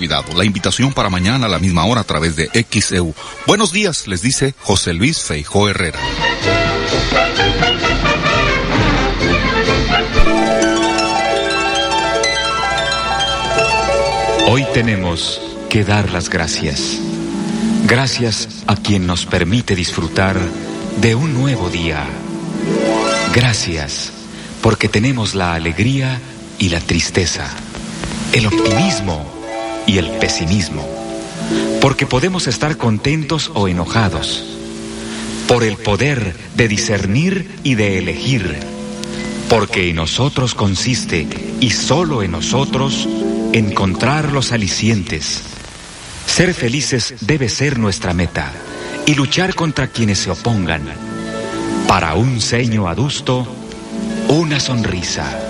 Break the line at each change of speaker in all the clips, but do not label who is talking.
La invitación para mañana a la misma hora a través de XEU. Buenos días, les dice José Luis Feijó Herrera.
Hoy tenemos que dar las gracias. Gracias a quien nos permite disfrutar de un nuevo día. Gracias porque tenemos la alegría y la tristeza, el optimismo y el pesimismo, porque podemos estar contentos o enojados, por el poder de discernir y de elegir, porque en nosotros consiste, y solo en nosotros, encontrar los alicientes. Ser felices debe ser nuestra meta y luchar contra quienes se opongan. Para un ceño adusto, una sonrisa.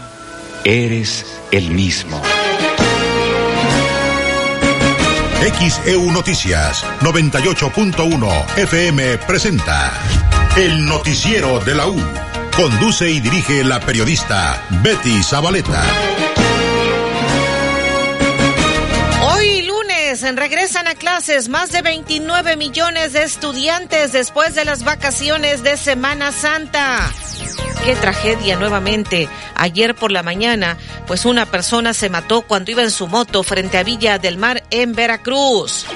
eres el mismo.
XEU Noticias 98.1 FM presenta El Noticiero de la U. Conduce y dirige la periodista Betty Zabaleta.
Hoy lunes regresan a clases más de 29 millones de estudiantes después de las vacaciones de Semana Santa. Qué tragedia nuevamente. Ayer por la mañana, pues una persona se mató cuando iba en su moto frente a Villa del Mar en Veracruz.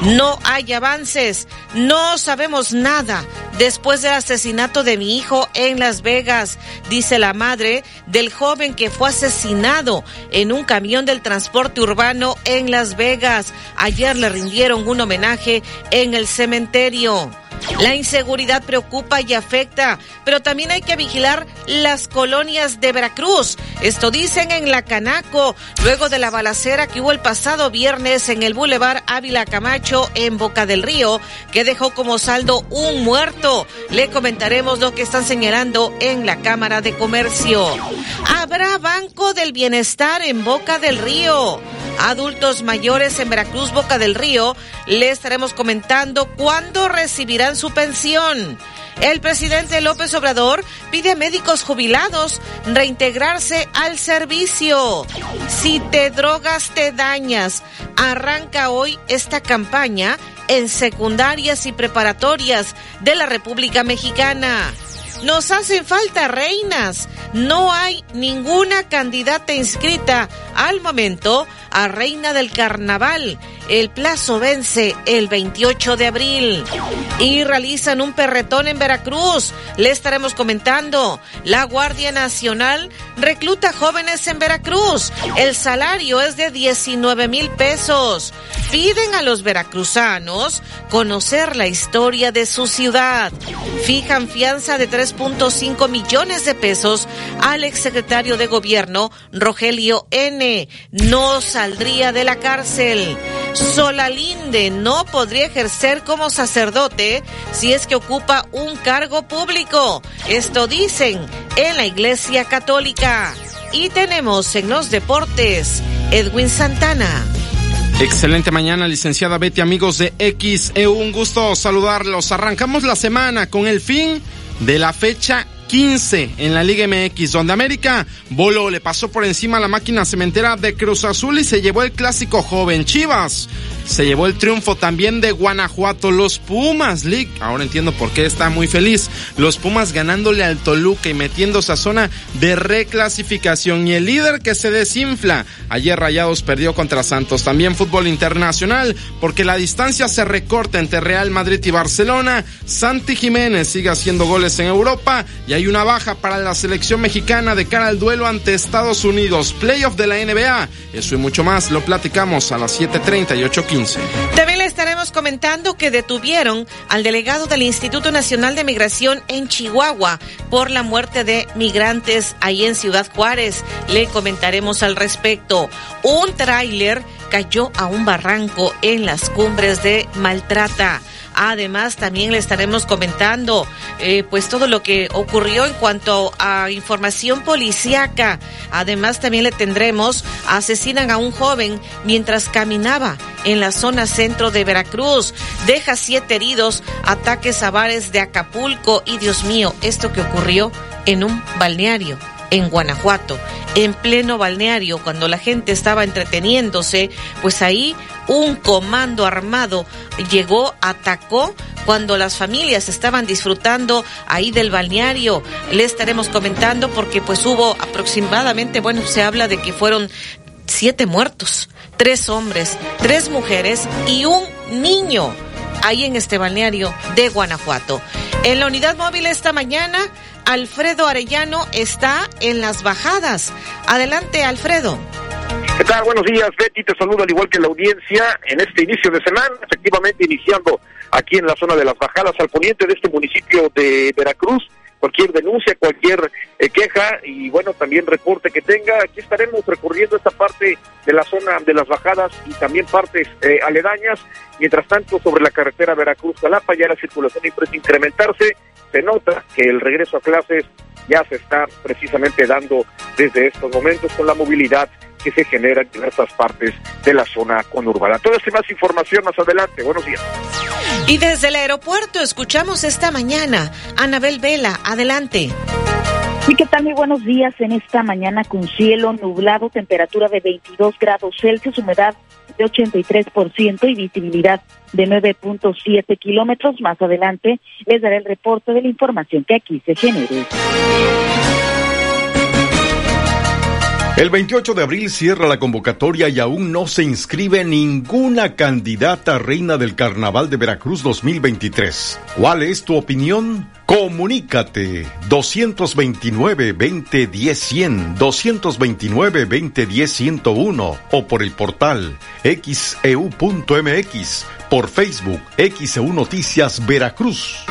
No hay avances, no sabemos nada después del asesinato de mi hijo en Las Vegas, dice la madre del joven que fue asesinado en un camión del transporte urbano en Las Vegas. Ayer le rindieron un homenaje en el cementerio. La inseguridad preocupa y afecta, pero también hay que vigilar las colonias de Veracruz. Esto dicen en la Canaco, luego de la balacera que hubo el pasado viernes en el Boulevard Ávila Camacho en Boca del Río, que dejó como saldo un muerto. Le comentaremos lo que están señalando en la Cámara de Comercio. Habrá Banco del Bienestar en Boca del Río. Adultos mayores en Veracruz, Boca del Río, le estaremos comentando cuándo recibirán su pensión. El presidente López Obrador pide a médicos jubilados reintegrarse al servicio. Si te drogas, te dañas. Arranca hoy esta campaña en secundarias y preparatorias de la República Mexicana. Nos hacen falta reinas. No hay ninguna candidata inscrita al momento a Reina del Carnaval. El plazo vence el 28 de abril. Y realizan un perretón en Veracruz. Le estaremos comentando. La Guardia Nacional recluta jóvenes en Veracruz. El salario es de 19 mil pesos. Piden a los veracruzanos conocer la historia de su ciudad. Fijan fianza de 3.5 millones de pesos al exsecretario de gobierno Rogelio N. No saldría de la cárcel. Solalinde no podría ejercer como sacerdote si es que ocupa un cargo público. Esto dicen en la Iglesia Católica. Y tenemos en los deportes Edwin Santana.
Excelente mañana, licenciada Betty, amigos de XEU. Un gusto saludarlos. Arrancamos la semana con el fin de la fecha 15 en la Liga MX, donde América Bolo le pasó por encima a la máquina cementera de Cruz Azul y se llevó el clásico joven Chivas. Se llevó el triunfo también de Guanajuato, los Pumas League. Ahora entiendo por qué está muy feliz. Los Pumas ganándole al Toluca y metiéndose a zona de reclasificación. Y el líder que se desinfla. Ayer Rayados perdió contra Santos. También fútbol internacional, porque la distancia se recorta entre Real Madrid y Barcelona. Santi Jiménez sigue haciendo goles en Europa. Y hay una baja para la selección mexicana de cara al duelo ante Estados Unidos. Playoff de la NBA. Eso y mucho más lo platicamos a las 7:30 y 8:15.
También le estaremos comentando que detuvieron al delegado del Instituto Nacional de Migración en Chihuahua por la muerte de migrantes ahí en Ciudad Juárez. Le comentaremos al respecto. Un tráiler cayó a un barranco en las cumbres de Maltrata. Además, también le estaremos comentando eh, pues todo lo que ocurrió en cuanto a información policíaca. Además, también le tendremos, asesinan a un joven mientras caminaba en la zona centro de Veracruz. Deja siete heridos, ataques a bares de Acapulco y Dios mío, esto que ocurrió en un balneario en Guanajuato, en pleno balneario, cuando la gente estaba entreteniéndose, pues ahí un comando armado llegó, atacó cuando las familias estaban disfrutando ahí del balneario. Le estaremos comentando porque pues hubo aproximadamente, bueno, se habla de que fueron siete muertos, tres hombres, tres mujeres y un niño ahí en este balneario de Guanajuato. En la unidad móvil esta mañana Alfredo Arellano está en las bajadas. Adelante, Alfredo.
¿Qué tal? Buenos días, Betty. Te saludo al igual que la audiencia en este inicio de semana, efectivamente iniciando aquí en la zona de las bajadas al poniente de este municipio de Veracruz. Cualquier denuncia, cualquier eh, queja y bueno, también reporte que tenga, aquí estaremos recurriendo a esta parte de la zona de las bajadas y también partes eh, aledañas. Mientras tanto, sobre la carretera Veracruz-Jalapa ya la circulación empieza incrementarse se nota que el regreso a clases ya se está precisamente dando desde estos momentos con la movilidad que se genera en diversas partes de la zona conurbada. Todo esto y más información más adelante. Buenos días.
Y desde el aeropuerto escuchamos esta mañana Anabel Vela. Adelante.
Sí, ¿qué tal? Muy buenos días en esta mañana con cielo nublado, temperatura de 22 grados Celsius, humedad de 83% y visibilidad de 9.7 kilómetros. Más adelante les daré el reporte de la información que aquí se genere.
El 28 de abril cierra la convocatoria y aún no se inscribe ninguna candidata reina del Carnaval de Veracruz 2023. ¿Cuál es tu opinión? Comunícate 229-2010-100, 229-2010-101 o por el portal xeu.mx, e por Facebook XEU Noticias Veracruz.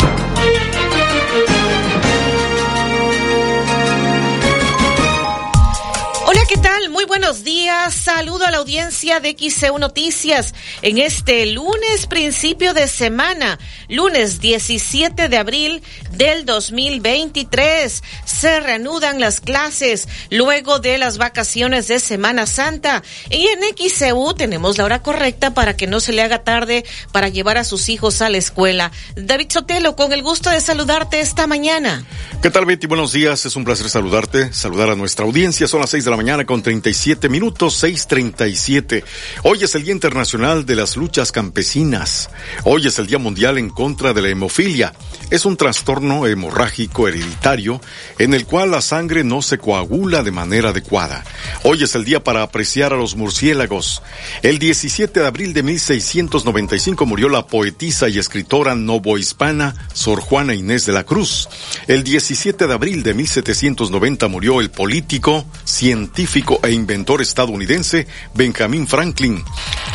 Buenos días. Saludo a la audiencia de XCU Noticias en este lunes, principio de semana, lunes 17 de abril del 2023. Se reanudan las clases luego de las vacaciones de Semana Santa. Y en XCU tenemos la hora correcta para que no se le haga tarde para llevar a sus hijos a la escuela. David Sotelo, con el gusto de saludarte esta mañana.
¿Qué tal, Betty? Buenos días. Es un placer saludarte, saludar a nuestra audiencia. Son las seis de la mañana con 37 minutos, 6:37. Hoy es el Día Internacional de las Luchas Campesinas. Hoy es el Día Mundial en contra de la hemofilia. Es un trastorno hemorrágico hereditario en el cual la sangre no se coagula de manera adecuada. Hoy es el día para apreciar a los murciélagos. El 17 de abril de 1695 murió la poetisa y escritora novohispana Sor Juana Inés de la Cruz. El 17 de abril de 1790 murió el político, científico e inventor estadounidense Benjamin Franklin.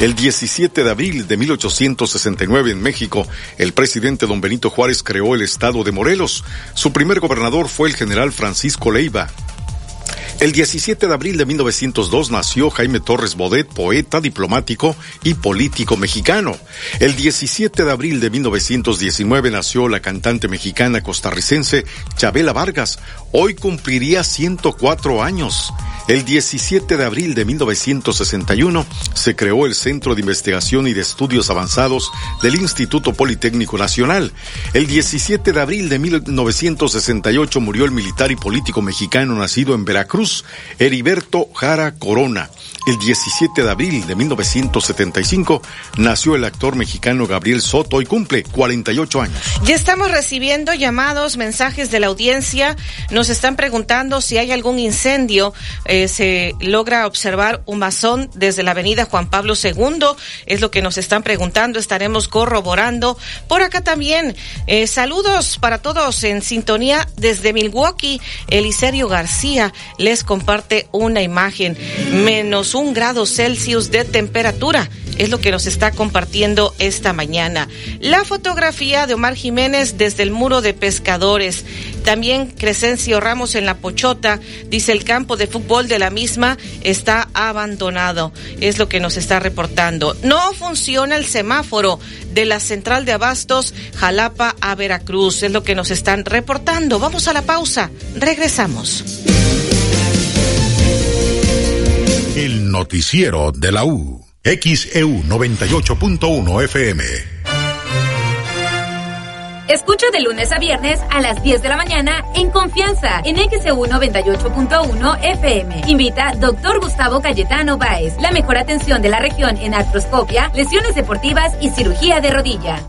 El 17 de abril de 1869 en México, el presidente don Benito Juárez creó el estado de Morelos. Su primer gobernador fue el general Francisco Leiva. El 17 de abril de 1902 nació Jaime Torres Bodet, poeta, diplomático y político mexicano. El 17 de abril de 1919 nació la cantante mexicana costarricense Chabela Vargas. Hoy cumpliría 104 años. El 17 de abril de 1961 se creó el Centro de Investigación y de Estudios Avanzados del Instituto Politécnico Nacional. El 17 de abril de 1968 murió el militar y político mexicano nacido en Veracruz, Heriberto Jara Corona. El 17 de abril de 1975 nació el actor mexicano Gabriel Soto y cumple 48 años.
Ya estamos recibiendo llamados, mensajes de la audiencia. Nos están preguntando si hay algún incendio. Eh, se logra observar un masón desde la avenida Juan Pablo II. Es lo que nos están preguntando. Estaremos corroborando. Por acá también, eh, saludos para todos en sintonía desde Milwaukee. Eliserio García les comparte una imagen. Menos un grado Celsius de temperatura es lo que nos está compartiendo esta mañana. La fotografía de Omar Jiménez desde el muro de pescadores. También Crescencio Ramos en la Pochota. Dice el campo de fútbol de la misma está abandonado. Es lo que nos está reportando. No funciona el semáforo de la central de abastos Jalapa a Veracruz. Es lo que nos están reportando. Vamos a la pausa. Regresamos.
El noticiero de la U. XEU 98.1 FM.
Escucha de lunes a viernes a las 10 de la mañana en confianza en XEU 98.1 FM. Invita Dr. Gustavo Cayetano Báez. La mejor atención de la región en artroscopia, lesiones deportivas y cirugía de rodilla.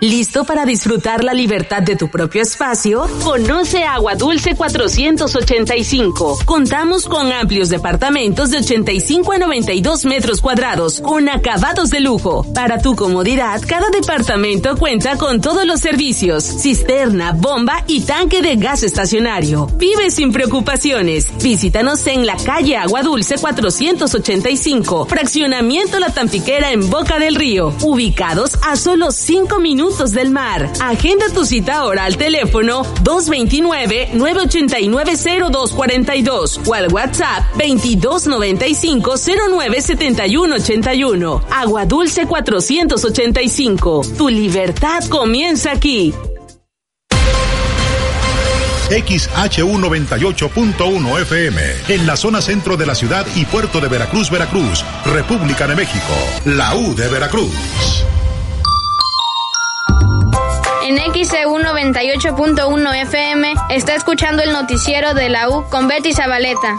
¿Listo para disfrutar la libertad de tu propio espacio? Conoce Agua Dulce 485. Contamos con amplios departamentos de 85 a 92 metros cuadrados, con acabados de lujo. Para tu comodidad, cada departamento cuenta con todos los servicios, cisterna, bomba y tanque de gas estacionario. Vive sin preocupaciones. Visítanos en la calle Agua Dulce 485, fraccionamiento La Tampiquera en Boca del Río, ubicados a solo 5 minutos del Mar. Agenda tu cita ahora al teléfono 229-989-0242 o al WhatsApp 2295-097181. Agua Dulce 485. Tu libertad comienza aquí.
XHU 98.1 FM, en la zona centro de la ciudad y puerto de Veracruz, Veracruz, República de México, la U de Veracruz.
En XEU 98.1 FM está escuchando el noticiero de la U con Betty Zabaleta.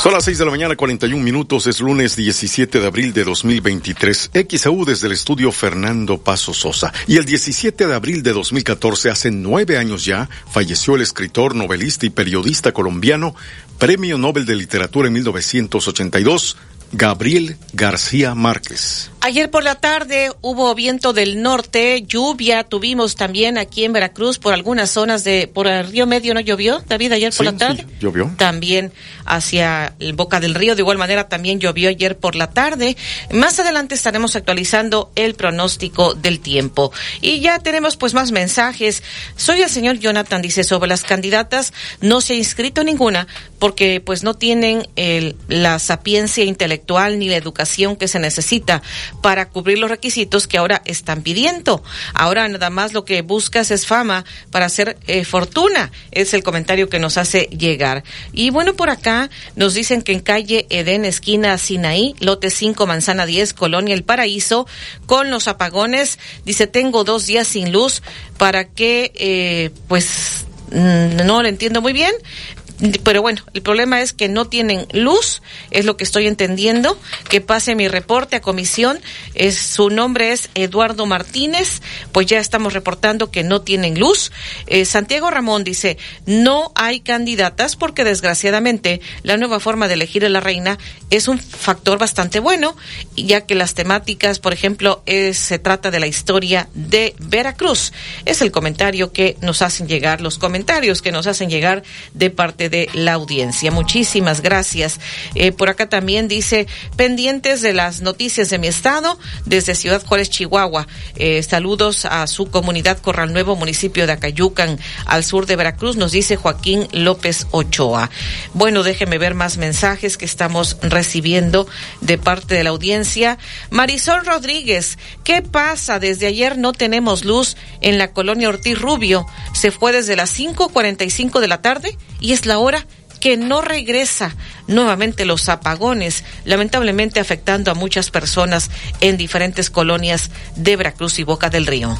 Son las 6 de la mañana, 41 minutos, es lunes 17 de abril de 2023. XAU desde el estudio Fernando Paso Sosa. Y el 17 de abril de 2014, hace nueve años ya, falleció el escritor, novelista y periodista colombiano, Premio Nobel de Literatura en 1982, Gabriel García Márquez.
Ayer por la tarde hubo viento del norte, lluvia tuvimos también aquí en Veracruz por algunas zonas de por el río Medio no llovió, David ayer por la tarde.
Sí, llovió.
También hacia el Boca del Río de igual manera también llovió ayer por la tarde. Más adelante estaremos actualizando el pronóstico del tiempo. Y ya tenemos pues más mensajes. Soy el señor Jonathan dice sobre las candidatas no se ha inscrito ninguna porque pues no tienen el, la sapiencia intelectual ni la educación que se necesita para cubrir los requisitos que ahora están pidiendo. Ahora nada más lo que buscas es fama para hacer eh, fortuna, es el comentario que nos hace llegar. Y bueno, por acá nos dicen que en calle Edén, esquina Sinaí, lote 5, manzana 10, Colonia El Paraíso, con los apagones, dice, tengo dos días sin luz para que, eh, pues, mm, no lo entiendo muy bien, pero bueno, el problema es que no tienen luz, es lo que estoy entendiendo. Que pase mi reporte a comisión. Es, su nombre es Eduardo Martínez, pues ya estamos reportando que no tienen luz. Eh, Santiago Ramón dice, no hay candidatas porque desgraciadamente la nueva forma de elegir a la reina es un factor bastante bueno, ya que las temáticas, por ejemplo, se trata de la historia de Veracruz. Es el comentario que nos hacen llegar, los comentarios que nos hacen llegar de parte de la audiencia. Muchísimas gracias. Eh, por acá también dice, pendientes de las noticias de mi estado, desde Ciudad Juárez, Chihuahua. Eh, saludos a su comunidad Corral Nuevo, municipio de Acayucan, al sur de Veracruz, nos dice Joaquín López Ochoa. Bueno, déjeme ver más mensajes que estamos recibiendo de parte de la audiencia. Marisol Rodríguez, ¿qué pasa? Desde ayer no tenemos luz en la colonia Ortiz Rubio. Se fue desde las 5.45 de la tarde y es la hora que no regresa nuevamente los apagones, lamentablemente afectando a muchas personas en diferentes colonias de Veracruz y Boca del Río.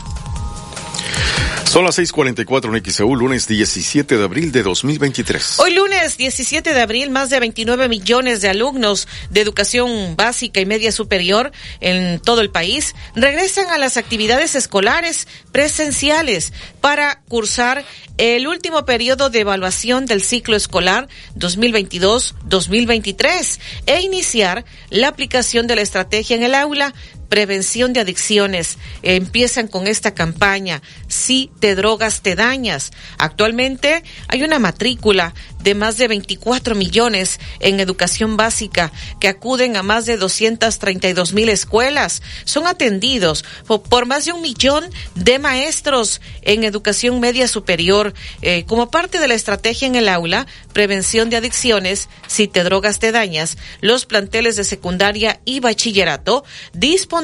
Son las 6:44 en XEU, lunes 17 de abril de 2023.
Hoy lunes 17 de abril, más de 29 millones de alumnos de educación básica y media superior en todo el país regresan a las actividades escolares presenciales para cursar el último periodo de evaluación del ciclo escolar 2022-2023 e iniciar la aplicación de la estrategia en el aula prevención de adicciones. Empiezan con esta campaña. Si te drogas, te dañas. Actualmente hay una matrícula de más de 24 millones en educación básica que acuden a más de 232 mil escuelas. Son atendidos por, más de un millón de maestros en educación media superior eh, como parte de la estrategia en el aula, prevención de adicciones, si te drogas te dañas. Los planteles de secundaria y bachillerato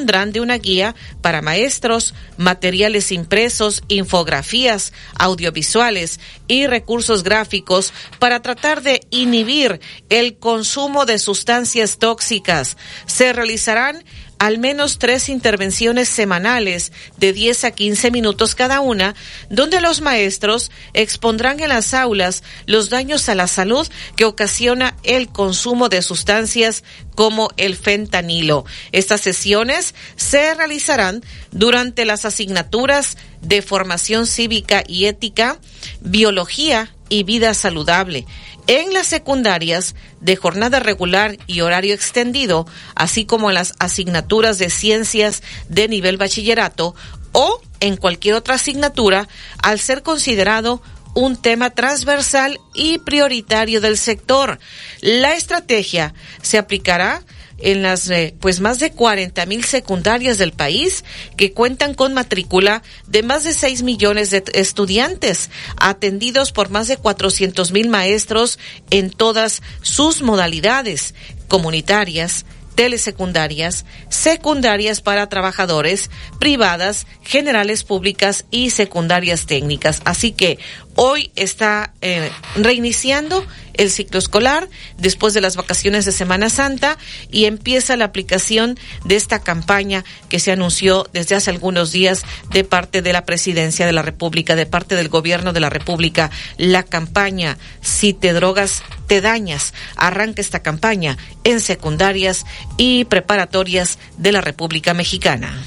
de una guía para maestros, materiales impresos, infografías, audiovisuales y recursos gráficos para tratar de inhibir el consumo de sustancias tóxicas. Se realizarán al menos tres intervenciones semanales de 10 a 15 minutos cada una, donde los maestros expondrán en las aulas los daños a la salud que ocasiona el consumo de sustancias como el fentanilo. Estas sesiones se realizarán durante las asignaturas de formación cívica y ética, biología y vida saludable en las secundarias de jornada regular y horario extendido, así como en las asignaturas de ciencias de nivel bachillerato o en cualquier otra asignatura, al ser considerado un tema transversal y prioritario del sector. La estrategia se aplicará en las eh, pues más de 40 mil secundarias del país que cuentan con matrícula de más de 6 millones de estudiantes atendidos por más de 400 mil maestros en todas sus modalidades comunitarias, telesecundarias, secundarias para trabajadores, privadas, generales públicas y secundarias técnicas. Así que hoy está eh, reiniciando el ciclo escolar después de las vacaciones de Semana Santa y empieza la aplicación de esta campaña que se anunció desde hace algunos días de parte de la Presidencia de la República, de parte del Gobierno de la República. La campaña Si te drogas, te dañas. Arranca esta campaña en secundarias y preparatorias de la República Mexicana.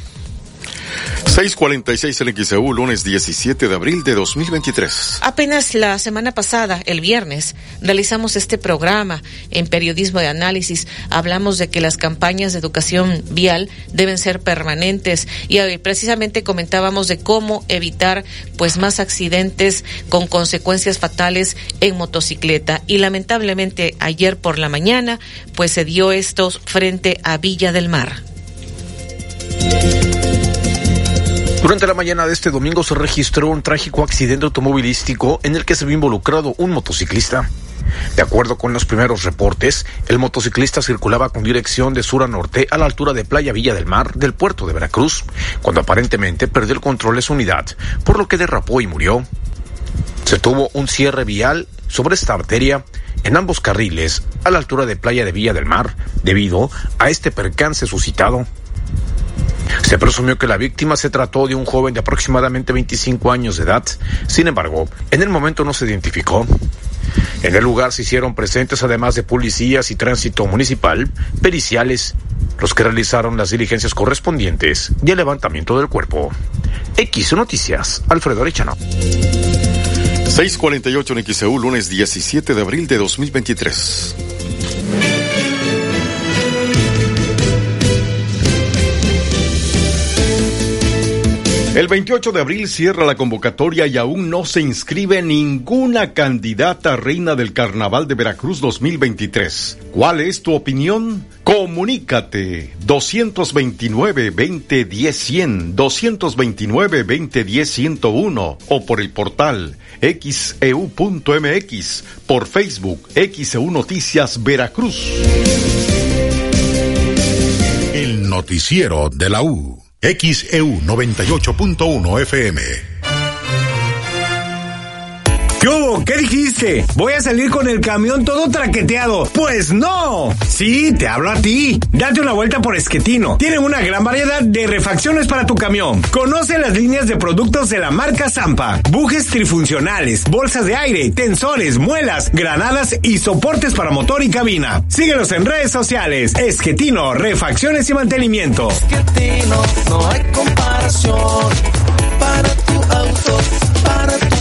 646 en XEU, lunes 17 de abril de 2023.
Apenas la semana pasada, el viernes, realizamos este programa en periodismo de análisis. Hablamos de que las campañas de educación vial deben ser permanentes y precisamente comentábamos de cómo evitar pues más accidentes con consecuencias fatales en motocicleta. Y lamentablemente ayer por la mañana pues se dio esto frente a Villa del Mar.
Durante la mañana de este domingo se registró un trágico accidente automovilístico en el que se vio involucrado un motociclista. De acuerdo con los primeros reportes, el motociclista circulaba con dirección de sur a norte a la altura de Playa Villa del Mar del puerto de Veracruz, cuando aparentemente perdió el control de su unidad, por lo que derrapó y murió. Se tuvo un cierre vial sobre esta arteria en ambos carriles a la altura de Playa de Villa del Mar, debido a este percance suscitado. Se presumió que la víctima se trató de un joven de aproximadamente 25 años de edad. Sin embargo, en el momento no se identificó. En el lugar se hicieron presentes, además de policías y tránsito municipal, periciales, los que realizaron las diligencias correspondientes y el levantamiento del cuerpo. X Noticias, Alfredo Arechano.
648 en XEU, lunes 17 de abril de 2023. El 28 de abril cierra la convocatoria y aún no se inscribe ninguna candidata reina del Carnaval de Veracruz 2023. ¿Cuál es tu opinión? Comunícate 229-2010-100, 229-2010-101 o por el portal xeu.mx, e por Facebook XEU Noticias Veracruz.
El noticiero de la U. XEU 98.1 FM.
¿Qué hubo? ¿Qué dijiste? Voy a salir con el camión todo traqueteado. Pues no. Sí, te hablo a ti. Date una vuelta por Esquetino. Tienen una gran variedad de refacciones para tu camión. Conoce las líneas de productos de la marca Zampa. Bujes trifuncionales, bolsas de aire, tensores, muelas, granadas y soportes para motor y cabina. Síguenos en redes sociales. Esquetino, refacciones y mantenimiento.
Esquetino, no hay comparación. Para tu auto, para tu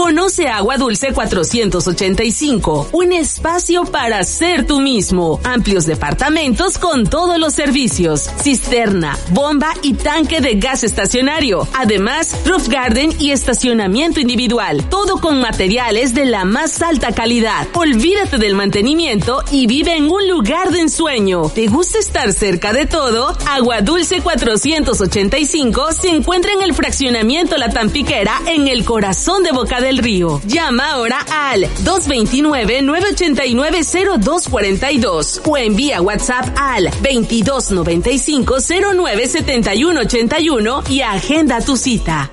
Conoce Agua Dulce 485, un espacio para ser tú mismo. Amplios departamentos con todos los servicios, cisterna, bomba y tanque de gas estacionario. Además, roof garden y estacionamiento individual. Todo con materiales de la más alta calidad. Olvídate del mantenimiento y vive en un lugar de ensueño. ¿Te gusta estar cerca de todo? Agua Dulce 485 se encuentra en el fraccionamiento La Tampiquera en el corazón de Boca del Río. Llama ahora al 229-989-0242 o envía WhatsApp al 2295-097181 y agenda tu cita.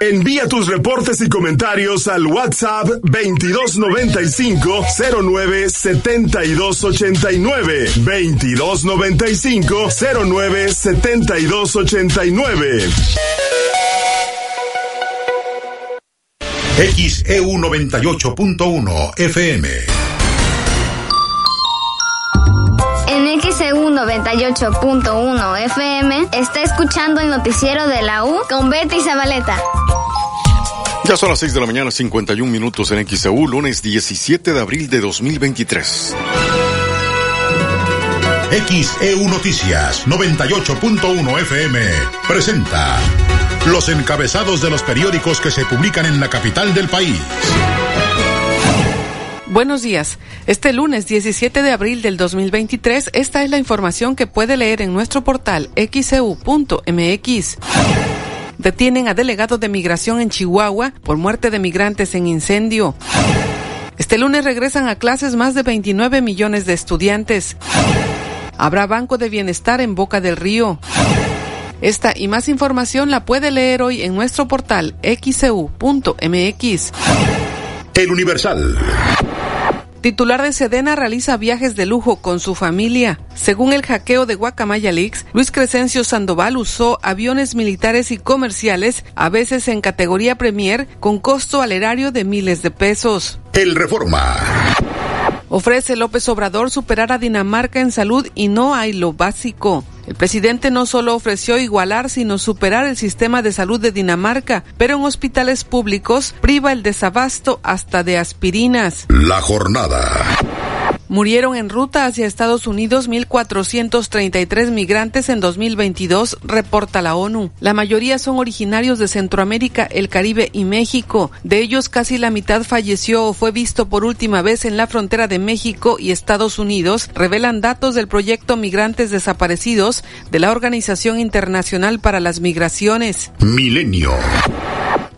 Envía tus reportes y comentarios al WhatsApp 2295 09 7289 2295 09 7289
XEU 98.1 FM.
En XEU 98.1 FM está escuchando el noticiero de la U con Betty Zabaleta.
Ya son las 6 de la mañana, 51 minutos en XEU, lunes 17 de abril de 2023.
XEU Noticias 98.1 FM presenta los encabezados de los periódicos que se publican en la capital del país.
Buenos días. Este lunes 17 de abril del 2023, esta es la información que puede leer en nuestro portal xeu.mx. Detienen a delegado de migración en Chihuahua por muerte de migrantes en incendio. Este lunes regresan a clases más de 29 millones de estudiantes. Habrá Banco de Bienestar en Boca del Río. Esta y más información la puede leer hoy en nuestro portal xcu.mx.
El Universal.
Titular de Sedena realiza viajes de lujo con su familia. Según el hackeo de Guacamaya Leaks, Luis Crescencio Sandoval usó aviones militares y comerciales, a veces en categoría Premier, con costo al erario de miles de pesos.
El Reforma.
Ofrece López Obrador superar a Dinamarca en salud y no hay lo básico. El presidente no solo ofreció igualar, sino superar el sistema de salud de Dinamarca, pero en hospitales públicos priva el desabasto hasta de aspirinas.
La jornada.
Murieron en ruta hacia Estados Unidos 1.433 migrantes en 2022, reporta la ONU. La mayoría son originarios de Centroamérica, el Caribe y México. De ellos, casi la mitad falleció o fue visto por última vez en la frontera de México y Estados Unidos, revelan datos del proyecto Migrantes Desaparecidos de la Organización Internacional para las Migraciones.
Milenio.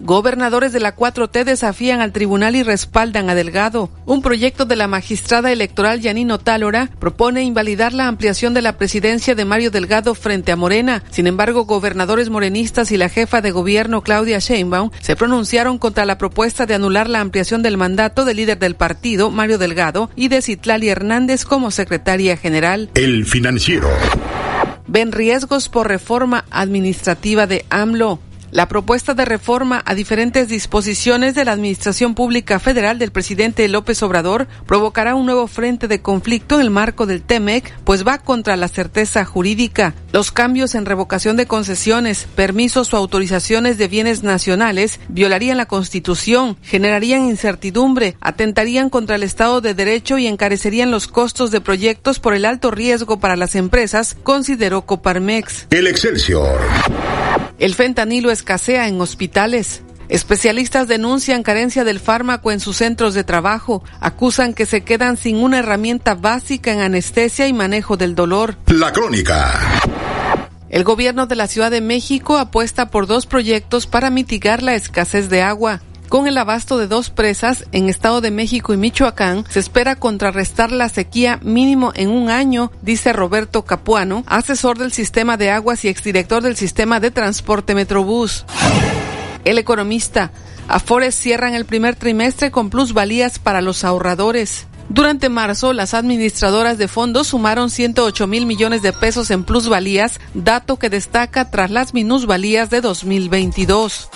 Gobernadores de la 4T desafían al tribunal y respaldan a Delgado. Un proyecto de la magistrada electoral Yanino Tálora propone invalidar la ampliación de la presidencia de Mario Delgado frente a Morena. Sin embargo, gobernadores morenistas y la jefa de gobierno Claudia Sheinbaum se pronunciaron contra la propuesta de anular la ampliación del mandato del líder del partido, Mario Delgado, y de Citlali Hernández como secretaria general.
El financiero.
Ven riesgos por reforma administrativa de AMLO. La propuesta de reforma a diferentes disposiciones de la Administración Pública Federal del presidente López Obrador provocará un nuevo frente de conflicto en el marco del TEMEC, pues va contra la certeza jurídica. Los cambios en revocación de concesiones, permisos o autorizaciones de bienes nacionales violarían la Constitución, generarían incertidumbre, atentarían contra el Estado de Derecho y encarecerían los costos de proyectos por el alto riesgo para las empresas, consideró Coparmex.
El Excelsior.
El fentanilo escasea en hospitales. Especialistas denuncian carencia del fármaco en sus centros de trabajo. Acusan que se quedan sin una herramienta básica en anestesia y manejo del dolor.
La crónica.
El gobierno de la Ciudad de México apuesta por dos proyectos para mitigar la escasez de agua. Con el abasto de dos presas en Estado de México y Michoacán, se espera contrarrestar la sequía mínimo en un año, dice Roberto Capuano, asesor del sistema de aguas y exdirector del sistema de transporte Metrobús. El economista, Afores cierran el primer trimestre con plusvalías para los ahorradores. Durante marzo, las administradoras de fondos sumaron 108 mil millones de pesos en plusvalías, dato que destaca tras las minusvalías de 2022.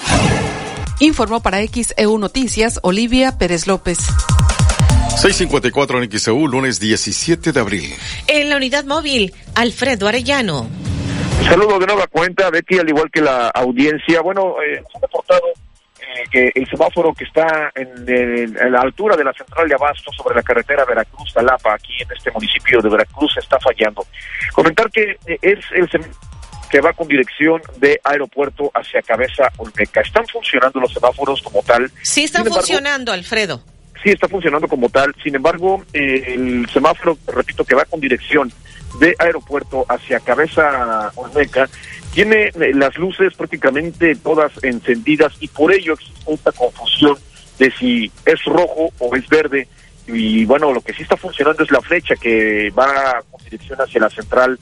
Informó para XEU Noticias Olivia Pérez López.
654 en XEU, lunes 17 de abril.
En la unidad móvil, Alfredo Arellano.
Saludo de nueva cuenta, Betty, al igual que la audiencia. Bueno, eh, nos han reportado eh, que el semáforo que está en, el- en la altura de la central de Abasto sobre la carretera Veracruz-Talapa, aquí en este municipio de Veracruz, está fallando. Comentar que eh, es el semáforo que va con dirección de aeropuerto hacia Cabeza Olmeca. Están funcionando los semáforos como tal.
Sí están
embargo,
funcionando, Alfredo.
sí está funcionando como tal. Sin embargo, eh, el semáforo, repito, que va con dirección de aeropuerto hacia Cabeza Olmeca, tiene eh, las luces prácticamente todas encendidas y por ello existe esta confusión de si es rojo o es verde. Y bueno, lo que sí está funcionando es la flecha que va con dirección hacia la central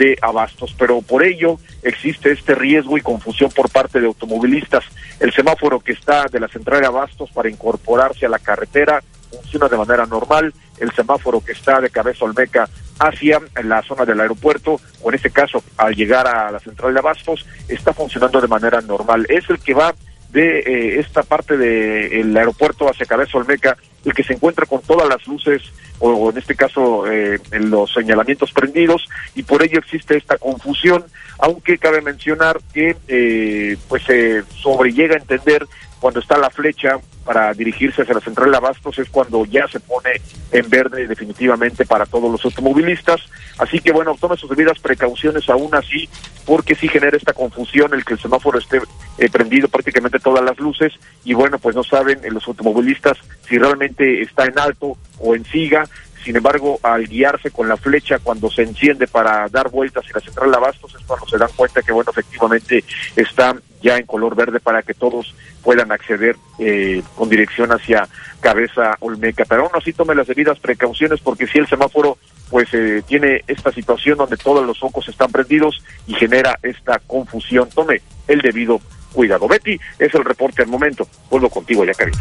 de abastos, pero por ello existe este riesgo y confusión por parte de automovilistas. El semáforo que está de la central de abastos para incorporarse a la carretera funciona de manera normal. El semáforo que está de Cabeza Olmeca hacia la zona del aeropuerto, o en este caso al llegar a la central de abastos, está funcionando de manera normal. Es el que va de eh, esta parte del aeropuerto hacia Cabeza Olmeca, el que se encuentra con todas las luces, o, en este caso eh, los señalamientos prendidos, y por ello existe esta confusión, aunque cabe mencionar que eh, pues se sobrellega a entender cuando está la flecha para dirigirse hacia la central de abastos es cuando ya se pone en verde definitivamente para todos los automovilistas. Así que bueno, tome sus debidas precauciones aún así, porque sí genera esta confusión el que el semáforo esté eh, prendido prácticamente todas las luces y bueno, pues no saben eh, los automovilistas si realmente está en alto o en siga. Sin embargo, al guiarse con la flecha cuando se enciende para dar vueltas en la central de abastos es cuando se dan cuenta que bueno, efectivamente está ya en color verde para que todos puedan acceder eh, con dirección hacia Cabeza Olmeca. Pero aún así tome las debidas precauciones porque si el semáforo pues eh, tiene esta situación donde todos los focos están prendidos y genera esta confusión, tome el debido cuidado. Betty, es el reporte al momento. Vuelvo contigo ya, Karina.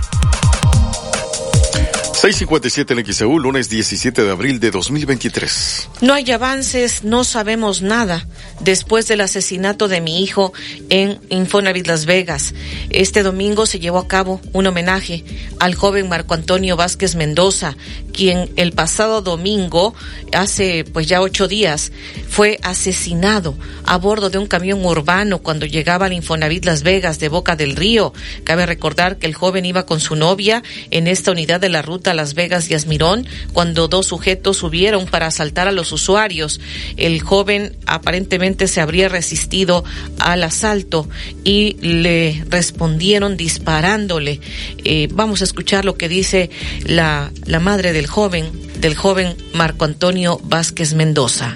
657 en XEU, lunes 17 de abril de 2023.
No hay avances, no sabemos nada después del asesinato de mi hijo en Infonavit Las Vegas. Este domingo se llevó a cabo un homenaje al joven Marco Antonio Vázquez Mendoza, quien el pasado domingo, hace pues ya ocho días, fue asesinado a bordo de un camión urbano cuando llegaba al Infonavit Las Vegas de Boca del Río. Cabe recordar que el joven iba con su novia en esta unidad de la ruta Las Vegas y Asmirón cuando dos sujetos subieron para asaltar a los usuarios. El joven aparentemente se habría resistido al asalto y le respondieron disparándole. Eh, vamos a escuchar lo que dice la, la madre del joven, del joven Marco Antonio Vázquez Mendoza.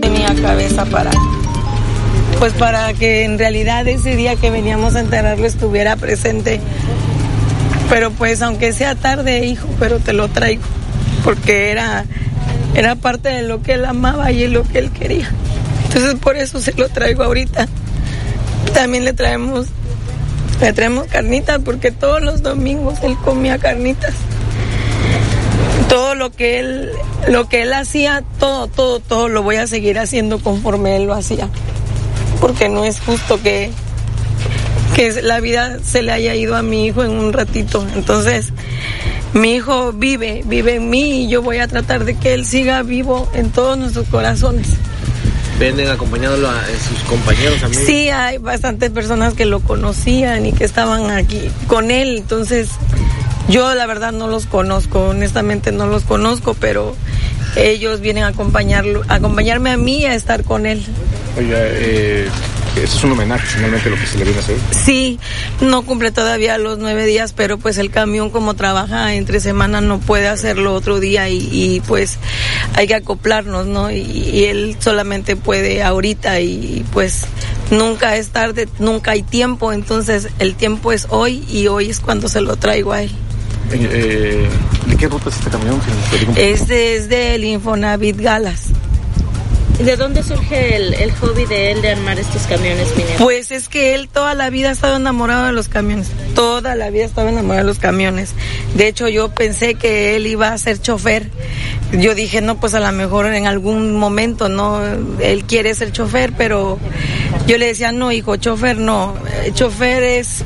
tenía cabeza para pues para que en realidad ese día que veníamos a enterrarlo estuviera presente pero pues aunque sea tarde hijo pero te lo traigo porque era era parte de lo que él amaba y lo que él quería. Entonces por eso se lo traigo ahorita. También le traemos le traemos carnitas porque todos los domingos él comía carnitas. Todo lo que él lo que él hacía todo todo todo lo voy a seguir haciendo conforme él lo hacía. Porque no es justo que que la vida se le haya ido a mi hijo en un ratito. Entonces, mi hijo vive, vive en mí y yo voy a tratar de que él siga vivo en todos nuestros corazones.
¿Venden acompañándolo a sus compañeros, amigos?
Sí, hay bastantes personas que lo conocían y que estaban aquí con él. Entonces, yo la verdad no los conozco, honestamente no los conozco, pero ellos vienen a acompañarlo, a acompañarme a mí a estar con él.
Oiga, eh, eso es un homenaje finalmente lo que se le viene a hacer.
Sí, no cumple todavía los nueve días, pero pues el camión como trabaja entre semana no puede hacerlo otro día y, y pues hay que acoplarnos, ¿no? Y, y, él solamente puede ahorita y pues nunca es tarde, nunca hay tiempo, entonces el tiempo es hoy y hoy es cuando se lo traigo a él.
Eh, ¿De qué ruta es este camión?
Este es del Infonavit Galas.
¿De dónde surge el, el, hobby de él de armar estos camiones mineros?
Pues es que él toda la vida ha estado enamorado de los camiones. Toda la vida estaba enamorado de los camiones. De hecho, yo pensé que él iba a ser chofer. Yo dije, no, pues a lo mejor en algún momento, ¿no? Él quiere ser chofer, pero yo le decía, no, hijo, chofer no. Chofer es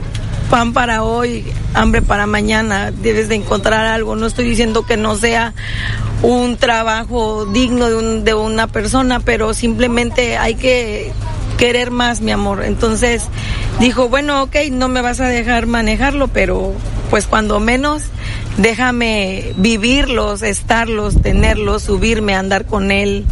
pan para hoy, hambre para mañana, debes de encontrar algo. No estoy diciendo que no sea un trabajo digno de, un, de una persona, pero simplemente hay que querer más, mi amor. Entonces dijo, bueno, ok, no me vas a dejar manejarlo, pero pues cuando menos déjame vivirlos, estarlos, tenerlos, subirme, andar con él.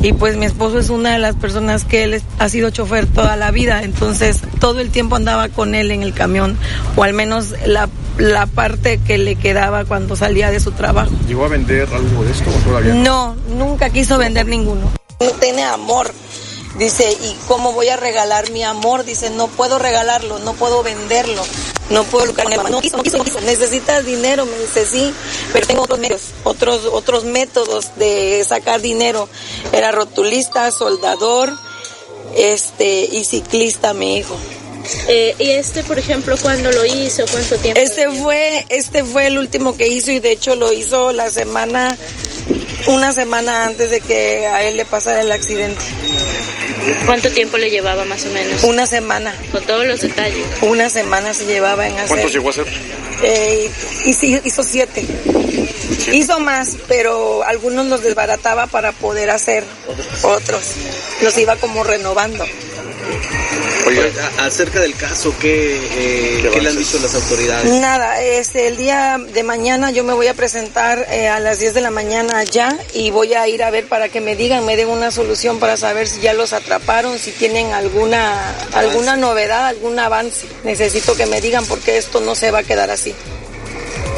Y pues mi esposo es una de las personas que él ha sido chofer toda la vida, entonces todo el tiempo andaba con él en el camión, o al menos la, la parte que le quedaba cuando salía de su trabajo.
¿Llegó a vender algo de esto o todavía
no? No, nunca quiso vender ninguno. No tiene amor. Dice, ¿y cómo voy a regalar mi amor? Dice, no puedo regalarlo, no puedo venderlo, no puedo lucrar No quiso, no quiso, no quiso. Necesitas dinero, me dice, sí, pero tengo otros medios, otros, otros métodos de sacar dinero. Era rotulista, soldador, este, y ciclista, mi hijo.
Eh, y este, por ejemplo, ¿cuándo lo hizo? ¿Cuánto tiempo?
Este fue, este fue el último que hizo y de hecho lo hizo la semana, una semana antes de que a él le pasara el accidente.
¿Cuánto tiempo le llevaba más o menos?
Una semana.
Con todos los detalles.
Una semana se llevaba en hacer.
¿Cuántos llegó a hacer?
Eh, hizo, hizo siete. Hizo más, pero algunos los desbarataba para poder hacer otros. Los iba como renovando.
Oye, acerca del caso, ¿qué, eh, ¿qué le han dicho las autoridades?
Nada, este, el día de mañana yo me voy a presentar eh, a las 10 de la mañana allá y voy a ir a ver para que me digan, me den una solución para saber si ya los atraparon, si tienen alguna, alguna novedad, algún avance. Necesito que me digan porque esto no se va a quedar así.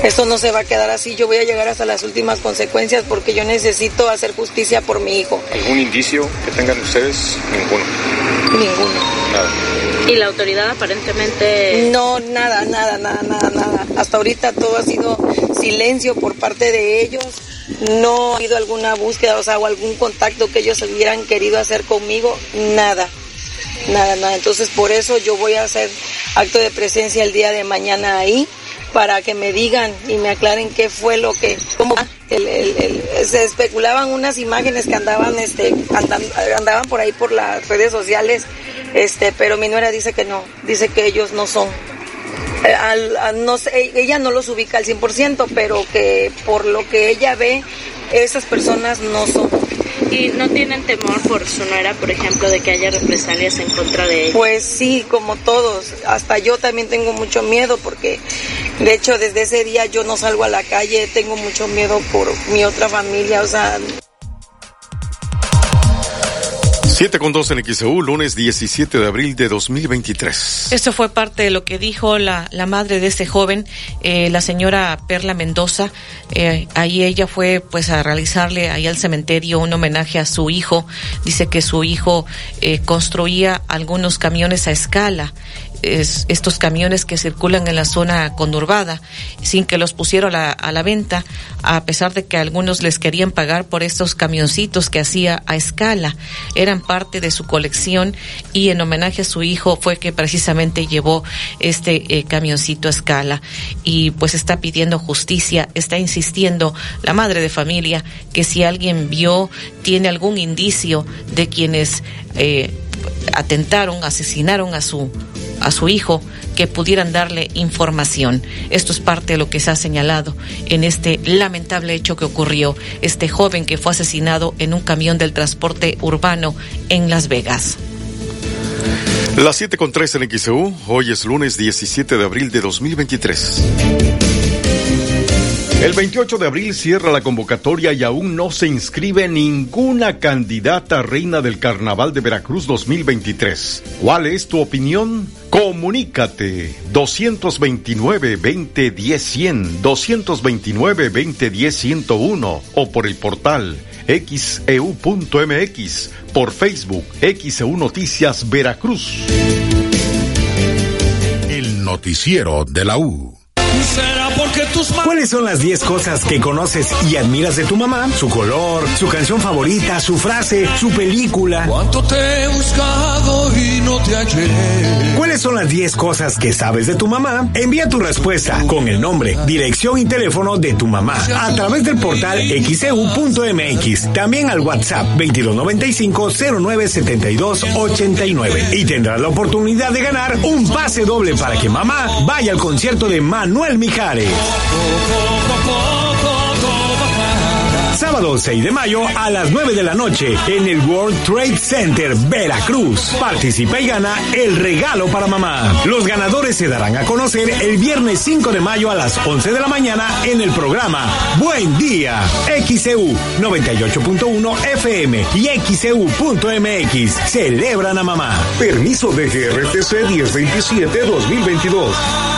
Esto no se va a quedar así, yo voy a llegar hasta las últimas consecuencias porque yo necesito hacer justicia por mi hijo.
¿Algún indicio que tengan ustedes? Ninguno.
Ninguno.
Nada.
¿Y la autoridad aparentemente?
No, nada, nada, nada, nada, nada. Hasta ahorita todo ha sido silencio por parte de ellos. No ha habido alguna búsqueda, o sea, o algún contacto que ellos hubieran querido hacer conmigo. Nada, nada, nada. Entonces por eso yo voy a hacer acto de presencia el día de mañana ahí para que me digan y me aclaren qué fue lo que, cómo el, se especulaban unas imágenes que andaban, este, andan, andaban por ahí por las redes sociales, este, pero mi nuera dice que no, dice que ellos no son. Al, al, no sé, ella no los ubica al 100%, pero que por lo que ella ve, esas personas no son.
¿Y no tienen temor por su por ejemplo, de que haya represalias en contra de?
Pues sí, como todos. Hasta yo también tengo mucho miedo porque, de hecho, desde ese día yo no salgo a la calle, tengo mucho miedo por mi otra familia, o sea...
7 con 2 en XEU, lunes 17 de abril de 2023.
Esto fue parte de lo que dijo la, la madre de este joven, eh, la señora Perla Mendoza. Eh, ahí ella fue pues a realizarle ahí al cementerio un homenaje a su hijo. Dice que su hijo eh, construía algunos camiones a escala. Es, estos camiones que circulan en la zona conurbada sin que los pusieron a la, a la, venta, a pesar de que algunos les querían pagar por estos camioncitos que hacía a escala. Eran parte de su colección y en homenaje a su hijo fue que precisamente llevó este eh, camioncito a escala y pues está pidiendo justicia, está insistiendo la madre de familia que si alguien vio, tiene algún indicio de quienes eh, atentaron, asesinaron a su a su hijo que pudieran darle información. Esto es parte de lo que se ha señalado en este lamentable hecho que ocurrió. Este joven que fue asesinado en un camión del transporte urbano en Las Vegas.
Las 7 con 3 en XEU, hoy es lunes 17 de abril de 2023. El 28 de abril cierra la convocatoria y aún no se inscribe ninguna candidata reina del Carnaval de Veracruz 2023. ¿Cuál es tu opinión? Comunícate 229-2010-100, 229-2010-101 o por el portal xeu.mx, por Facebook XEU Noticias Veracruz.
El noticiero de la U.
¿Cuáles son las 10 cosas que conoces y admiras de tu mamá? Su color, su canción favorita, su frase, su película.
¿Cuánto te he buscado y no te hallé?
¿Cuáles son las 10 cosas que sabes de tu mamá? Envía tu respuesta con el nombre, dirección y teléfono de tu mamá a través del portal xeu.mx. También al WhatsApp 2295-097289. Y tendrás la oportunidad de ganar un pase doble para que mamá vaya al concierto de Manuel Mijares. Sábado 6 de mayo a las 9 de la noche en el World Trade Center, Veracruz. Participa y gana el regalo para mamá. Los ganadores se darán a conocer el viernes 5 de mayo a las 11 de la mañana en el programa Buen Día. XCU 98.1 FM y XCU.mx. Celebran a mamá.
Permiso de GRTC 1027-2022.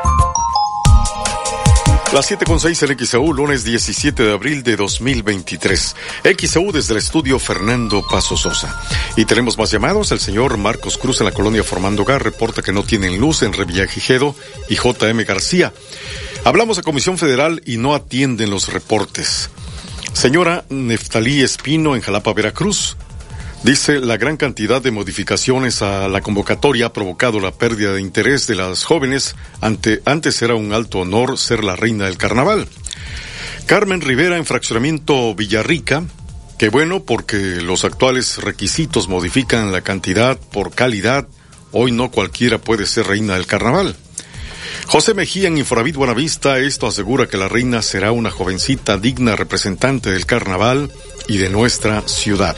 Las 7 con 6 en XEU, lunes 17 de abril de 2023. XEU desde el estudio Fernando Paso Sosa. Y tenemos más llamados. El señor Marcos Cruz en la colonia Formando Gar reporta que no tienen luz en Revillagigedo y JM García. Hablamos a Comisión Federal y no atienden los reportes. Señora Neftalí Espino en Jalapa, Veracruz. Dice, la gran cantidad de modificaciones a la convocatoria ha provocado la pérdida de interés de las jóvenes. Ante, antes era un alto honor ser la reina del carnaval. Carmen Rivera en fraccionamiento Villarrica. Qué bueno porque los actuales requisitos modifican la cantidad por calidad. Hoy no cualquiera puede ser reina del carnaval. José Mejía en Inforavit Buenavista, esto asegura que la reina será una jovencita digna representante del carnaval y de nuestra ciudad.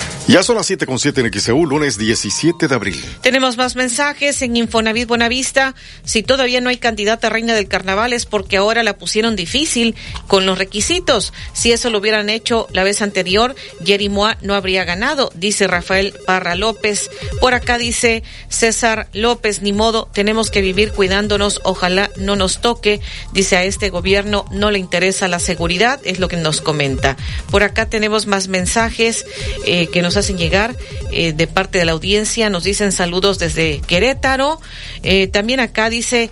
Ya son las 7 con 7 en XEU, lunes 17 de abril.
Tenemos más mensajes en Infonavit Buenavista. Si todavía no hay candidata reina del carnaval es porque ahora la pusieron difícil con los requisitos. Si eso lo hubieran hecho la vez anterior, Jerry Moa no habría ganado, dice Rafael Parra López. Por acá dice César López, ni modo, tenemos que vivir cuidándonos, ojalá no nos toque. Dice a este gobierno no le interesa la seguridad, es lo que nos comenta. Por acá tenemos más mensajes eh, que nos hacen llegar eh, de parte de la audiencia. Nos dicen saludos desde Querétaro. Eh, también acá dice.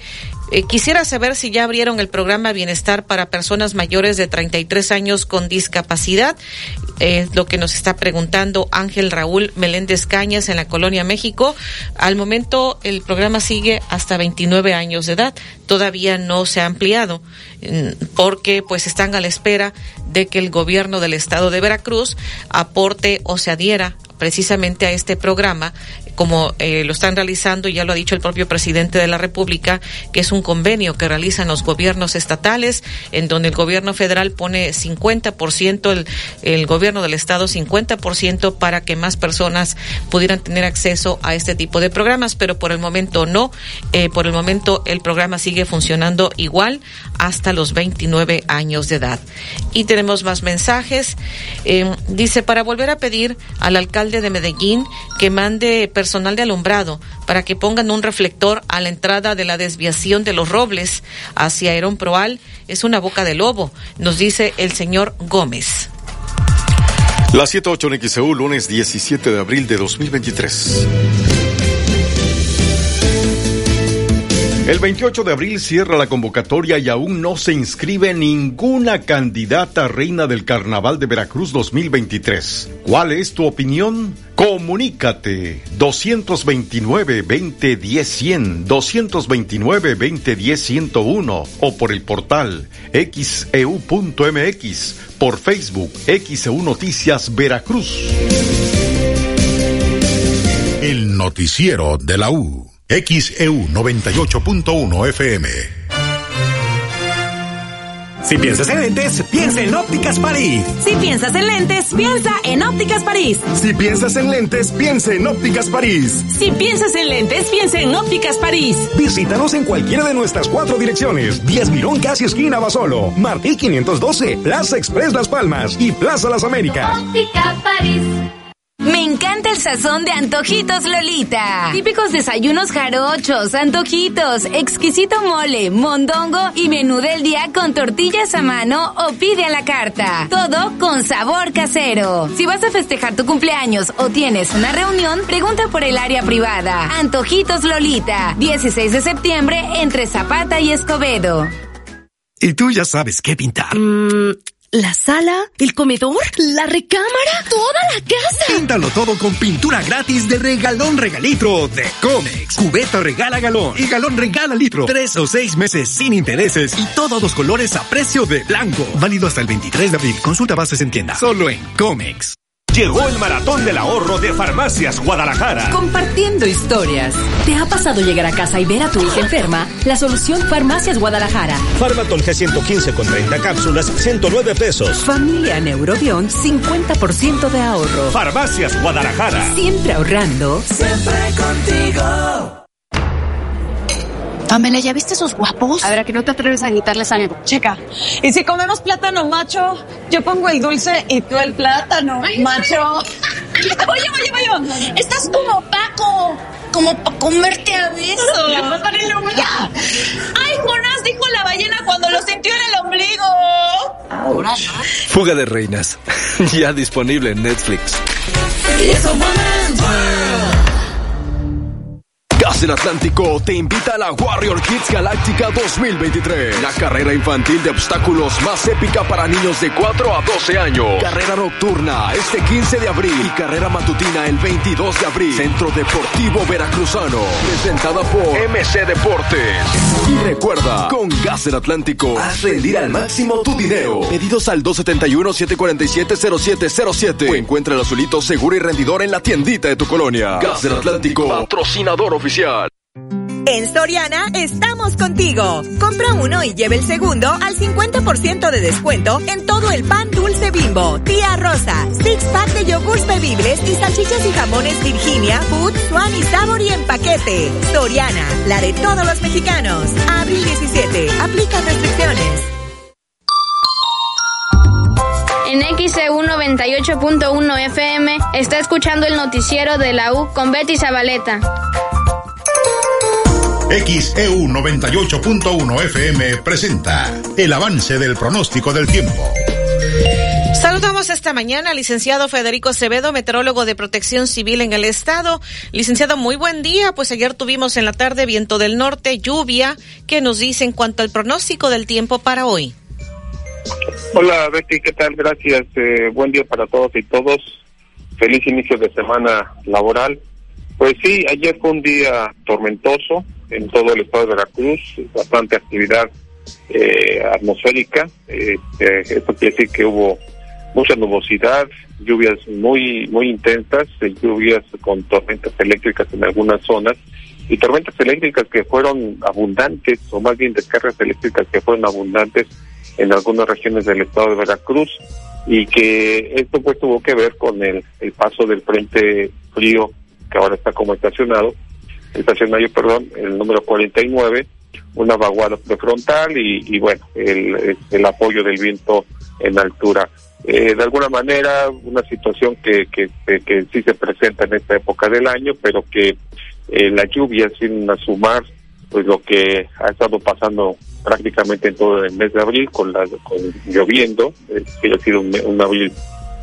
Eh, quisiera saber si ya abrieron el programa Bienestar para personas mayores de 33 años con discapacidad. Es lo que nos está preguntando Ángel Raúl Meléndez Cañas en la Colonia México. Al momento el programa sigue hasta 29 años de edad. Todavía no se ha ampliado porque pues están a la espera de que el gobierno del estado de Veracruz aporte o se adhiera precisamente a este programa, como eh, lo están realizando, y ya lo ha dicho el propio presidente de la República, que es un convenio que realizan los gobiernos estatales, en donde el gobierno federal pone 50%, el, el gobierno del estado 50% para que más personas pudieran tener acceso a este tipo de programas, pero por el momento no. Eh, por el momento el programa sigue funcionando igual hasta los 29 años de edad. Y tenemos más mensajes. Eh, dice, para volver a pedir al alcalde de Medellín que mande personal de alumbrado para que pongan un reflector a la entrada de la desviación de los robles hacia Herón Proal. Es una boca de lobo, nos dice el señor Gómez.
La 78 en XEU, lunes 17 de abril de 2023. El 28 de abril cierra la convocatoria y aún no se inscribe ninguna candidata reina del Carnaval de Veracruz 2023. ¿Cuál es tu opinión? Comunícate 229-2010-100, 229-2010-101 o por el portal xeu.mx, e por Facebook XEU Noticias Veracruz.
El noticiero de la U. XEU 98.1 FM.
Si piensas en lentes, piensa en Ópticas París.
Si piensas en lentes, piensa en Ópticas París.
Si piensas en lentes, piensa en Ópticas París.
Si piensas en lentes, piensa en Ópticas París.
Visítanos en cualquiera de nuestras cuatro direcciones. 10 Mirón, casi esquina Basolo. Martí 512, Plaza Express Las Palmas y Plaza Las Américas.
Óptica París.
Me encanta el sazón de Antojitos Lolita.
Típicos desayunos jarochos, antojitos, exquisito mole, mondongo y menú del día con tortillas a mano o pide a la carta. Todo con sabor casero. Si vas a festejar tu cumpleaños o tienes una reunión, pregunta por el área privada. Antojitos Lolita, 16 de septiembre entre Zapata y Escobedo.
Y tú ya sabes qué pintar.
¿La sala? ¿El comedor? ¿La recámara? ¿Toda la casa?
Píntalo todo con pintura gratis de regalón regalitro de Comex. Cubeta regala galón y galón regala litro. Tres o seis meses sin intereses y todos los colores a precio de blanco. Válido hasta el 23 de abril. Consulta bases en tienda. Solo en Comex.
Llegó el maratón del ahorro de Farmacias Guadalajara.
Compartiendo historias. ¿Te ha pasado llegar a casa y ver a tu hija enferma? La solución Farmacias Guadalajara.
Farmatol G115 con 30 cápsulas, 109 pesos.
Familia Neurobión, 50% de ahorro.
Farmacias Guadalajara.
Siempre ahorrando.
Siempre contigo.
Pamela, ¿ya viste esos guapos?
A ver, ¿a que no te atreves a quitarles algo?
Checa. Y si comemos plátano macho, yo pongo el dulce y tú el plátano macho.
Oye, oye, oye, estás como Paco, como para comerte a besos.
Ya.
Ay, Jonás dijo la ballena cuando lo sintió en el ombligo. Ahora
Fuga de Reinas. ya disponible en Netflix. Gas del Atlántico te invita a la Warrior Kids Galáctica 2023. La carrera infantil de obstáculos más épica para niños de 4 a 12 años. Carrera nocturna este 15 de abril y carrera matutina el 22 de abril. Centro Deportivo Veracruzano. Presentada por MC Deportes. Y recuerda, con Gas del Atlántico, haz rendir al máximo tu dinero. Pedidos al 271-747-0707 o encuentra el azulito seguro y rendidor en la tiendita de tu colonia. Gas del Atlántico, patrocinador oficial.
En Soriana estamos contigo. Compra uno y lleve el segundo al 50% de descuento en todo el pan dulce bimbo, tía rosa, six pack de yogurts bebibles y salchichas y jamones Virginia, Food, Swan y Sabor y en paquete. Soriana, la de todos los mexicanos. Abril 17. Aplica restricciones.
En XEU 98.1 FM está escuchando el noticiero de la U con Betty Zabaleta.
XEU 98.1 FM presenta el avance del pronóstico del tiempo.
Saludamos esta mañana al licenciado Federico Acevedo, meteorólogo de protección civil en el estado. Licenciado, muy buen día. Pues ayer tuvimos en la tarde viento del norte, lluvia. ¿Qué nos dice en cuanto al pronóstico del tiempo para hoy?
Hola Betty, ¿qué tal? Gracias. Eh, buen día para todos y todos. Feliz inicio de semana laboral. Pues sí, ayer fue un día tormentoso en todo el estado de Veracruz, bastante actividad eh, atmosférica. Eh, esto quiere decir que hubo mucha nubosidad, lluvias muy muy intensas, eh, lluvias con tormentas eléctricas en algunas zonas y tormentas eléctricas que fueron abundantes, o más bien descargas eléctricas que fueron abundantes en algunas regiones del estado de Veracruz y que esto pues tuvo que ver con el, el paso del frente frío que ahora está como estacionado, estacionario, perdón, el número 49, una vaguada frontal y, y bueno, el, el apoyo del viento en altura. Eh, de alguna manera, una situación que, que, que, sí se presenta en esta época del año, pero que eh, la lluvia, sin sumar pues lo que ha estado pasando prácticamente en todo el mes de abril, con, la, con lloviendo, eh, que ha sido un, un abril,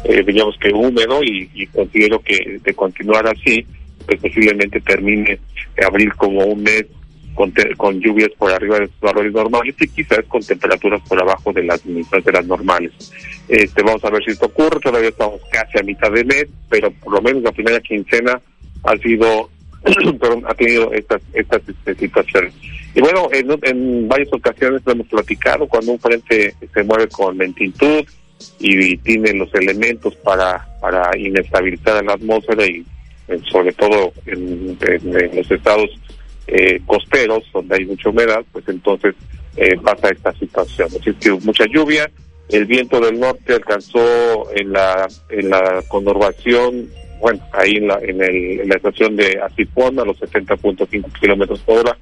eh, digamos que húmedo, y considero que de continuar así, pues posiblemente termine abril como un mes con, con lluvias por arriba de sus valores normales y quizás con temperaturas por abajo de las de las normales. Este, vamos a ver si esto ocurre, todavía estamos casi a mitad de mes, pero por lo menos la primera quincena ha sido, perdón, ha tenido estas, estas este, situaciones. Y bueno, en, en varias ocasiones lo hemos platicado, cuando un frente se mueve con lentitud y, tiene los elementos para, para inestabilizar la atmósfera y sobre todo en, los estados eh, costeros, donde hay mucha humedad, pues entonces eh, pasa esta situación. Así que mucha lluvia, el viento del norte alcanzó en la, en la conurbación, bueno, ahí en la, en, el, en la estación de Asipón a los 70.5 kilómetros por hora,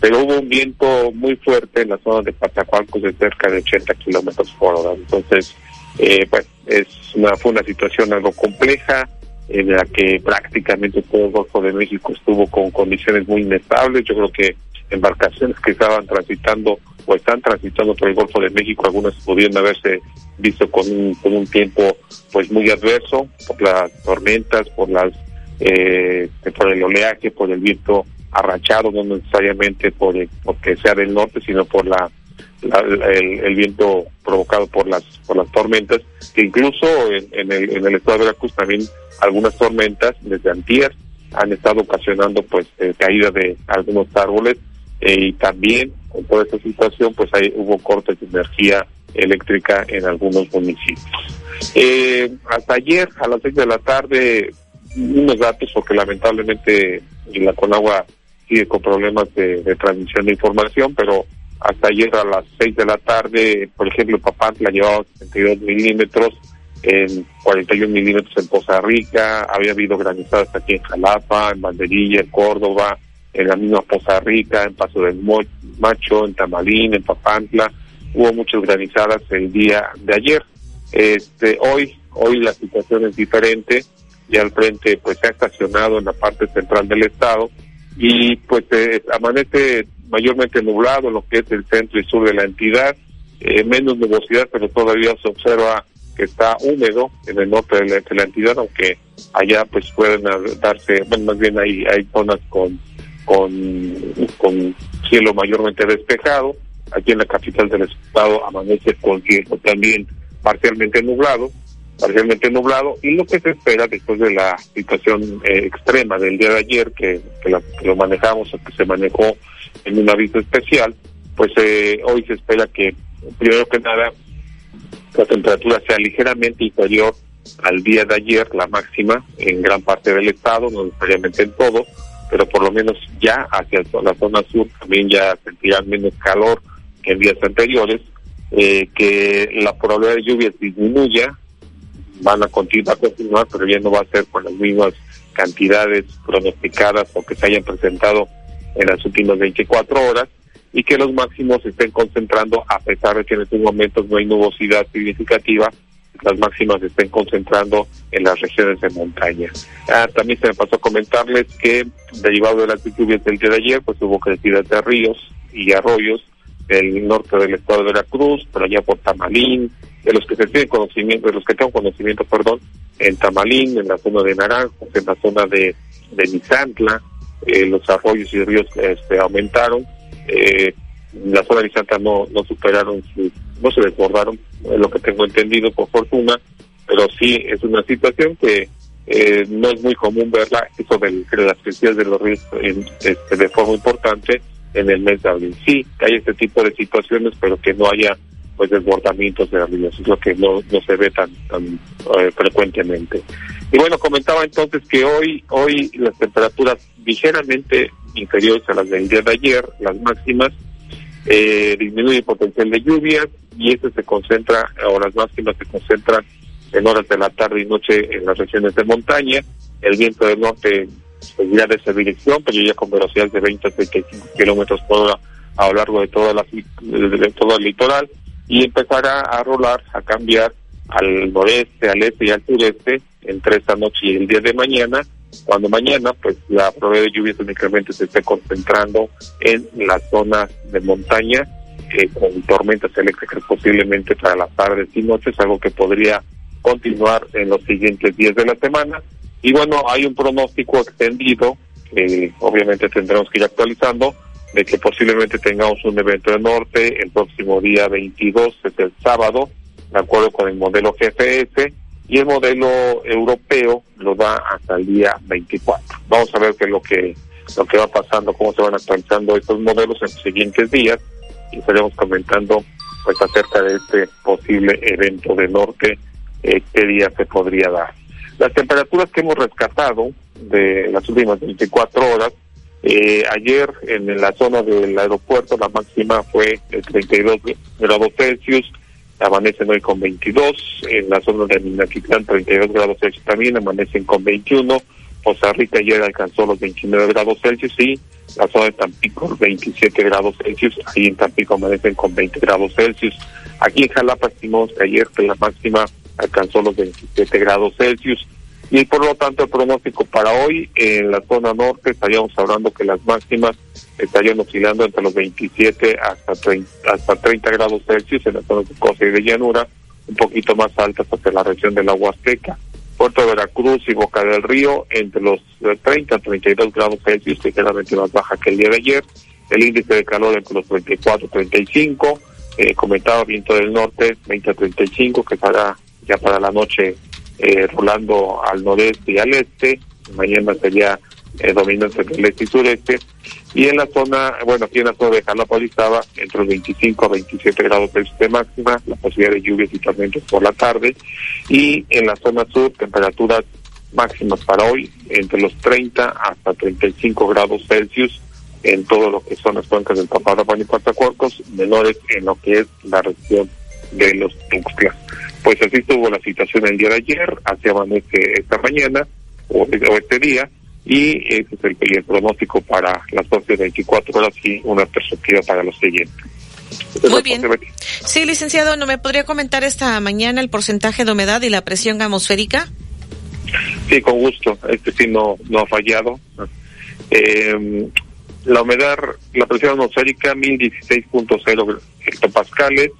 pero hubo un viento muy fuerte en la zona de Patacualcos de cerca de 80 kilómetros por hora. Entonces, eh, pues es una, fue una situación algo compleja en la que prácticamente todo el Golfo de México estuvo con condiciones muy inestables. Yo creo que embarcaciones que estaban transitando o están transitando por el Golfo de México, algunas pudieron haberse visto con un, con un tiempo pues muy adverso por las tormentas, por las eh, por el oleaje, por el viento arrachado, no necesariamente por porque sea del norte, sino por la el, viento provocado por las por las tormentas, que incluso en, el, en el estado de Veracruz también algunas tormentas desde antier han estado ocasionando pues eh, caída de algunos árboles eh, y también con toda esta situación pues ahí hubo cortes de energía eléctrica en algunos municipios. Eh, hasta ayer a las seis de la tarde unos datos porque lamentablemente la Conagua sigue con problemas de transmisión de información, pero hasta ayer a las 6 de la tarde, por ejemplo, Papantla llevaba 72 milímetros, en 41 milímetros en Poza Rica, había habido granizadas aquí en Jalapa, en Banderilla, en Córdoba, en la misma Poza Rica, en Paso del Macho, en Tamalín, en Papantla, hubo muchas granizadas el día de ayer. Este, hoy, hoy la situación es diferente, ya el frente pues se ha estacionado en la parte central del estado y pues eh, amanece mayormente nublado lo que es el centro y sur de la entidad, eh, menos nubosidad, pero todavía se observa que está húmedo en el norte de la, entidad, aunque allá pues pueden darse, bueno, más bien hay, hay zonas con, con, cielo mayormente despejado, aquí en la capital del estado amanece con cielo también parcialmente nublado, parcialmente nublado, y lo que se espera después de la situación eh, extrema del día de ayer, que, que, lo manejamos o que se manejó en un aviso especial, pues eh, hoy se espera que, primero que nada, la temperatura sea ligeramente inferior al día de ayer, la máxima, en gran parte del estado, no necesariamente en todo, pero por lo menos ya hacia la zona sur también ya sentirán menos calor que en días anteriores, eh, que la probabilidad de lluvia disminuya, van a continuar, a continuar, pero ya no va a ser con las mismas cantidades pronosticadas o que se hayan presentado en las últimas 24 horas y que los máximos se estén concentrando, a pesar de que en estos momentos no hay nubosidad significativa, las máximas estén concentrando en las regiones de montaña. Ah, también se me pasó a comentarles que, derivado de las lluvias del día de ayer, pues hubo crecida de ríos y arroyos del norte del estado de Veracruz, pero allá por Tamalín, de los que se tienen conocimiento, de los que tengo conocimiento, perdón, en Tamalín, en la zona de Naranjos, en la zona de, de Nizantla, eh, los arroyos y ríos este, aumentaron, eh, la zona de no, no superaron, su, no se desbordaron, es lo que tengo entendido por fortuna, pero sí es una situación que eh, no es muy común verla, eso de las crecidas de los ríos en, este, de forma importante en el mes de abril. Sí, hay este tipo de situaciones, pero que no haya pues desbordamientos de ríos, es lo que no, no se ve tan, tan eh, frecuentemente. Y bueno, comentaba entonces que hoy, hoy las temperaturas ligeramente inferiores a las del día de ayer, las máximas, eh, disminuye el potencial de lluvias y este se concentra, o las máximas se concentran en horas de la tarde y noche en las regiones de montaña. El viento del norte seguirá de esa dirección, pero ya con velocidades de 20 a 35 kilómetros por hora a lo largo de, toda la, de todo el litoral y empezará a rolar, a cambiar al noreste, al este y al sureste entre esta noche y el día de mañana, cuando mañana pues la probabilidad de lluvias únicamente se esté concentrando en la zona de montaña eh, con tormentas eléctricas posiblemente para las tardes y noches, algo que podría continuar en los siguientes días de la semana. Y bueno, hay un pronóstico extendido, obviamente tendremos que ir actualizando, de que posiblemente tengamos un evento de norte el próximo día 22, es el sábado, de acuerdo con el modelo GFS, y el modelo europeo lo da hasta el día 24. Vamos a ver qué es lo que, lo que va pasando, cómo se van actualizando estos modelos en los siguientes días, y estaremos comentando pues acerca de este posible evento de norte, eh, qué día se podría dar. Las temperaturas que hemos rescatado de las últimas 24 horas, eh, ayer en, la zona del aeropuerto la máxima fue de 32 grados Celsius, amanecen hoy con 22, en la zona de Minaquitlán 32 grados Celsius también, amanecen con 21, Poza Rica ayer alcanzó los 29 grados Celsius y la zona de Tampico 27 grados Celsius, ahí en Tampico amanecen con 20 grados Celsius. Aquí en Jalapa estimamos que ayer la máxima alcanzó los 27 grados Celsius y por lo tanto el pronóstico para hoy en la zona norte estaríamos hablando que las máximas estarían oscilando entre los 27 hasta 30, hasta 30 grados Celsius en la zona de costa y de llanura, un poquito más altas hacia la región de la Huasteca. Puerto Veracruz y Boca del Río entre los 30 a 32 grados Celsius, ligeramente más baja que el día de ayer. El índice de calor entre los 34 y 35. Eh, comentaba viento del norte 20 a 35, que estará ya para la noche eh, rolando al noreste y al este, mañana sería eh, dominante del este y sureste, y en la zona, bueno, aquí en la zona de Jalapa estaba entre los 25 a 27 grados de máxima, la posibilidad de lluvias y tormentos por la tarde, y en la zona sur, temperaturas máximas para hoy entre los 30 hasta 35 grados Celsius en todo lo que son las cuencas del Papadapan y Patacuarcos, menores en lo que es la región de los Tuxtlas. Pues así estuvo la situación el día de ayer, así amanece esta mañana o, este día, y ese es el, pronóstico para las próximas 24 horas y una perspectiva para los siguientes.
Muy bien. Sí, licenciado, ¿no me podría comentar esta mañana el porcentaje de humedad y la presión atmosférica?
Sí, con gusto. Este sí no, no ha fallado. Eh, la humedad, la presión atmosférica 1016.0 hectopascales,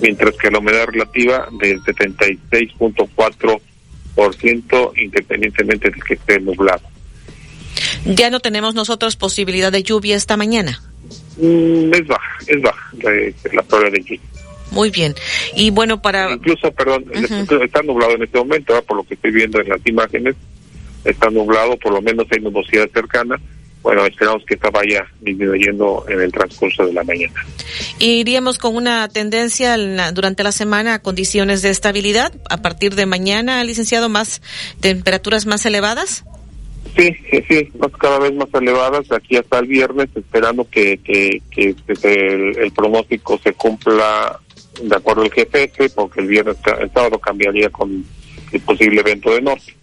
mientras que la humedad relativa del 76.4% independientemente de que esté nublado.
¿Ya no tenemos nosotros posibilidad de lluvia esta mañana?
Mm, es baja, es baja la probabilidad de lluvia.
Muy bien. Y bueno, para...
Incluso, perdón, está nublado en este momento, por lo que estoy viendo en las imágenes, está nublado, por lo menos hay nubosidad cercana, bueno, esperamos que esta vaya disminuyendo en el transcurso de la mañana.
¿Iríamos con una tendencia durante la semana a condiciones de estabilidad? ¿A partir de mañana, licenciado, más temperaturas más elevadas?
Sí, sí, sí, más cada vez más elevadas, aquí hasta el viernes, esperando que, que, que, el, pronóstico se cumpla de acuerdo al GPS, porque el viernes, el sábado cambiaría con el posible evento de norte.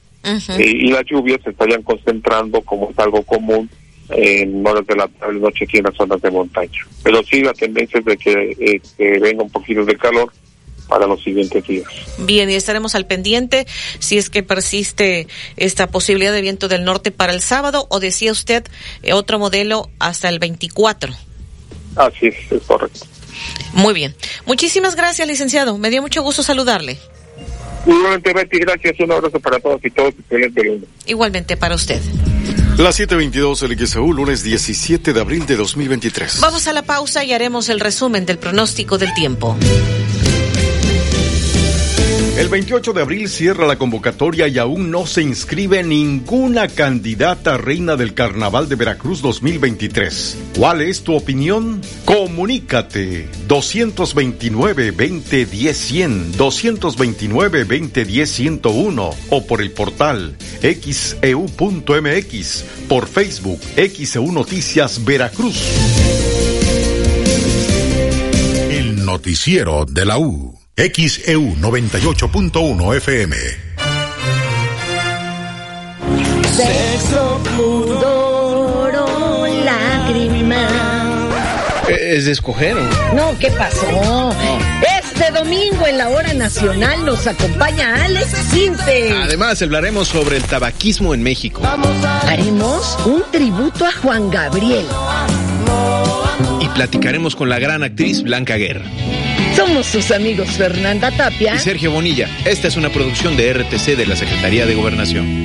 y, y las lluvias se estarían concentrando, como es algo común, en horas de la noche aquí en las zonas de montaña. Pero sí la tendencia es de que, eh, venga un poquito de calor para los siguientes días.
Bien, y estaremos al pendiente si es que persiste esta posibilidad de viento del norte para el sábado o decía usted eh, otro modelo hasta el 24.
Así es, es correcto.
Muy bien. Muchísimas gracias, licenciado. Me dio mucho gusto saludarle.
Igualmente, Betty, gracias. Un abrazo para todos y todos. Excelente
Igualmente para usted.
Las 7:22 el XEU, lunes 17 de abril de 2023.
Vamos a la pausa y haremos el resumen del pronóstico del tiempo.
El 28 de abril cierra la convocatoria y aún no se inscribe ninguna candidata reina del Carnaval de Veracruz 2023. ¿Cuál es tu opinión? Comunícate 229-2010-100, 229-2010-101 o por el portal xeu.mx, e por Facebook XEU Noticias Veracruz.
El noticiero de la U. XEU 98.1 FM.
Sexo, pudor, lágrima.
Es de escoger.
No, ¿qué pasó? Este domingo en la hora nacional nos acompaña Alex Sinte.
Además, hablaremos sobre el tabaquismo en México.
Haremos un tributo a Juan Gabriel.
Y platicaremos con la gran actriz Blanca Guerra.
Somos sus amigos Fernanda Tapia
y Sergio Bonilla. Esta es una producción de RTC de la Secretaría de Gobernación.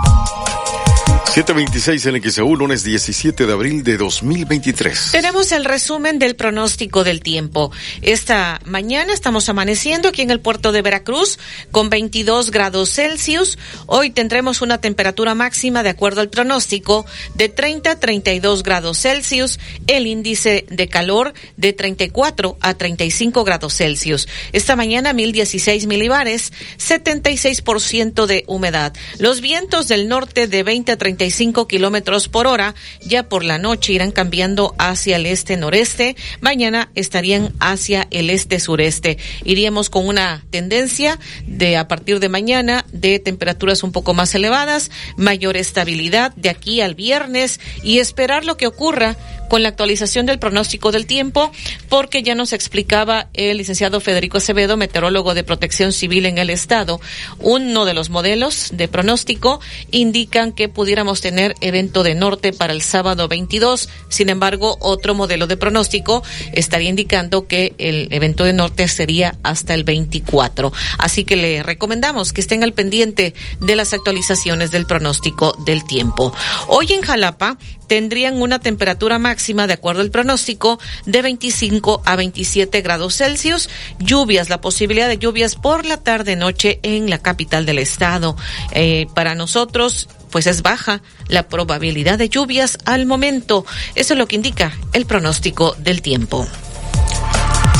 726 en XEU, lunes 17 de abril de 2023.
Tenemos el resumen del pronóstico del tiempo. Esta mañana estamos amaneciendo aquí en el puerto de Veracruz con 22 grados Celsius. Hoy tendremos una temperatura máxima, de acuerdo al pronóstico, de 30 a 32 grados Celsius. El índice de calor de 34 a 35 grados Celsius. Esta mañana 1016 milibares, 76% de humedad. Los vientos del norte de 20 a 30 kilómetros por hora. Ya por la noche irán cambiando hacia el este-noreste. Mañana estarían hacia el este-sureste. Iríamos con una tendencia de a partir de mañana de temperaturas un poco más elevadas, mayor estabilidad de aquí al viernes y esperar lo que ocurra con la actualización del pronóstico del tiempo, porque ya nos explicaba el licenciado Federico Acevedo, meteorólogo de protección civil en el estado, uno de los modelos de pronóstico indican que pudiéramos tener evento de norte para el sábado 22. Sin embargo, otro modelo de pronóstico estaría indicando que el evento de norte sería hasta el 24. Así que le recomendamos que estén al pendiente de las actualizaciones del pronóstico del tiempo. Hoy en Jalapa tendrían una temperatura máxima, de acuerdo al pronóstico, de 25 a 27 grados Celsius. Lluvias, la posibilidad de lluvias por la tarde-noche en la capital del estado. Eh, para nosotros, pues es baja la probabilidad de lluvias al momento. Eso es lo que indica el pronóstico del tiempo.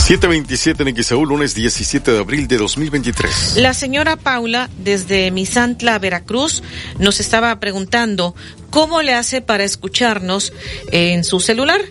727 en XEU, lunes 17 de abril de 2023.
La señora Paula, desde Misantla, Veracruz, nos estaba preguntando cómo le hace para escucharnos en su celular.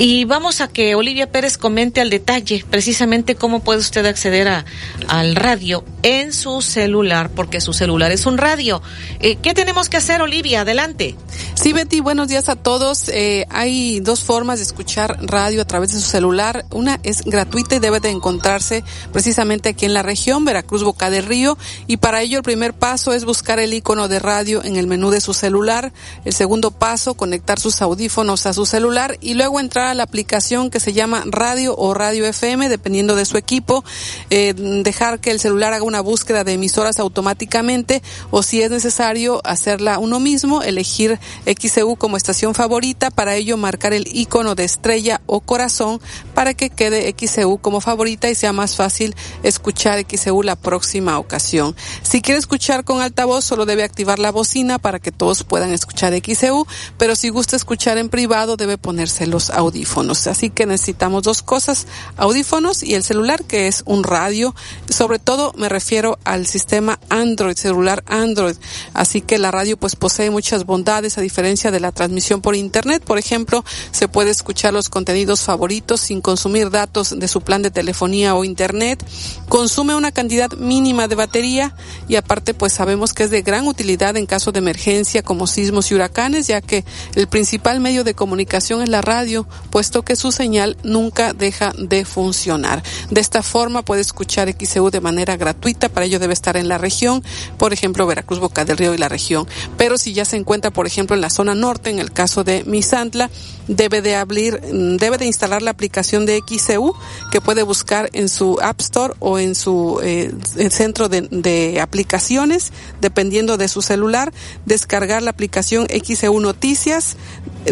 Y vamos a que Olivia Pérez comente al detalle precisamente cómo puede usted acceder a, al radio en su celular, porque su celular es un radio. Eh, ¿Qué tenemos que hacer, Olivia? Adelante.
Sí, Betty, buenos días a todos. Eh, hay dos formas de escuchar radio a través de su celular. Una es gratuita y debe de encontrarse precisamente aquí en la región, Veracruz, Boca del Río. Y para ello el primer paso es buscar el icono de radio en el menú de su celular. El segundo paso, conectar sus audífonos a su celular y luego entrar la aplicación que se llama Radio o Radio FM, dependiendo de su equipo, eh, dejar que el celular haga una búsqueda de emisoras automáticamente o si es necesario hacerla uno mismo, elegir XEU como estación favorita, para ello marcar el icono de estrella o corazón para que quede XEU como favorita y sea más fácil escuchar XEU la próxima ocasión. Si quiere escuchar con altavoz, solo debe activar la bocina para que todos puedan escuchar XEU, pero si gusta escuchar en privado, debe ponerse los audífonos. Así que necesitamos dos cosas, audífonos y el celular, que es un radio. Sobre todo me refiero al sistema Android, celular Android. Así que la radio pues posee muchas bondades a diferencia de la transmisión por Internet. Por ejemplo, se puede escuchar los contenidos favoritos sin consumir datos de su plan de telefonía o Internet. Consume una cantidad mínima de batería y aparte pues sabemos que es de gran utilidad en caso de emergencia como sismos y huracanes, ya que el principal medio de comunicación es la radio, puesto que su señal nunca deja de funcionar. De esta forma puede escuchar XEU de manera gratuita, para ello debe estar en la región, por ejemplo Veracruz, Boca del Río y la región. Pero si ya se encuentra, por ejemplo, en la zona norte, en el caso de Misantla, debe de abrir, debe de instalar la aplicación de XEU que puede buscar en su App Store o en su eh, centro de, de aplicaciones, dependiendo de su celular, descargar la aplicación XEU Noticias,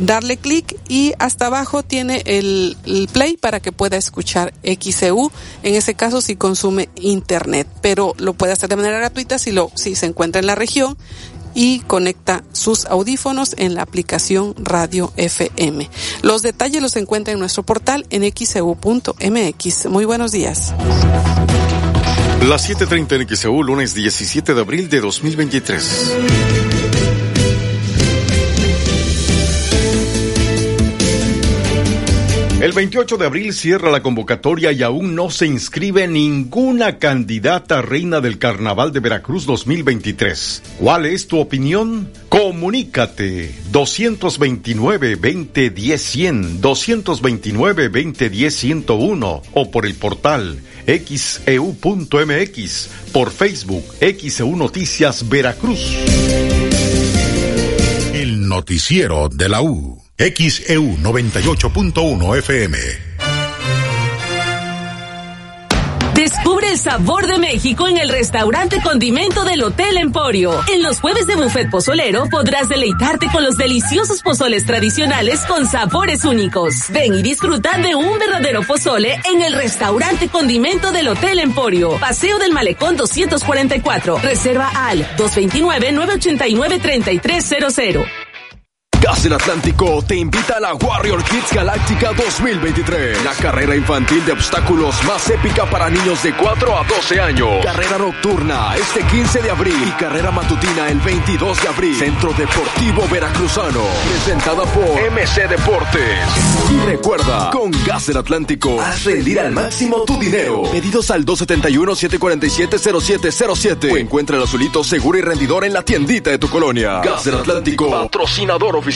darle clic y hasta abajo tiene el, play para que pueda escuchar XEU, en ese caso si consume internet, pero lo puede hacer de manera gratuita si lo si se encuentra en la región y conecta sus audífonos en la aplicación Radio FM. Los detalles los encuentra en nuestro portal en xeu.mx. Muy buenos días.
Las 7:30 en XEU, lunes 17 de abril de 2023. El 28 de abril cierra la convocatoria y aún no se inscribe ninguna candidata reina del Carnaval de Veracruz 2023. ¿Cuál es tu opinión? Comunícate 229-2010-100, 229-2010-101 o por el portal xeu.mx, por Facebook XEU Noticias Veracruz.
El noticiero de la U. XEU 98.1 FM.
Descubre el sabor de México en el restaurante Condimento del Hotel Emporio. En los jueves de buffet pozolero podrás deleitarte con los deliciosos pozoles tradicionales con sabores únicos. Ven y disfruta de un verdadero pozole en el restaurante Condimento del Hotel Emporio. Paseo del Malecón 244. Reserva al 229-989-3300.
Gas del Atlántico te invita a la Warrior Kids Galáctica 2023, la carrera infantil de obstáculos más épica para niños de 4 a 12 años. Carrera nocturna este 15 de abril y carrera matutina el 22 de abril. Centro Deportivo Veracruzano, presentada por MC Deportes. Y recuerda, con Gas del Atlántico, haz rendir al máximo tu dinero. Pedidos al 271-747-0707 o encuentra el azulito seguro y rendidor en la tiendita de tu colonia. Gas del Atlántico, patrocinador oficial.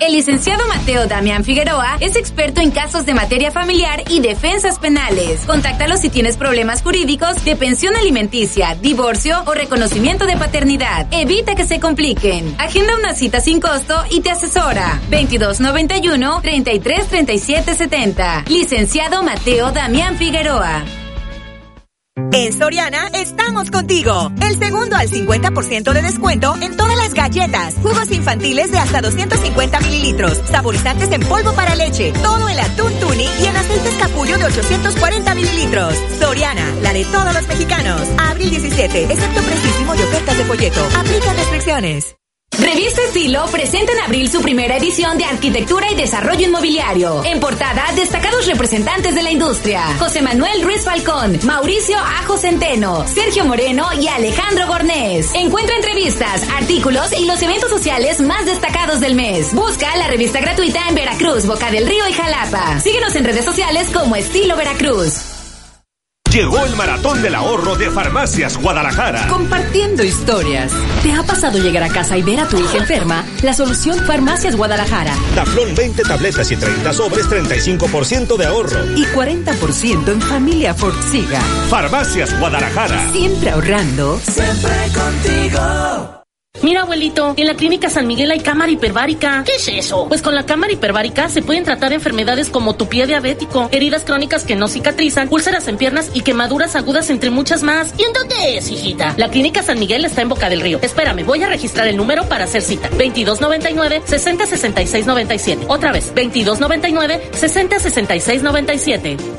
El licenciado Mateo Damián Figueroa es experto en casos de materia familiar y defensas penales. Contáctalo si tienes problemas jurídicos de pensión alimenticia, divorcio o reconocimiento de paternidad. Evita que se compliquen. Agenda una cita sin costo y te asesora. 2291 333770. Licenciado Mateo Damián Figueroa.
En Soriana estamos contigo. El segundo al 50% de descuento en todas las galletas, jugos infantiles de hasta 250 mililitros, saborizantes en polvo para leche, todo el atún tuni y en aceite capullo de 840 mililitros. Soriana, la de todos los mexicanos. Abril 17, excepto precisísimo de ofertas de folleto. Aplica restricciones.
Revista Estilo presenta en abril su primera edición de Arquitectura y Desarrollo Inmobiliario. En portada, destacados representantes de la industria. José Manuel Ruiz Falcón, Mauricio Ajo Centeno, Sergio Moreno y Alejandro Gornés. Encuentra entrevistas, artículos y los eventos sociales más destacados del mes. Busca la revista gratuita en Veracruz, Boca del Río y Jalapa. Síguenos en redes sociales como Estilo Veracruz.
Llegó el maratón del ahorro de Farmacias Guadalajara.
Compartiendo historias. ¿Te ha pasado llegar a casa y ver a tu hija enferma? La solución Farmacias Guadalajara.
Taflón 20 tabletas y 30 sobres, 35% de ahorro.
Y 40% en familia Forxiga.
Farmacias Guadalajara.
Siempre ahorrando.
Siempre contigo.
Mira, abuelito, en la clínica San Miguel hay cámara hiperbárica. ¿Qué es eso? Pues con la cámara hiperbárica se pueden tratar enfermedades como tu pie diabético, heridas crónicas que no cicatrizan, úlceras en piernas y quemaduras agudas, entre muchas más. ¿Y en dónde es, hijita? La clínica San Miguel está en Boca del Río. Espérame, voy a registrar el número para hacer cita. 2299 606697. Otra vez, 2299 606697.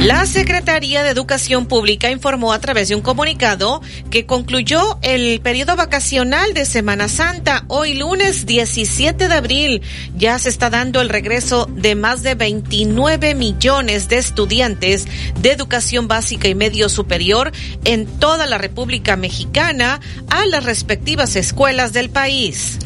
La Secretaría de Educación Pública informó a través de un comunicado que concluyó el periodo vacacional de Semana Santa. Hoy lunes 17 de abril ya se está dando el regreso de más de 29 millones de estudiantes de educación básica y medio superior en toda la República Mexicana a las respectivas escuelas del país.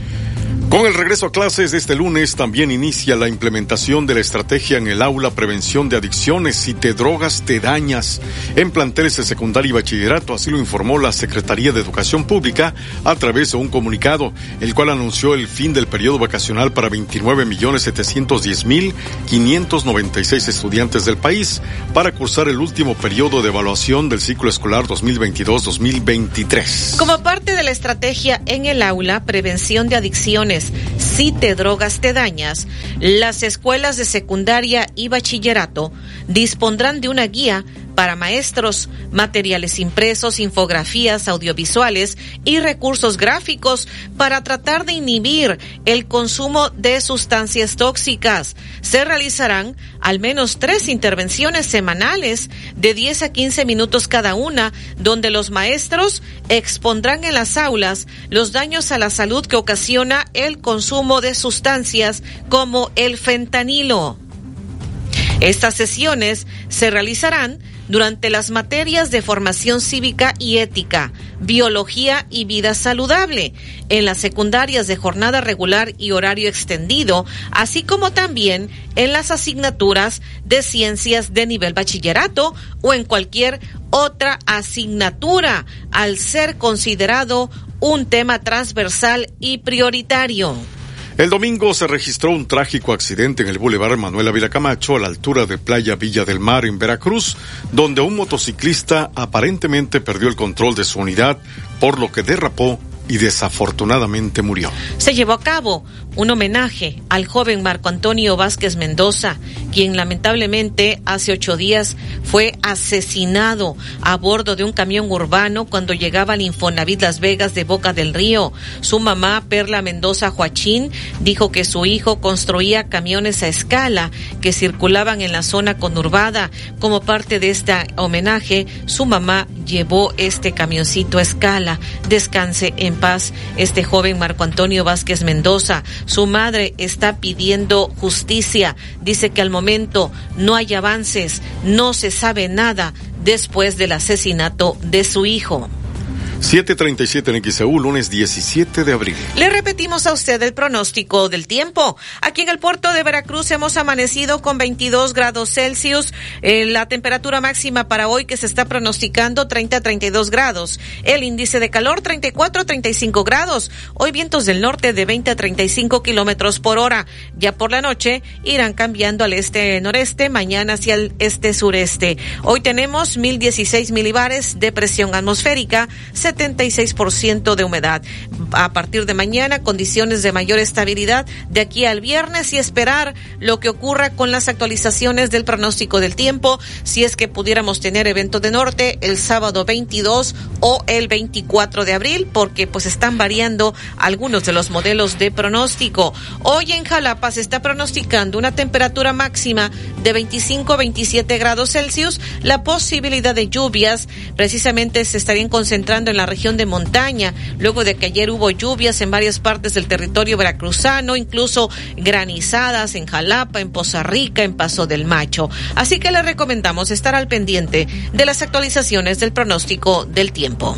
Con el regreso a clases este lunes también inicia la implementación de la estrategia en el aula prevención de adicciones. Si te drogas, te dañas. En planteles de secundaria y bachillerato, así lo informó la Secretaría de Educación Pública a través de un comunicado, el cual anunció el fin del periodo vacacional para 29 millones 710 mil 596 estudiantes del país para cursar el último periodo de evaluación del ciclo escolar 2022-2023.
Como parte de la estrategia en el aula prevención de adicciones si te drogas te dañas, las escuelas de secundaria y bachillerato dispondrán de una guía para maestros, materiales impresos, infografías audiovisuales y recursos gráficos para tratar de inhibir el consumo de sustancias tóxicas. Se realizarán al menos tres intervenciones semanales de 10 a 15 minutos cada una, donde los maestros expondrán en las aulas los daños a la salud que ocasiona el consumo de sustancias como el fentanilo. Estas sesiones se realizarán durante las materias de formación cívica y ética, biología y vida saludable, en las secundarias de jornada regular y horario extendido, así como también en las asignaturas de ciencias de nivel bachillerato o en cualquier otra asignatura, al ser considerado un tema transversal y prioritario.
El domingo se registró un trágico accidente en el Boulevard Manuel Ávila Camacho a la altura de Playa Villa del Mar en Veracruz, donde un motociclista aparentemente perdió el control de su unidad, por lo que derrapó y desafortunadamente murió.
Se llevó a cabo un homenaje al joven Marco Antonio Vázquez Mendoza, quien lamentablemente hace ocho días fue asesinado a bordo de un camión urbano cuando llegaba al Infonavit Las Vegas de Boca del Río. Su mamá, Perla Mendoza Joachín, dijo que su hijo construía camiones a escala que circulaban en la zona conurbada. Como parte de este homenaje, su mamá llevó este camioncito a escala. Descanse en paz este joven Marco Antonio Vázquez Mendoza. Su madre está pidiendo justicia. Dice que al momento no hay avances, no se sabe nada después del asesinato de su hijo.
737 en XEU, lunes 17 de abril.
Le repetimos a usted el pronóstico del tiempo. Aquí en el puerto de Veracruz hemos amanecido con 22 grados Celsius. Eh, la temperatura máxima para hoy que se está pronosticando 30 a 32 grados. El índice de calor 34 a 35 grados. Hoy vientos del norte de 20 a 35 kilómetros por hora. Ya por la noche irán cambiando al este-noreste, mañana hacia el este-sureste. Hoy tenemos 1016 milibares de presión atmosférica. 76% de humedad. A partir de mañana, condiciones de mayor estabilidad de aquí al viernes y esperar lo que ocurra con las actualizaciones del pronóstico del tiempo, si es que pudiéramos tener evento de norte el sábado 22 o el 24 de abril, porque pues están variando algunos de los modelos de pronóstico. Hoy en Jalapa se está pronosticando una temperatura máxima de 25 27 grados Celsius. La posibilidad de lluvias precisamente se estarían concentrando en la región de montaña, luego de que ayer hubo lluvias en varias partes del territorio veracruzano, incluso granizadas en Jalapa, en Poza Rica, en Paso del Macho. Así que le recomendamos estar al pendiente de las actualizaciones del pronóstico del tiempo.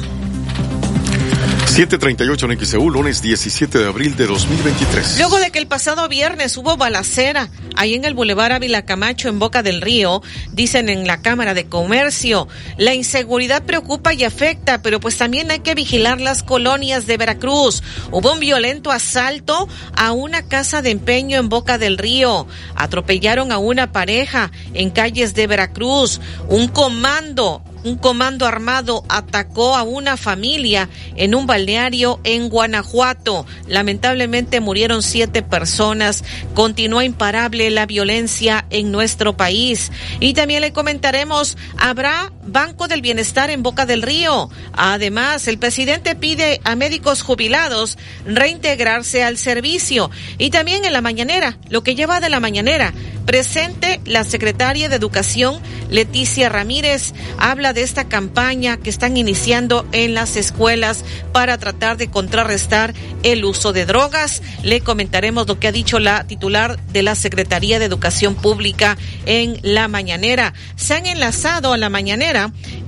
738 en XEU, lunes 17 de abril de 2023.
Luego de que el pasado viernes hubo balacera ahí en el Boulevard Ávila Camacho en Boca del Río, dicen en la Cámara de Comercio, la inseguridad preocupa y afecta, pero pues también hay que vigilar las colonias de Veracruz. Hubo un violento asalto a una casa de empeño en Boca del Río. Atropellaron a una pareja en calles de Veracruz. Un comando un comando armado atacó a una familia en un balneario en Guanajuato. Lamentablemente murieron siete personas. Continúa imparable la violencia en nuestro país. Y también le comentaremos, habrá Banco del Bienestar en Boca del Río. Además, el presidente pide a médicos jubilados reintegrarse al servicio. Y también en la mañanera, lo que lleva de la mañanera, presente la secretaria de Educación, Leticia Ramírez, habla de esta campaña que están iniciando en las escuelas para tratar de contrarrestar el uso de drogas. Le comentaremos lo que ha dicho la titular de la Secretaría de Educación Pública en la mañanera. Se han enlazado a la mañanera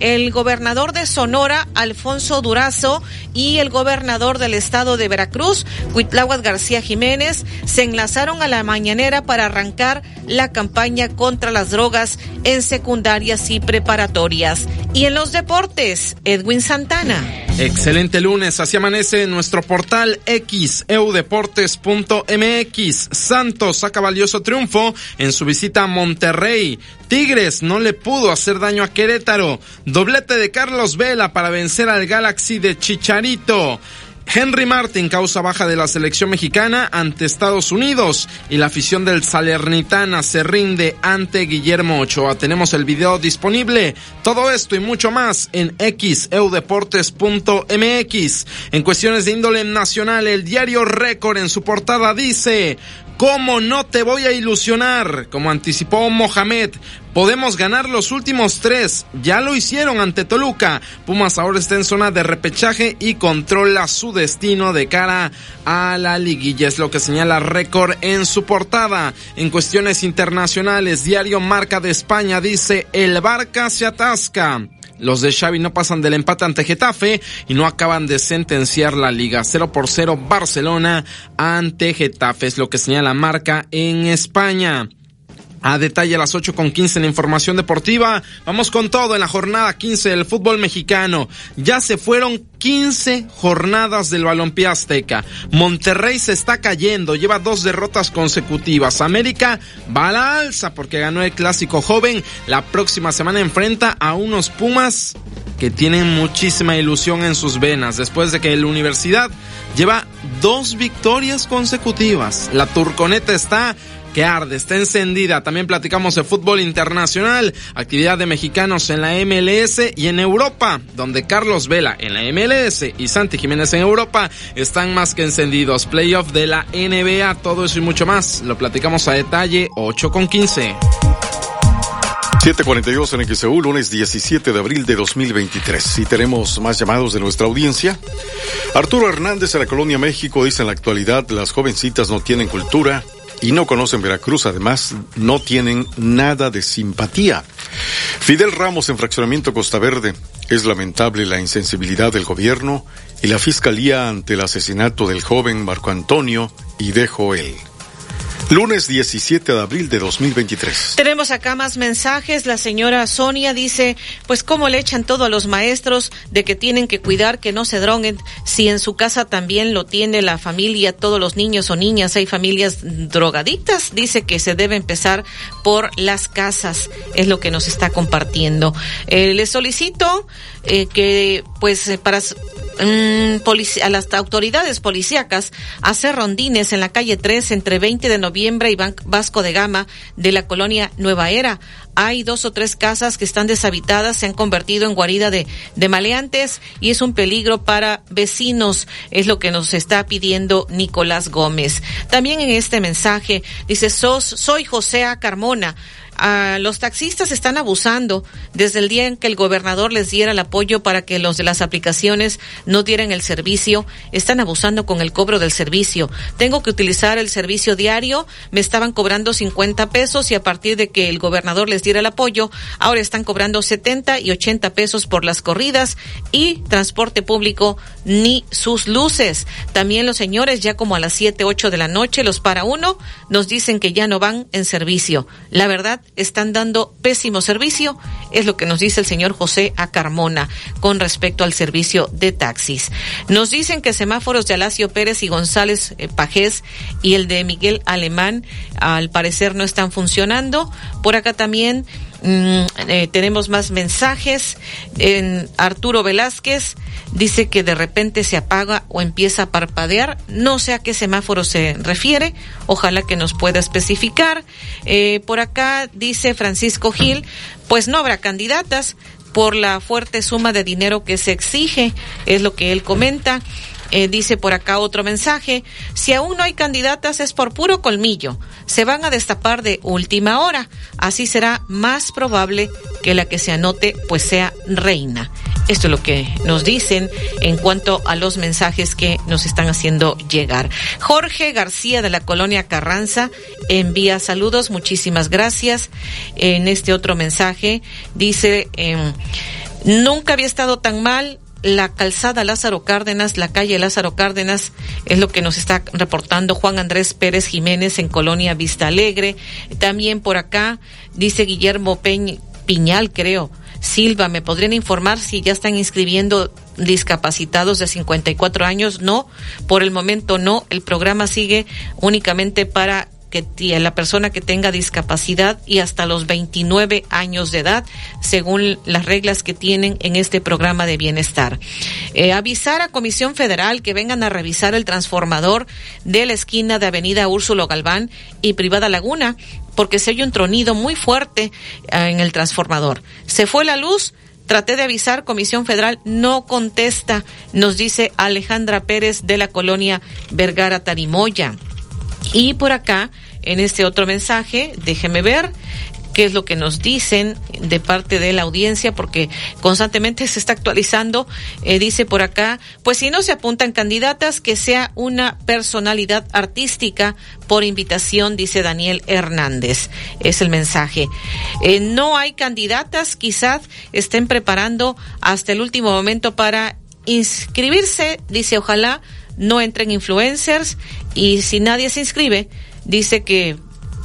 el gobernador de Sonora, Alfonso Durazo, y el gobernador del estado de Veracruz, Cuitláhuac García Jiménez, se enlazaron a la mañanera para arrancar la campaña contra las drogas en secundarias y preparatorias. Y en los deportes, Edwin Santana.
Excelente lunes, así amanece en nuestro portal xeudeportes.mx. Santos saca valioso triunfo en su visita a Monterrey. Tigres no le pudo hacer daño a Querétaro. Doblete de Carlos Vela para vencer al Galaxy de Chicharito. Henry Martin causa baja de la selección mexicana ante Estados Unidos y la afición del Salernitana se rinde ante Guillermo Ochoa. Tenemos el video disponible. Todo esto y mucho más en xeudeportes.mx. En cuestiones de índole nacional, el diario Récord en su portada dice ¿Cómo no te voy a ilusionar? Como anticipó Mohamed, podemos ganar los últimos tres. Ya lo hicieron ante Toluca. Pumas ahora está en zona de repechaje y controla su destino de cara a la liguilla. Es lo que señala Récord en su portada. En cuestiones internacionales, Diario Marca de España dice, el Barca se atasca. Los de Xavi no pasan del empate ante Getafe y no acaban de sentenciar la liga. 0 por 0 Barcelona ante Getafe es lo que señala marca en España. A detalle a las 8 con 15 en la información deportiva. Vamos con todo en la jornada 15 del fútbol mexicano. Ya se fueron 15 jornadas del balompié azteca. Monterrey se está cayendo, lleva dos derrotas consecutivas. América va a la alza porque ganó el clásico joven. La próxima semana enfrenta a unos Pumas
que tienen muchísima ilusión en sus venas después de que la universidad lleva dos victorias consecutivas. La Turconeta está que arde, está encendida. También platicamos de fútbol internacional, actividad de mexicanos en la MLS y en Europa, donde Carlos Vela en la MLS y Santi Jiménez en Europa están más que encendidos. Playoff de la NBA, todo eso y mucho más. Lo platicamos a detalle, 8 con 15.
742 en XEU, lunes 17 de abril de 2023. Y tenemos más llamados de nuestra audiencia. Arturo Hernández de la Colonia México dice en la actualidad las jovencitas no tienen cultura, y no conocen Veracruz, además no tienen nada de simpatía. Fidel Ramos en Fraccionamiento Costa Verde. Es lamentable la insensibilidad del gobierno y la fiscalía ante el asesinato del joven Marco Antonio y de Joel. Lunes 17 de abril de 2023.
Tenemos acá más mensajes. La señora Sonia dice, pues cómo le echan todo a los maestros de que tienen que cuidar que no se droguen. Si en su casa también lo tiene la familia, todos los niños o niñas, hay familias drogadictas. Dice que se debe empezar por las casas. Es lo que nos está compartiendo. Eh, le solicito eh, que pues eh, para mm, a las autoridades policíacas hacer rondines en la calle 3 entre 20 de noviembre y Vasco de Gama de la colonia Nueva Era. Hay dos o tres casas que están deshabitadas, se han convertido en guarida de, de maleantes y es un peligro para vecinos, es lo que nos está pidiendo Nicolás Gómez. También en este mensaje dice, Sos, soy José A. Carmona los taxistas están abusando desde el día en que el gobernador les diera el apoyo para que los de las aplicaciones no dieran el servicio, están abusando con el cobro del servicio. Tengo que utilizar el servicio diario, me estaban cobrando 50 pesos y a partir de que el gobernador les diera el apoyo, ahora están cobrando 70 y 80 pesos por las corridas y transporte público ni sus luces. También los señores ya como a las 7, 8 de la noche, los para uno, nos dicen que ya no van en servicio. La verdad están dando pésimo servicio, es lo que nos dice el señor José A. Carmona con respecto al servicio de taxis. Nos dicen que semáforos de Alacio Pérez y González eh, Pajés y el de Miguel Alemán al parecer no están funcionando. Por acá también Mm, eh, tenemos más mensajes. En Arturo Velázquez dice que de repente se apaga o empieza a parpadear. No sé a qué semáforo se refiere. Ojalá que nos pueda especificar. Eh, por acá dice Francisco Gil, pues no habrá candidatas por la fuerte suma de dinero que se exige, es lo que él comenta. Eh, dice por acá otro mensaje, si aún no hay candidatas es por puro colmillo, se van a destapar de última hora, así será más probable que la que se anote pues sea reina. Esto es lo que nos dicen en cuanto a los mensajes que nos están haciendo llegar. Jorge García de la colonia Carranza envía saludos, muchísimas gracias. En este otro mensaje dice, em, nunca había estado tan mal la calzada Lázaro Cárdenas, la calle Lázaro Cárdenas, es lo que nos está reportando Juan Andrés Pérez Jiménez en Colonia Vista Alegre. También por acá dice Guillermo Piñal, creo. Silva, ¿me podrían informar si ya están inscribiendo discapacitados de 54 años? No, por el momento no. El programa sigue únicamente para que la persona que tenga discapacidad y hasta los 29 años de edad, según las reglas que tienen en este programa de bienestar. Eh, avisar a Comisión Federal que vengan a revisar el transformador de la esquina de Avenida Úrsulo Galván y Privada Laguna, porque se oye un tronido muy fuerte eh, en el transformador. Se fue la luz. Traté de avisar, Comisión Federal no contesta, nos dice Alejandra Pérez de la colonia Vergara Tarimoya. Y por acá, en este otro mensaje, déjeme ver qué es lo que nos dicen de parte de la audiencia, porque constantemente se está actualizando. Eh, dice por acá, pues si no se apuntan candidatas, que sea una personalidad artística por invitación, dice Daniel Hernández. Es el mensaje. Eh, no hay candidatas, quizás estén preparando hasta el último momento para inscribirse, dice ojalá no entren influencers y si nadie se inscribe, dice que,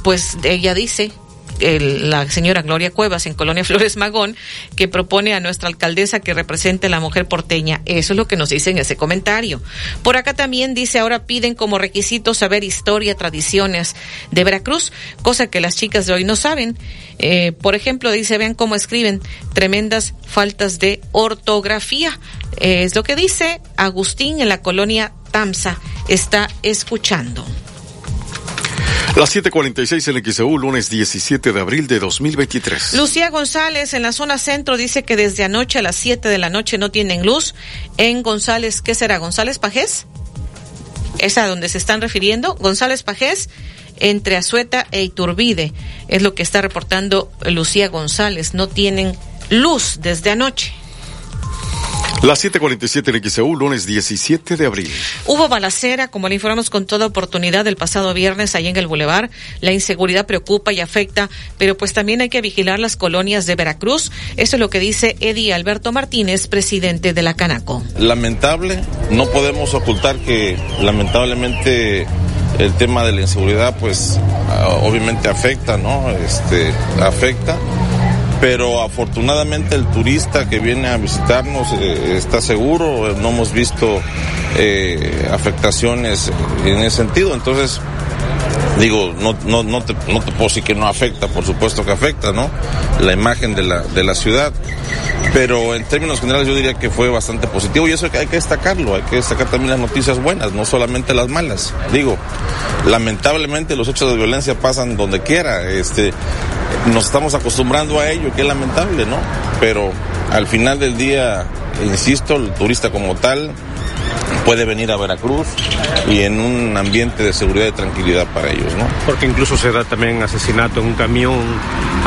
pues ella dice la señora Gloria Cuevas en Colonia Flores Magón, que propone a nuestra alcaldesa que represente a la mujer porteña. Eso es lo que nos dice en ese comentario. Por acá también dice, ahora piden como requisito saber historia, tradiciones de Veracruz, cosa que las chicas de hoy no saben. Eh, por ejemplo, dice, vean cómo escriben, tremendas faltas de ortografía. Eh, es lo que dice Agustín en la colonia Tamsa. Está escuchando.
Las 7:46 en XEU, lunes 17 de abril de 2023.
Lucía González en la zona centro dice que desde anoche a las 7 de la noche no tienen luz. En González, ¿qué será? ¿González Pajés? ¿Es a donde se están refiriendo? González Pajés entre Azueta e Iturbide. Es lo que está reportando Lucía González. No tienen luz desde anoche.
Las 7:47 en XEU, lunes 17 de abril.
Hubo balacera, como le informamos con toda oportunidad el pasado viernes ahí en el Boulevard. La inseguridad preocupa y afecta, pero pues también hay que vigilar las colonias de Veracruz. Eso es lo que dice Eddie Alberto Martínez, presidente de la Canaco.
Lamentable, no podemos ocultar que lamentablemente el tema de la inseguridad pues ah, obviamente afecta, ¿no? Este, afecta pero afortunadamente el turista que viene a visitarnos eh, está seguro, no hemos visto eh, afectaciones en ese sentido, entonces digo, no, no, no, te, no te puedo decir que no afecta, por supuesto que afecta, ¿no? La imagen de la, de la ciudad. Pero en términos generales yo diría que fue bastante positivo y eso hay que destacarlo, hay que destacar también las noticias buenas, no solamente las malas. Digo, lamentablemente los hechos de violencia pasan donde quiera, este, nos estamos acostumbrando a ello, es lamentable, ¿no? Pero al final del día, insisto, el turista como tal, puede venir a Veracruz y en un ambiente de seguridad y tranquilidad para ellos, ¿no?
Porque incluso se da también asesinato en un camión,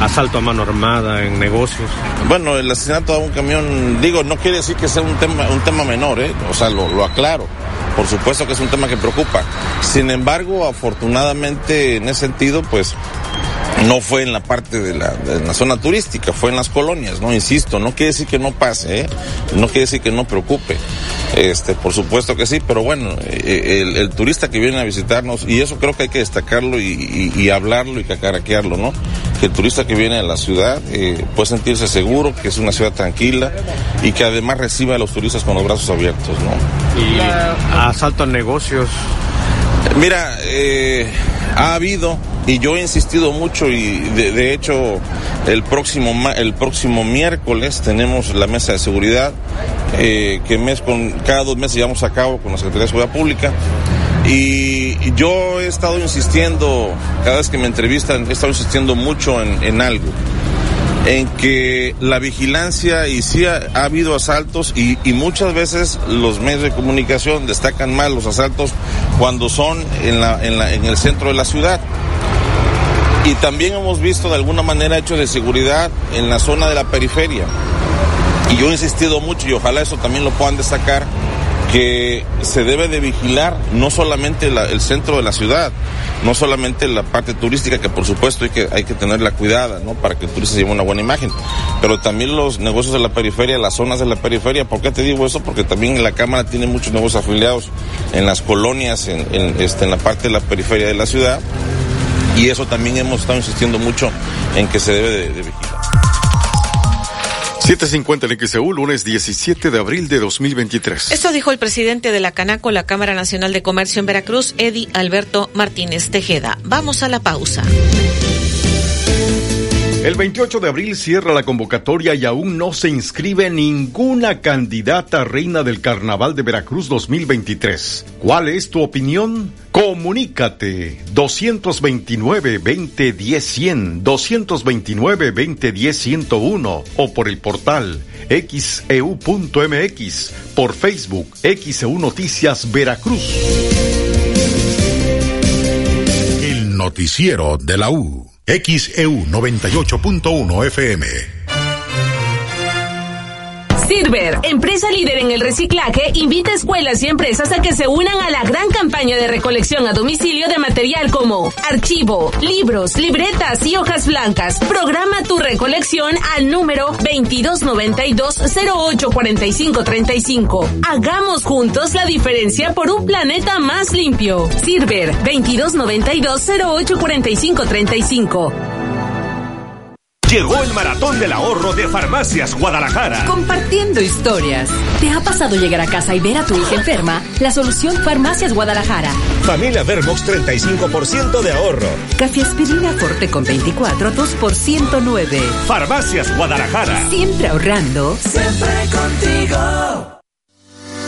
asalto a mano armada en negocios.
Bueno, el asesinato a un camión, digo, no quiere decir que sea un tema, un tema menor, ¿eh? O sea, lo, lo aclaro. Por supuesto que es un tema que preocupa. Sin embargo, afortunadamente en ese sentido, pues no fue en la parte de la, de la, zona turística, fue en las colonias, ¿no? Insisto, no quiere decir que no pase, ¿eh? no quiere decir que no preocupe. Este, por supuesto que sí, pero bueno, eh, el, el, turista que viene a visitarnos, y eso creo que hay que destacarlo y, y, y hablarlo y cacaraquearlo, ¿no? Que el turista que viene a la ciudad eh, puede sentirse seguro, que es una ciudad tranquila y que además recibe a los turistas con los brazos abiertos, ¿no?
Y asalto a negocios.
Mira, eh, ha habido y yo he insistido mucho y de, hecho el próximo el próximo miércoles tenemos la mesa de seguridad eh, que mes con cada dos meses llevamos a cabo con la Secretaría de Seguridad Pública y yo he estado insistiendo cada vez que me entrevistan he estado insistiendo mucho en, algo en que la vigilancia y sí ha, ha habido asaltos y, y, muchas veces los medios de comunicación destacan mal los asaltos cuando son en, la, en, la, en el centro de la ciudad. Y también hemos visto de alguna manera hechos de seguridad en la zona de la periferia. Y yo he insistido mucho y ojalá eso también lo puedan destacar que se debe de vigilar no solamente la, el centro de la ciudad, no solamente la parte turística, que por supuesto hay que, hay que tenerla cuidada, ¿no? Para que el turista lleve una buena imagen, pero también los negocios de la periferia, las zonas de la periferia. ¿Por qué te digo eso? Porque también la Cámara tiene muchos negocios afiliados en las colonias, en, en, este, en la parte de la periferia de la ciudad, y eso también hemos estado insistiendo mucho en que se debe de, de vigilar.
750 en XEU, lunes 17 de abril de 2023.
Esto dijo el presidente de la Canaco, la Cámara Nacional de Comercio en Veracruz, Eddie Alberto Martínez Tejeda. Vamos a la pausa.
El 28 de abril cierra la convocatoria y aún no se inscribe ninguna candidata reina del Carnaval de Veracruz 2023. ¿Cuál es tu opinión? Comunícate 229-2010-100, 229-2010-101 o por el portal xeu.mx, por Facebook XEU Noticias Veracruz.
El noticiero de la U. XEU 98.1 FM.
Silver, empresa líder en el reciclaje, invita a escuelas y empresas a que se unan a la gran campaña de recolección a domicilio de material como archivo, libros, libretas y hojas blancas. Programa tu recolección al número 2292-084535. Hagamos juntos la diferencia por un planeta más limpio. Silver, 2292-084535.
Llegó el maratón del ahorro de Farmacias Guadalajara.
Compartiendo historias. ¿Te ha pasado llegar a casa y ver a tu hija enferma? La solución Farmacias Guadalajara.
Familia Vermox 35% de ahorro.
Café aspirina Forte con 24, 2 por 109.
Farmacias Guadalajara.
Siempre ahorrando.
Siempre contigo.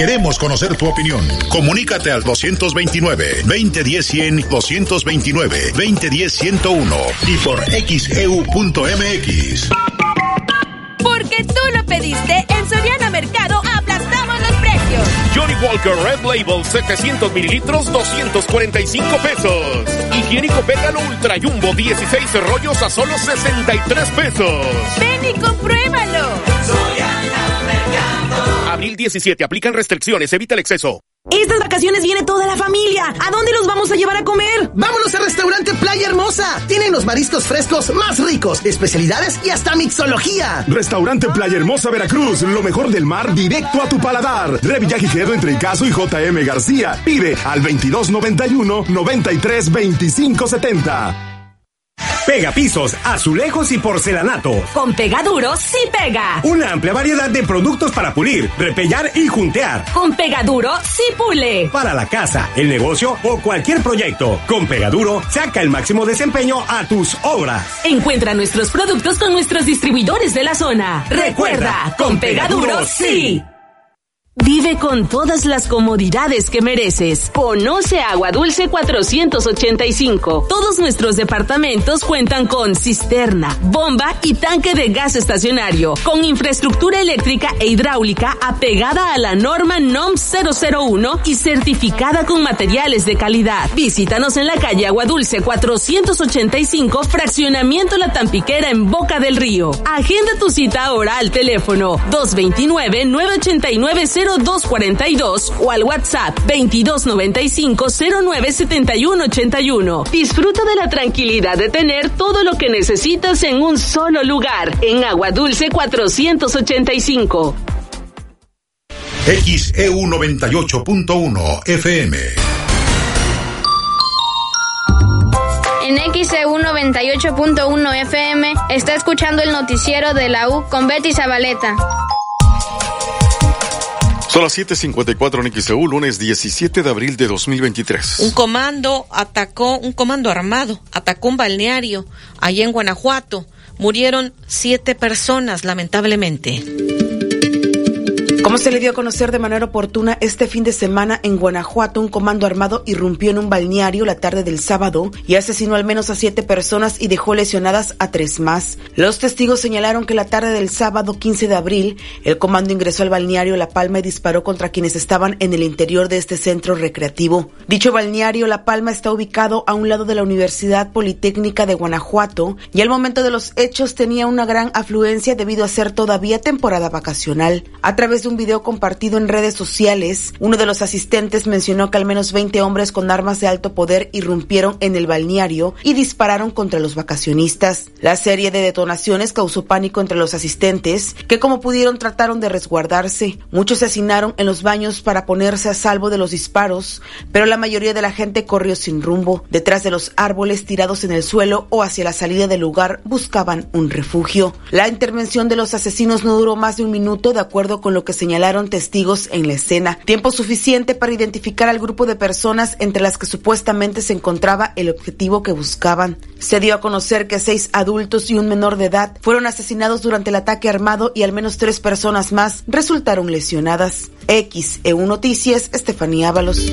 Queremos conocer tu opinión. Comunícate al 229-2010-100, 229-2010-101 y por xeu.mx.
Porque tú lo pediste, en Soriana Mercado aplastamos los precios.
Johnny Walker Red Label 700 mililitros 245 pesos. Higiénico Pétalo Ultra Jumbo 16 rollos a solo 63 pesos.
Ven y compruébalo.
Abril 17. Aplican restricciones. Evita el exceso.
Estas vacaciones viene toda la familia. ¿A dónde los vamos a llevar a comer?
Vámonos al restaurante Playa Hermosa. Tienen los mariscos frescos más ricos, especialidades y hasta mixología.
Restaurante Playa Hermosa Veracruz. Lo mejor del mar directo a tu paladar. Revillagigedo entre Icaso y JM García. Pide al 2291 93 25 70.
Pega pisos, azulejos y porcelanato.
Con Pegaduro sí pega.
Una amplia variedad de productos para pulir, repellar y juntear.
Con Pegaduro sí pule.
Para la casa, el negocio o cualquier proyecto. Con Pegaduro, saca el máximo desempeño a tus obras.
Encuentra nuestros productos con nuestros distribuidores de la zona. Recuerda, con Pegaduro sí. Vive con todas las comodidades que mereces. Conoce Agua Dulce 485. Todos nuestros departamentos cuentan con cisterna, bomba y tanque de gas estacionario, con infraestructura eléctrica e hidráulica apegada a la norma NOM 001 y certificada con materiales de calidad. Visítanos en la calle Agua Dulce 485, fraccionamiento La Tampiquera en Boca del Río. Agenda tu cita ahora al teléfono 229 989 0242 o al WhatsApp 2295 097181. Disfruta de la tranquilidad de tener todo lo que necesitas en un solo lugar, en Agua Dulce 485.
XEU 98.1 FM.
En XEU 98.1 FM está escuchando el noticiero de la U con Betty Zabaleta.
Son las 7:54 en XEU, lunes 17 de abril de 2023.
Un comando atacó, un comando armado atacó un balneario allá en Guanajuato. Murieron siete personas, lamentablemente.
Como se le dio a conocer de manera oportuna, este fin de semana en Guanajuato un comando armado irrumpió en un balneario la tarde del sábado y asesinó al menos a siete personas y dejó lesionadas a tres más. Los testigos señalaron que la tarde del sábado 15 de abril, el comando ingresó al balneario La Palma y disparó contra quienes estaban en el interior de este centro recreativo. Dicho balneario La Palma está ubicado a un lado de la Universidad Politécnica de Guanajuato y al momento de los hechos tenía una gran afluencia debido a ser todavía temporada vacacional. A través de un video compartido en redes sociales, uno de los asistentes mencionó que al menos 20 hombres con armas de alto poder irrumpieron en el balneario y dispararon contra los vacacionistas. La serie de detonaciones causó pánico entre los asistentes, que como pudieron trataron de resguardarse. Muchos se hacinaron en los baños para ponerse a salvo de los disparos, pero la mayoría de la gente corrió sin rumbo. Detrás de los árboles tirados en el suelo o hacia la salida del lugar buscaban un refugio. La intervención de los asesinos no duró más de un minuto, de acuerdo con lo que señalaron testigos en la escena. Tiempo suficiente para identificar al grupo de personas entre las que supuestamente se encontraba el objetivo que buscaban. Se dio a conocer que seis adultos y un menor de edad fueron asesinados durante el ataque armado y al menos tres personas más resultaron lesionadas. X, EU Noticias, Estefanía Ábalos.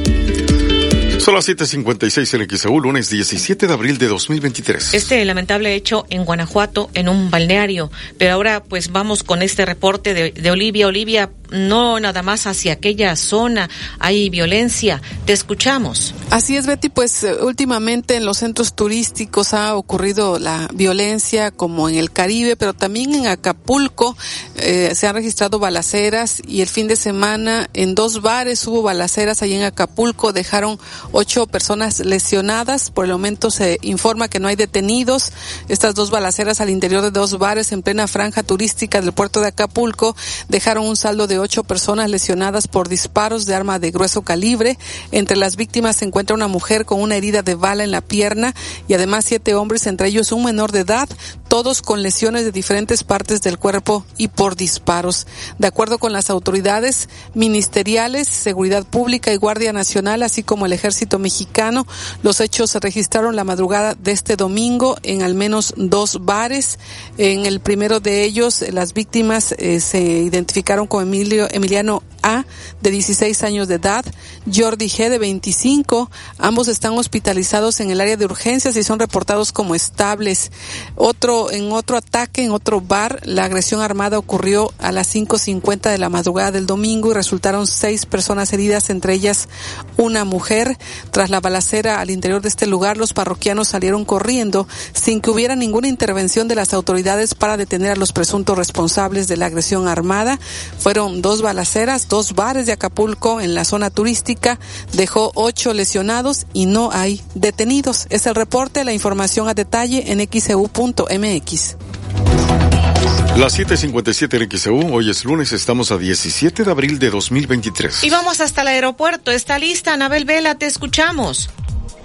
Son las 7:56 en lunes 17 de abril de 2023.
Este lamentable hecho en Guanajuato, en un balneario. Pero ahora, pues vamos con este reporte de Olivia. Olivia, no nada más hacia aquella zona hay violencia. Te escuchamos.
Así es, Betty, pues eh, últimamente en los centros turísticos ha ocurrido la violencia como en el Caribe, pero también en Acapulco eh, se han registrado balaceras y el fin de semana en dos bares hubo balaceras allí en Acapulco, dejaron ocho personas lesionadas, por el momento se informa que no hay detenidos, estas dos balaceras al interior de dos bares en plena franja turística del puerto de Acapulco dejaron un saldo de ocho personas lesionadas por disparos de arma de grueso calibre, entre las víctimas se encuentra una mujer con una herida de bala en la pierna y además siete hombres, entre ellos un menor de edad, todos con lesiones de diferentes partes del cuerpo y por disparos. De acuerdo con las autoridades ministeriales, Seguridad Pública y Guardia Nacional, así como el Ejército Mexicano, los hechos se registraron la madrugada de este domingo en al menos dos bares. En el primero de ellos, las víctimas eh, se identificaron como Emilio, Emiliano A, de 16 años de edad, Jordi G, de 25. Ambos están hospitalizados en el área de urgencias y son reportados como estables. Otro, en otro ataque, en otro bar, la agresión armada ocurrió a las 5.50 de la madrugada del domingo y resultaron seis personas heridas, entre ellas una mujer. Tras la balacera al interior de este lugar, los parroquianos salieron corriendo sin que hubiera ninguna intervención de las autoridades para detener a los presuntos responsables de la agresión armada. Fueron dos balaceras, dos bares de Acapulco en la zona turística, dejó ocho lesionados y no hay detenidos. Es el reporte, la información a detalle en xeu.mx.
Las 7:57 en XEU, hoy es lunes, estamos a 17 de abril de 2023.
Y vamos hasta el aeropuerto. ¿Está lista, Anabel Vela? Te escuchamos.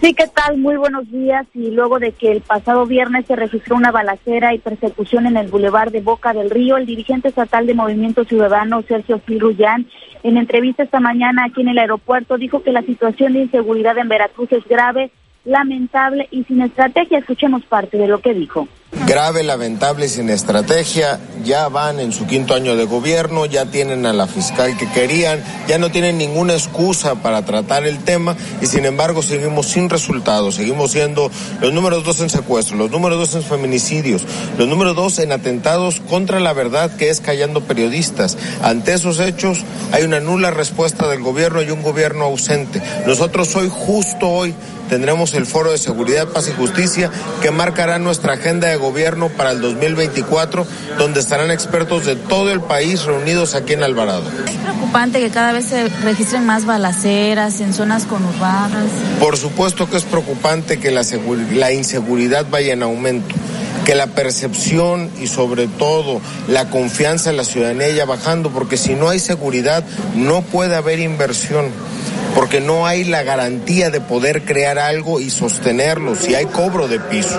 Sí, ¿qué tal? Muy buenos días. Y luego de que el pasado viernes se registró una balacera y persecución en el bulevar de Boca del Río, el dirigente estatal de Movimiento Ciudadano, Sergio Filrullán, en entrevista esta mañana aquí en el aeropuerto, dijo que la situación de inseguridad en Veracruz es grave lamentable y sin estrategia. Escuchemos parte de lo que dijo.
Grave, lamentable y sin estrategia. Ya van en su quinto año de gobierno, ya tienen a la fiscal que querían, ya no tienen ninguna excusa para tratar el tema y sin embargo seguimos sin resultados. Seguimos siendo los números dos en secuestro, los números dos en feminicidios, los números dos en atentados contra la verdad que es callando periodistas. Ante esos hechos hay una nula respuesta del gobierno y un gobierno ausente. Nosotros hoy, justo hoy, tendremos el Foro de Seguridad, Paz y Justicia que marcará nuestra agenda de gobierno para el 2024, donde estarán expertos de todo el país reunidos aquí en Alvarado.
Es preocupante que cada vez se registren más balaceras en zonas conurbadas.
Por supuesto que es preocupante que la, la inseguridad vaya en aumento que la percepción y sobre todo la confianza en la ciudadanía vaya bajando, porque si no hay seguridad no puede haber inversión porque no hay la garantía de poder crear algo y sostenerlo si hay cobro de piso.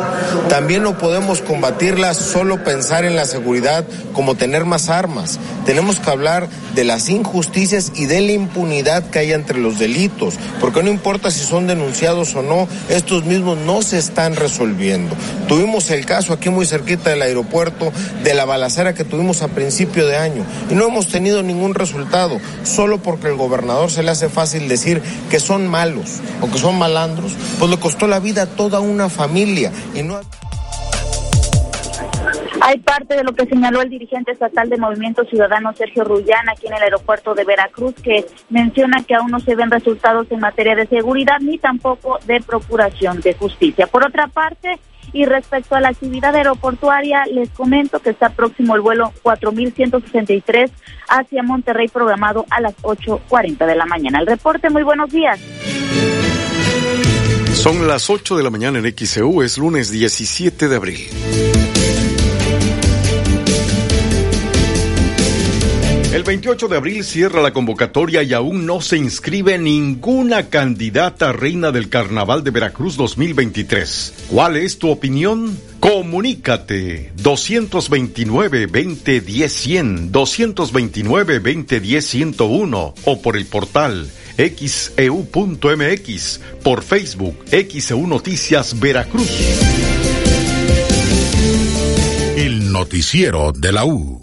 También no podemos combatirla solo pensar en la seguridad como tener más armas. Tenemos que hablar de las injusticias y de la impunidad que hay entre los delitos, porque no importa si son denunciados o no, estos mismos no se están resolviendo. Tuvimos el caso aquí muy cerquita del aeropuerto de la balacera que tuvimos a principio de año y no hemos tenido ningún resultado, solo porque el gobernador se le hace fácil decir decir que son malos o que son malandros, pues le costó la vida a toda una familia y no
hay parte de lo que señaló el dirigente estatal de Movimiento Ciudadano Sergio Rullán aquí en el aeropuerto de Veracruz, que menciona que aún no se ven resultados en materia de seguridad ni tampoco de procuración de justicia. Por otra parte, y respecto a la actividad aeroportuaria, les comento que está próximo el vuelo 4163 hacia Monterrey programado a las 8.40 de la mañana. El reporte, muy buenos días.
Son las 8 de la mañana en XCU, es lunes 17 de abril. El 28 de abril cierra la convocatoria y aún no se inscribe ninguna candidata reina del Carnaval de Veracruz 2023. ¿Cuál es tu opinión? Comunícate 229-2010-100, 229-2010-101 o por el portal xeu.mx, e por Facebook XEU Noticias Veracruz.
El noticiero de la U.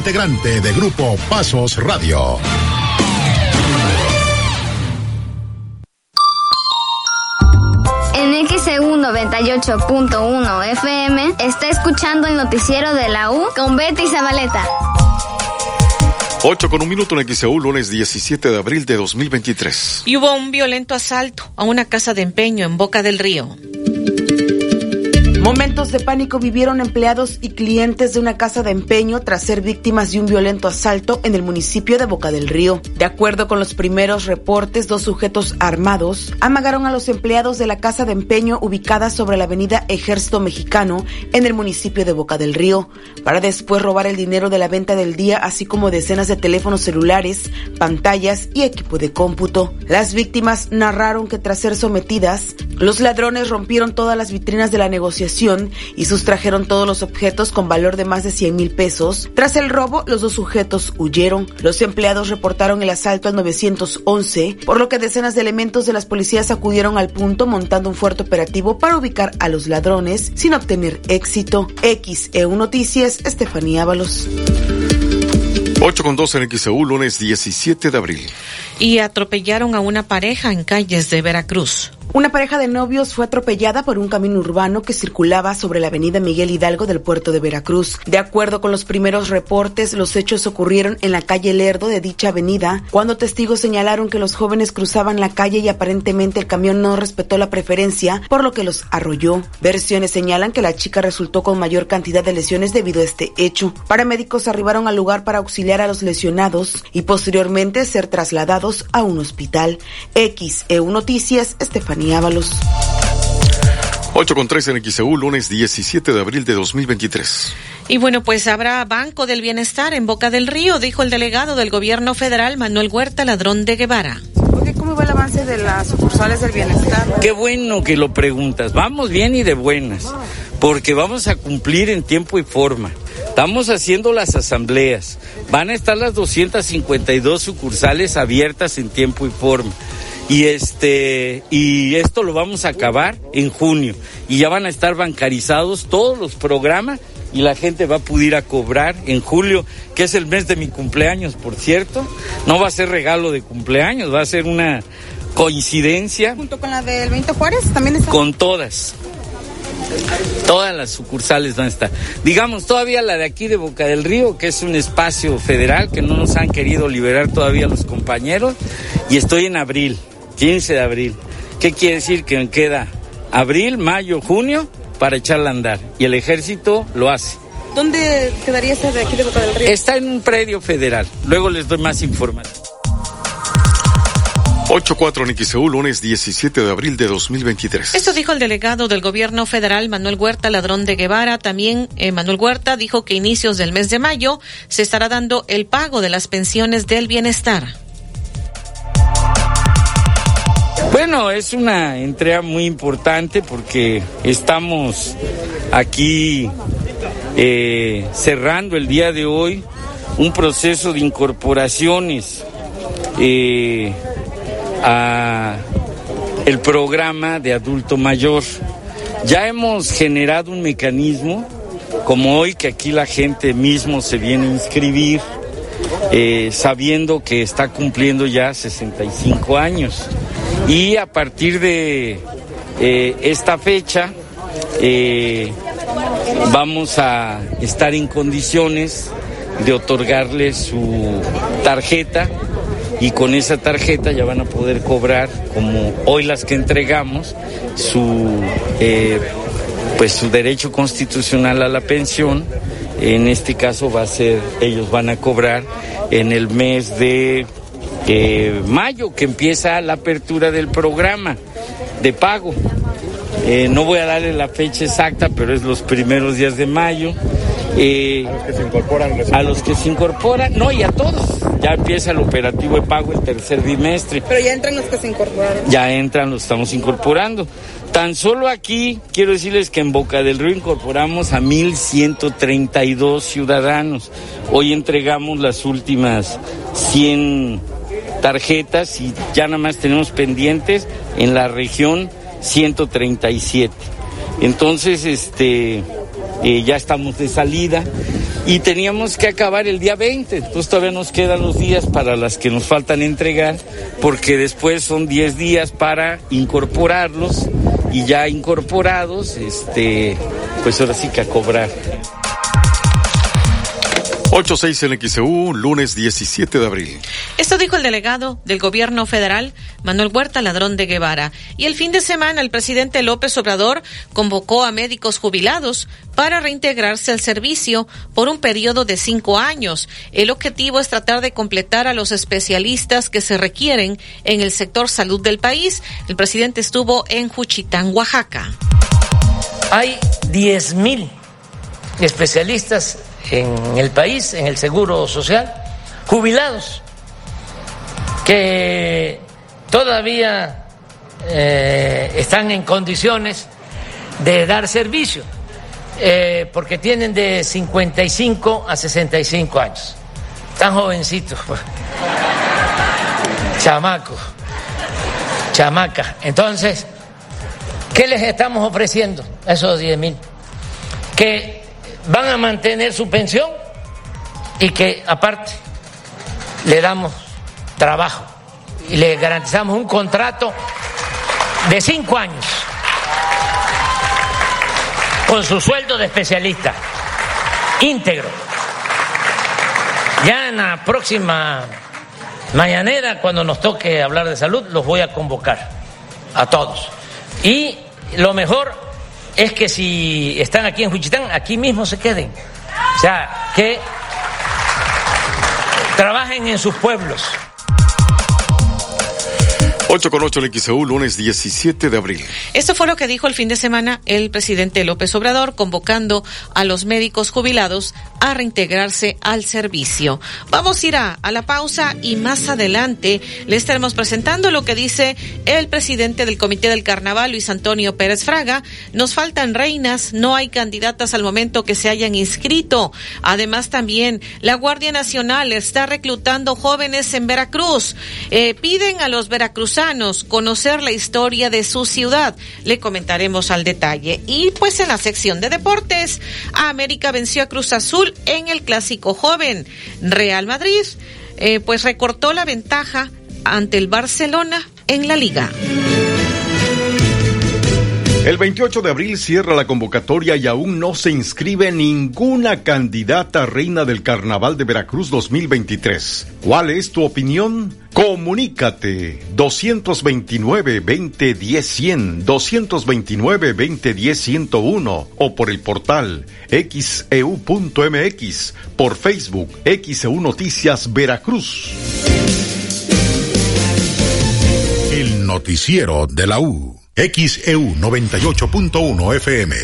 integrante de Grupo Pasos Radio.
En XEU 98.1 FM está escuchando el noticiero de la U con Betty Zabaleta.
8 con un minuto en XEU, lunes 17 de abril de 2023.
Y hubo un violento asalto a una casa de empeño en Boca del Río.
Momentos de pánico vivieron empleados y clientes de una casa de empeño tras ser víctimas de un violento asalto en el municipio de Boca del Río. De acuerdo con los primeros reportes, dos sujetos armados amagaron a los empleados de la casa de empeño ubicada sobre la avenida Ejército Mexicano en el municipio de Boca del Río, para después robar el dinero de la venta del día, así como decenas de teléfonos celulares, pantallas y equipo de cómputo. Las víctimas narraron que tras ser sometidas, los ladrones rompieron todas las vitrinas de la negociación y sustrajeron todos los objetos con valor de más de 100 mil pesos. Tras el robo, los dos sujetos huyeron. Los empleados reportaron el asalto al 911, por lo que decenas de elementos de las policías acudieron al punto montando un fuerte operativo para ubicar a los ladrones sin obtener éxito. XEU Noticias, Estefanía Ábalos.
8 con 2 en XEU, lunes 17 de abril.
Y atropellaron a una pareja en calles de Veracruz.
Una pareja de novios fue atropellada por un camino urbano que circulaba sobre la avenida Miguel Hidalgo del puerto de Veracruz. De acuerdo con los primeros reportes, los hechos ocurrieron en la calle Lerdo de dicha avenida, cuando testigos señalaron que los jóvenes cruzaban la calle y aparentemente el camión no respetó la preferencia, por lo que los arrolló. Versiones señalan que la chica resultó con mayor cantidad de lesiones debido a este hecho. Paramédicos arribaron al lugar para auxiliar a los lesionados y posteriormente ser trasladados a un hospital. XEU Noticias, Estefanía Ábalos.
8 con 3 en XEU, lunes 17 de abril de 2023.
Y bueno, pues habrá Banco del Bienestar en Boca del Río, dijo el delegado del gobierno federal Manuel Huerta Ladrón de Guevara.
¿Cómo va el avance de las sucursales del bienestar?
Qué bueno que lo preguntas. Vamos bien y de buenas, porque vamos a cumplir en tiempo y forma. Estamos haciendo las asambleas. Van a estar las 252 sucursales abiertas en tiempo y forma y este y esto lo vamos a acabar en junio y ya van a estar bancarizados todos los programas y la gente va a poder a cobrar en julio, que es el mes de mi cumpleaños, por cierto. No va a ser regalo de cumpleaños, va a ser una coincidencia.
¿Junto con la del 20 Juárez también está?
Con todas. Todas las sucursales van a estar. Digamos, todavía la de aquí de Boca del Río, que es un espacio federal que no nos han querido liberar todavía los compañeros, y estoy en abril. 15 de abril. ¿Qué quiere decir? Que queda abril, mayo, junio para echarla a andar. Y el ejército lo hace.
¿Dónde quedaría esa de aquí de Boca del Río?
Está en un predio federal. Luego les doy más información.
8-4 en XEU, lunes 17 de abril de 2023.
Esto dijo el delegado del gobierno federal Manuel Huerta Ladrón de Guevara. También eh, Manuel Huerta dijo que inicios del mes de mayo se estará dando el pago de las pensiones del bienestar.
Bueno, es una entrega muy importante porque estamos aquí eh, cerrando el día de hoy un proceso de incorporaciones eh, a el programa de adulto mayor. Ya hemos generado un mecanismo, como hoy que aquí la gente mismo se viene a inscribir, eh, sabiendo que está cumpliendo ya 65 años. Y a partir de eh, esta fecha eh, vamos a estar en condiciones de otorgarle su tarjeta y con esa tarjeta ya van a poder cobrar, como hoy las que entregamos, su, eh, pues su derecho constitucional a la pensión. En este caso va a ser, ellos van a cobrar en el mes de eh, mayo, que empieza la apertura del programa de pago. Eh, no voy a darle la fecha exacta, pero es los primeros días de mayo. Eh,
a los que se incorporan.
A los que se incorporan, no, y a todos. Ya empieza el operativo de pago el tercer bimestre.
Pero ya entran los que se incorporaron.
Ya entran, los estamos incorporando. Tan solo aquí, quiero decirles que en Boca del Río incorporamos a 1.132 ciudadanos. Hoy entregamos las últimas 100 tarjetas y ya nada más tenemos pendientes en la región 137. Entonces, este, eh, ya estamos de salida y teníamos que acabar el día 20, entonces todavía nos quedan los días para las que nos faltan entregar, porque después son 10 días para incorporarlos y ya incorporados, este, pues ahora sí que a cobrar.
86 en XEU, lunes 17 de abril.
Esto dijo el delegado del gobierno federal, Manuel Huerta Ladrón de Guevara. Y el fin de semana el presidente López Obrador convocó a médicos jubilados para reintegrarse al servicio por un periodo de cinco años. El objetivo es tratar de completar a los especialistas que se requieren en el sector salud del país. El presidente estuvo en Juchitán, Oaxaca.
Hay 10 mil especialistas en el país, en el seguro social, jubilados, que todavía eh, están en condiciones de dar servicio, eh, porque tienen de 55 a 65 años, tan jovencitos, chamaco, chamaca. Entonces, ¿qué les estamos ofreciendo a esos 10 mil? Que van a mantener su pensión y que aparte le damos trabajo y le garantizamos un contrato de cinco años con su sueldo de especialista íntegro. Ya en la próxima mañanera, cuando nos toque hablar de salud, los voy a convocar a todos. Y lo mejor es que si están aquí en Juchitán, aquí mismo se queden. O sea, que trabajen en sus pueblos.
8 con 8 en lunes 17 de abril.
Esto fue lo que dijo el fin de semana el presidente López Obrador, convocando a los médicos jubilados a reintegrarse al servicio. Vamos a ir a, a la pausa y más adelante le estaremos presentando lo que dice el presidente del Comité del Carnaval, Luis Antonio Pérez Fraga. Nos faltan reinas, no hay candidatas al momento que se hayan inscrito. Además, también la Guardia Nacional está reclutando jóvenes en Veracruz. Eh, piden a los veracruzanos conocer la historia de su ciudad. Le comentaremos al detalle. Y pues en la sección de deportes, América venció a Cruz Azul en el clásico joven. Real Madrid, eh, pues recortó la ventaja ante el Barcelona en la liga.
El 28 de abril cierra la convocatoria y aún no se inscribe ninguna candidata reina del Carnaval de Veracruz 2023. ¿Cuál es tu opinión? Comunícate 229-2010-100, 229-2010-101 o por el portal xeu.mx, por Facebook XEU Noticias Veracruz.
El noticiero de la U. XEU 98.1 FM.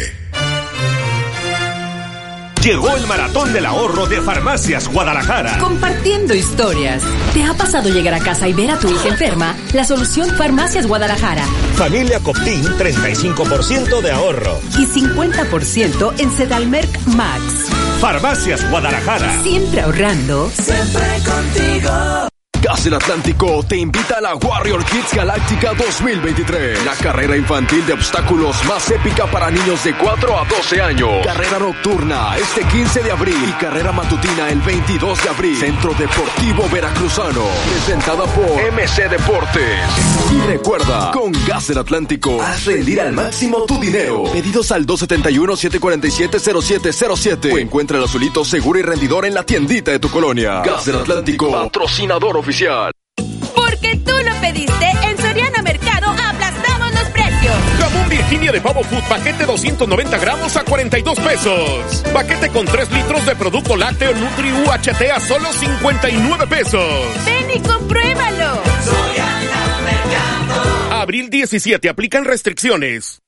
Llegó el maratón del ahorro de Farmacias Guadalajara.
Compartiendo historias. ¿Te ha pasado llegar a casa y ver a tu hija enferma? La solución Farmacias Guadalajara.
Familia Coptín, 35% de ahorro.
Y 50% en Sedalmerc Max.
Farmacias Guadalajara.
Siempre ahorrando.
Siempre contigo.
Gas del Atlántico te invita a la Warrior Kids Galáctica 2023. La carrera infantil de obstáculos más épica para niños de 4 a 12 años. Carrera nocturna este 15 de abril y carrera matutina el 22 de abril. Centro Deportivo Veracruzano. Presentada por MC Deportes. Y recuerda, con Gas del Atlántico, haz rendir al máximo tu dinero. Pedidos al 271-747-0707. O encuentra el azulito seguro y rendidor en la tiendita de tu colonia. Gas del Atlántico, patrocinador oficial.
Porque tú lo pediste, en Soriana Mercado aplastamos los precios.
Jamón Virginia de Pavo Food, paquete 290 gramos a 42 pesos. Paquete con 3 litros de producto lácteo Nutri UHT a solo 59 pesos.
Ven y compruébalo.
Abril 17, aplican restricciones.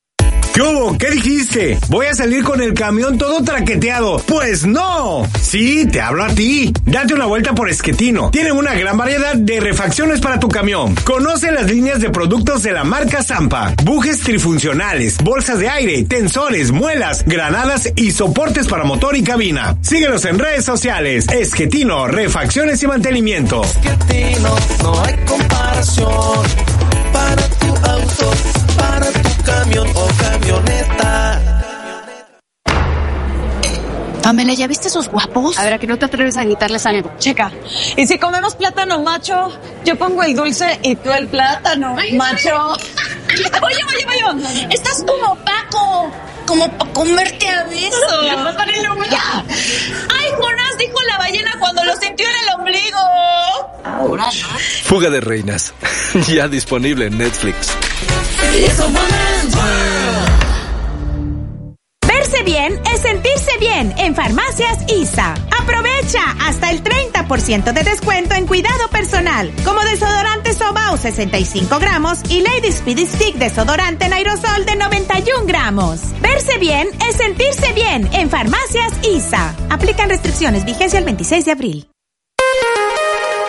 ¿Qué hubo? ¿Qué dijiste? Voy a salir con el camión todo traqueteado. Pues no. Sí, te hablo a ti. Date una vuelta por Esquetino. Tienen una gran variedad de refacciones para tu camión. Conoce las líneas de productos de la marca Zampa. Bujes trifuncionales, bolsas de aire, tensores, muelas, granadas y soportes para motor y cabina. Síguenos en redes sociales. Esquetino, refacciones y mantenimiento.
Esquetino, no hay comparación. Para tu auto, camión o camioneta.
Pamela, ¿ya viste esos guapos?
A ver, ¿a que no te atreves a quitarles algo?
Checa. Y si comemos plátano macho, yo pongo el dulce y tú el plátano macho.
Oye, oye, oye, estás como Paco, como para comerte a besos.
Ya.
Ay, Jonás dijo la ballena cuando lo sintió en el ombligo.
Ahora
Fuga de Reinas. ya disponible en Netflix.
Bien es sentirse bien en Farmacias ISA. Aprovecha hasta el 30% de descuento en cuidado personal, como desodorante Sobao 65 gramos y Lady Speedy Stick desodorante en aerosol de 91 gramos. Verse bien es sentirse bien en Farmacias ISA. Aplican restricciones, vigencia el 26 de abril.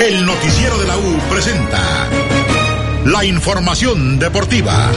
El noticiero de la U presenta la información deportiva.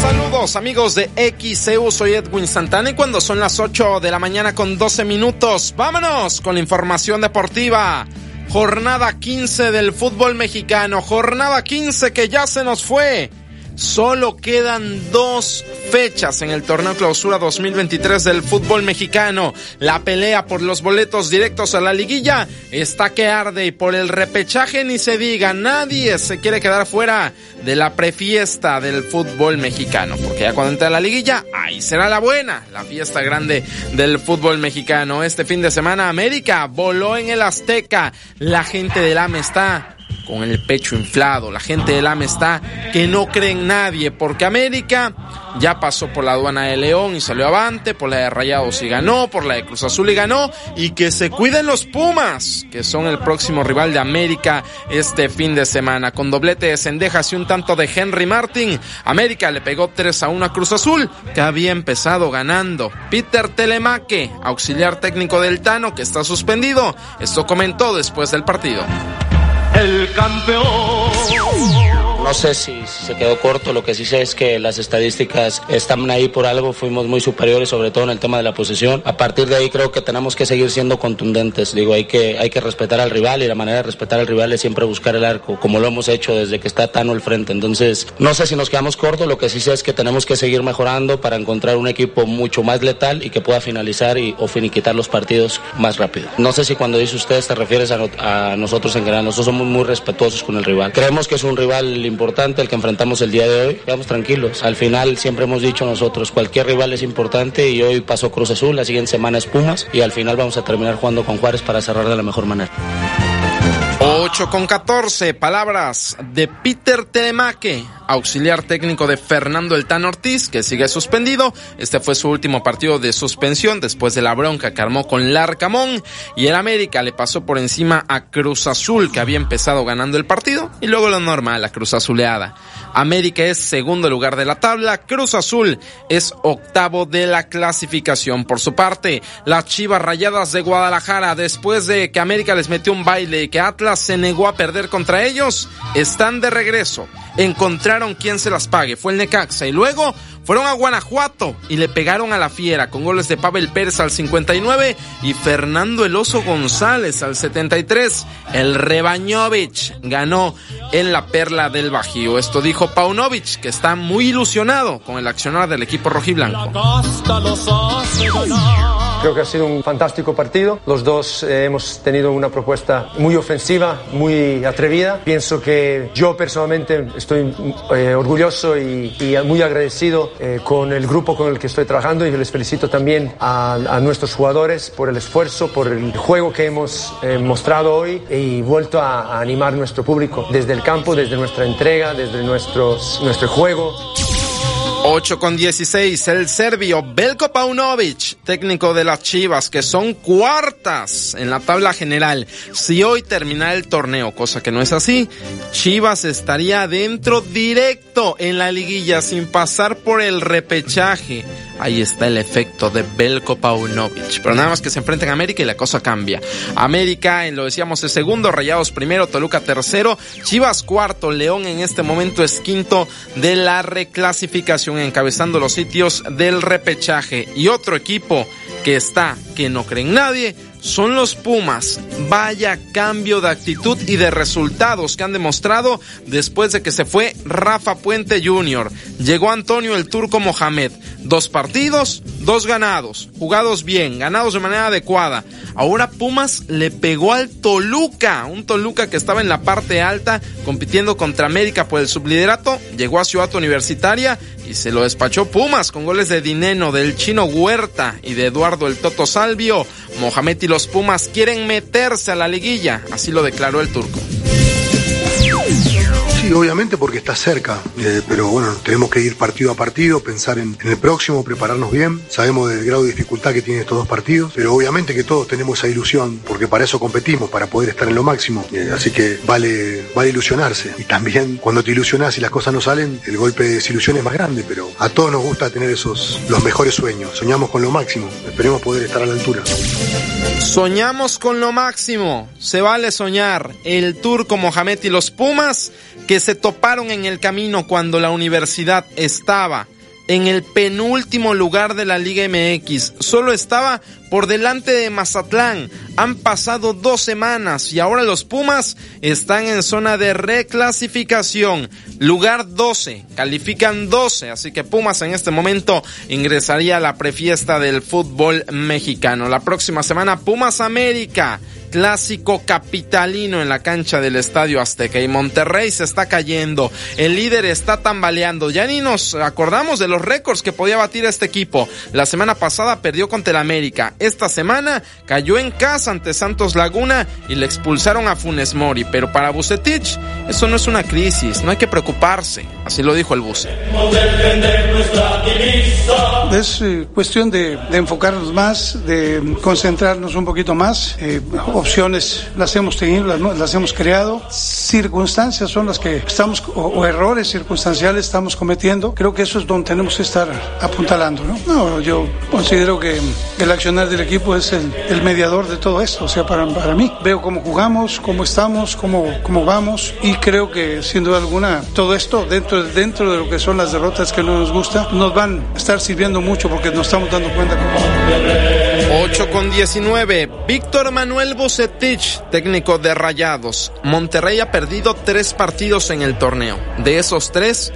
Saludos amigos de XEU, soy Edwin Santana y cuando son las 8 de la mañana con 12 minutos, vámonos con la información deportiva. Jornada 15 del fútbol mexicano, jornada 15 que ya se nos fue. Solo quedan dos fechas en el torneo clausura 2023 del fútbol mexicano. La pelea por los boletos directos a la liguilla está que arde y por el repechaje ni se diga. Nadie se quiere quedar fuera de la prefiesta del fútbol mexicano. Porque ya cuando entre la liguilla, ahí será la buena. La fiesta grande del fútbol mexicano. Este fin de semana América voló en el Azteca. La gente del AME está con el pecho inflado. La gente del AME está que no cree en nadie, porque América ya pasó por la aduana de León y salió avante, por la de Rayados y ganó, por la de Cruz Azul y ganó, y que se cuiden los Pumas, que son el próximo rival de América este fin de semana. Con doblete de Cendejas y un tanto de Henry Martin, América le pegó 3 a 1 a Cruz Azul, que había empezado ganando. Peter Telemaque, auxiliar técnico del Tano, que está suspendido, esto comentó después del partido
el campeón.
No sé si, se quedó corto, lo que sí sé es que las estadísticas están ahí por algo, fuimos muy superiores, sobre todo en el tema de la posesión. A partir de ahí creo que tenemos que seguir siendo contundentes. Digo, hay que, hay que respetar al rival y la manera de respetar al rival es siempre buscar el arco, como lo hemos hecho desde que está Tano al frente. Entonces, no sé si nos quedamos cortos, lo que sí sé es que tenemos que seguir mejorando para encontrar un equipo mucho más letal y que pueda finalizar y, o finiquitar los partidos más rápido. No sé si cuando dice usted te refieres a, a nosotros en general, nosotros somos muy respetuosos con el rival. Creemos que es un rival importante el que enfrentamos el día de hoy. Quedamos tranquilos. Al final siempre hemos dicho nosotros, cualquier rival es importante y hoy pasó Cruz Azul, la siguiente semana es Pumas y al final vamos a terminar jugando con Juárez para cerrar de la mejor manera.
8 con 14, palabras de Peter Telemaque, auxiliar técnico de Fernando El Tan Ortiz, que sigue suspendido. Este fue su último partido de suspensión después de la bronca que armó con Larcamón. Y el América le pasó por encima a Cruz Azul, que había empezado ganando el partido, y luego lo normal, la Cruz Azuleada. América es segundo lugar de la tabla, Cruz Azul es octavo de la clasificación. Por su parte, las Chivas Rayadas de Guadalajara, después de que América les metió un baile y que Atlas se negó a perder contra ellos, están de regreso. Encontraron quien se las pague, fue el Necaxa, y luego fueron a Guanajuato y le pegaron a la fiera con goles de Pavel Pérez al 59 y Fernando El Oso González al 73. El Rebañovich ganó en la perla del Bajío. Esto dijo Paunovic, que está muy ilusionado con el accionar del equipo rojiblanco.
Creo que ha sido un fantástico partido. Los dos eh, hemos tenido una propuesta muy ofensiva, muy atrevida. Pienso que yo personalmente estoy eh, orgulloso y, y muy agradecido eh, con el grupo con el que estoy trabajando y les felicito también a, a nuestros jugadores por el esfuerzo, por el juego que hemos eh, mostrado hoy y vuelto a, a animar nuestro público desde el campo, desde nuestra entrega, desde nuestros, nuestro juego.
8 con 16, el serbio Belko Paunovic, técnico de las Chivas, que son cuartas en la tabla general. Si hoy termina el torneo, cosa que no es así, Chivas estaría dentro directo en la liguilla sin pasar por el repechaje. Ahí está el efecto de Belko Paunovic. Pero nada más que se enfrenten a América y la cosa cambia. América, en lo decíamos, es segundo, Rayados primero, Toluca tercero, Chivas cuarto, León en este momento es quinto de la reclasificación, encabezando los sitios del repechaje. Y otro equipo que está, que no cree en nadie, son los Pumas. Vaya cambio de actitud y de resultados que han demostrado después de que se fue Rafa Puente Jr. Llegó Antonio el Turco Mohamed. Dos partidos, dos ganados, jugados bien, ganados de manera adecuada. Ahora Pumas le pegó al Toluca, un Toluca que estaba en la parte alta compitiendo contra América por el subliderato. Llegó a Ciudad Universitaria y se lo despachó Pumas con goles de Dineno, del Chino Huerta y de Eduardo el Toto Salvio. Mohamed y los Pumas quieren meterse a la liguilla, así lo declaró el turco.
Obviamente porque está cerca, eh, pero bueno, tenemos que ir partido a partido, pensar en, en, el próximo, prepararnos bien. Sabemos del grado de dificultad que tienen estos dos partidos, pero obviamente que todos tenemos esa ilusión, porque para eso competimos, para poder estar en lo máximo. Eh, así que vale, vale ilusionarse. Y también cuando te ilusionas y las cosas no salen, el golpe de desilusión es más grande, pero a todos nos gusta tener esos, los mejores sueños. Soñamos con lo máximo, esperemos poder estar a la altura.
Soñamos con lo máximo, se vale soñar. El turco Mohamed y los Pumas que se toparon en el camino cuando la universidad estaba en el penúltimo lugar de la Liga MX. Solo estaba por delante de Mazatlán. Han pasado dos semanas y ahora los Pumas están en zona de reclasificación. Lugar 12. Califican 12. Así que Pumas en este momento ingresaría a la prefiesta del fútbol mexicano. La próxima semana Pumas América clásico capitalino en la cancha del Estadio Azteca. Y Monterrey se está cayendo, el líder está tambaleando, ya ni nos acordamos de los récords que podía batir este equipo, la semana pasada perdió contra el América, esta semana cayó en casa ante Santos Laguna y le expulsaron a Funes Mori, pero para Bucetich eso no es una crisis, no hay que preocuparse, así lo dijo el Buce.
Es eh, cuestión de, de, enfocarnos más, de concentrarnos un poquito más. Eh, opciones las hemos tenido, las, las, hemos creado. Circunstancias son las que estamos, o, o, errores circunstanciales estamos cometiendo. Creo que eso es donde tenemos que estar apuntalando. No, no yo considero que el accionar del equipo es el, el mediador de todo esto. O sea, para, para mí, veo cómo jugamos, cómo estamos, cómo, cómo vamos y creo que sin duda alguna todo esto dentro, dentro de lo que son las derrotas que no nos gusta, nos van a estar sirviendo mucho porque nos estamos dando cuenta.
Cómo... 8 con 19. Víctor Manuel Bucetich, técnico de Rayados. Monterrey ha perdido tres partidos en el torneo. De esos tres,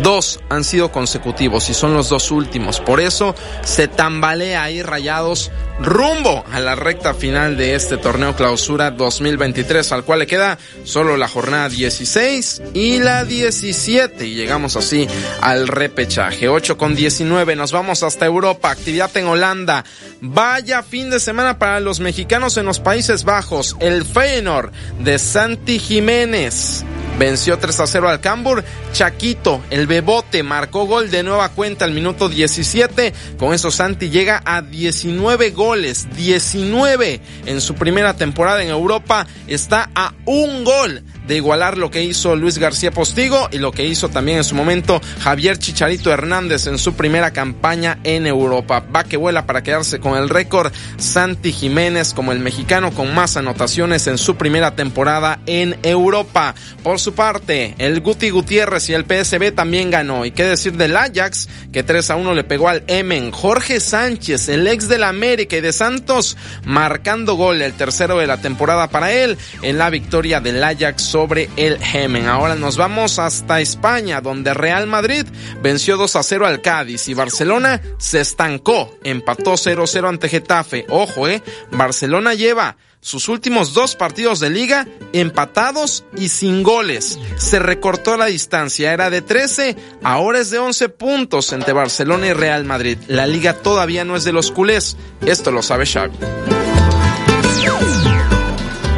dos han sido consecutivos y son los dos últimos. Por eso se tambalea ahí Rayados rumbo a la recta final de este torneo clausura 2023, al cual le queda solo la jornada 16 y la 17. Y llegamos así al repechaje. 8 con 19. Nos vamos hasta Europa. Actividad en Holanda. Vaya fin de semana para los mexicanos en los Países Bajos. El Feyenoord de Santi Jiménez. Venció 3 a 0 al Cambur. Chaquito, el Bebote, marcó gol de nueva cuenta al minuto 17. Con eso Santi llega a 19 goles. 19 en su primera temporada en Europa. Está a un gol de igualar lo que hizo Luis García Postigo y lo que hizo también en su momento Javier Chicharito Hernández en su primera campaña en Europa. Va que vuela para quedarse con el récord Santi Jiménez como el mexicano con más anotaciones en su primera temporada en Europa. Por su parte, el Guti Gutiérrez y el PSB también ganó. Y qué decir del Ajax, que 3 a 1 le pegó al Emen. Jorge Sánchez, el ex del América y de Santos, marcando gol, el tercero de la temporada para él, en la victoria del Ajax sobre el Gemen. Ahora nos vamos hasta España, donde Real Madrid venció 2 a 0 al Cádiz y Barcelona se estancó, empató 0-0 ante Getafe. Ojo, eh, Barcelona lleva sus últimos dos partidos de liga empatados y sin goles. Se recortó la distancia, era de 13, ahora es de 11 puntos entre Barcelona y Real Madrid. La liga todavía no es de los culés, esto lo sabe Xavi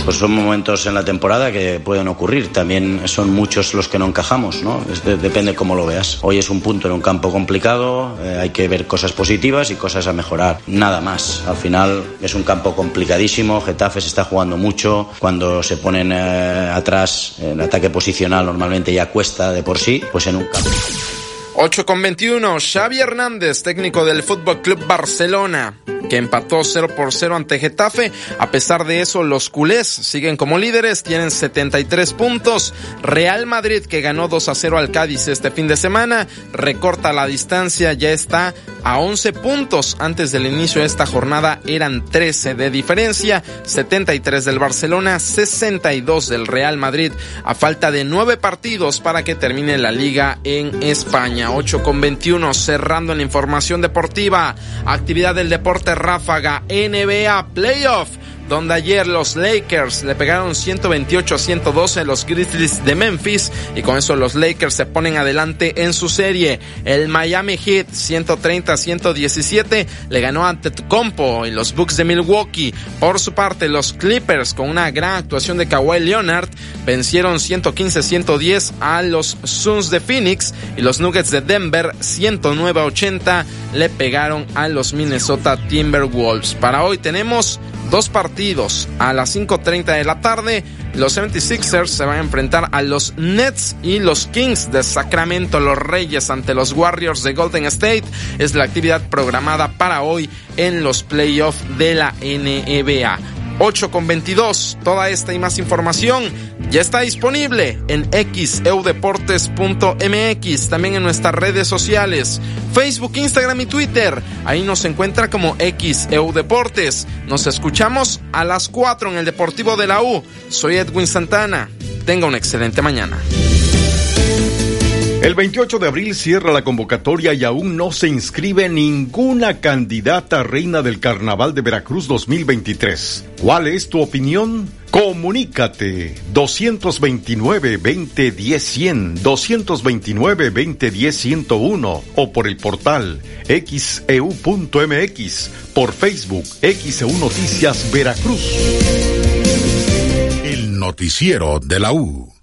pues son momentos en la temporada que pueden ocurrir. También son muchos los que no encajamos, ¿no? depende cómo lo veas. Hoy es un punto en un campo complicado, eh, hay que ver cosas positivas y cosas a mejorar. Nada más. Al final es un campo complicadísimo, Getafe se está jugando mucho. Cuando se ponen eh, atrás, el ataque posicional normalmente ya cuesta de por sí, pues en un campo.
8 con 21, Xavi Hernández, técnico del Fútbol Club Barcelona, que empató 0 por 0 ante Getafe. A pesar de eso, los culés siguen como líderes, tienen 73 puntos. Real Madrid, que ganó 2 a 0 al Cádiz este fin de semana, recorta la distancia, ya está a 11 puntos. Antes del inicio de esta jornada eran 13 de diferencia, 73 del Barcelona, 62 del Real Madrid, a falta de 9 partidos para que termine la liga en España. 8 con 21, cerrando en la información deportiva. Actividad del deporte ráfaga, NBA Playoff donde ayer los Lakers le pegaron 128 a 112 a los Grizzlies de Memphis y con eso los Lakers se ponen adelante en su serie. El Miami Heat 130 a 117 le ganó ante Compo y los Bucks de Milwaukee. Por su parte, los Clippers con una gran actuación de Kawhi Leonard vencieron 115 a 110 a los Suns de Phoenix y los Nuggets de Denver 109 a 80 le pegaron a los Minnesota Timberwolves. Para hoy tenemos dos partidos a las 5.30 de la tarde. Los 76ers se van a enfrentar a los Nets y los Kings de Sacramento, los Reyes ante los Warriors de Golden State. Es la actividad programada para hoy en los playoffs de la NBA. 8 con 22. Toda esta y más información ya está disponible en xeudeportes.mx, también en nuestras redes sociales, Facebook, Instagram y Twitter. Ahí nos encuentra como xeudeportes. Nos escuchamos a las 4 en el Deportivo de la U. Soy Edwin Santana. Tenga una excelente mañana.
El 28 de abril cierra la convocatoria y aún no se inscribe ninguna candidata reina del Carnaval de Veracruz 2023. ¿Cuál es tu opinión? Comunícate 229-2010-100, 229-2010-101 o por el portal xeu.mx, e por Facebook XEU Noticias Veracruz.
El noticiero de la U.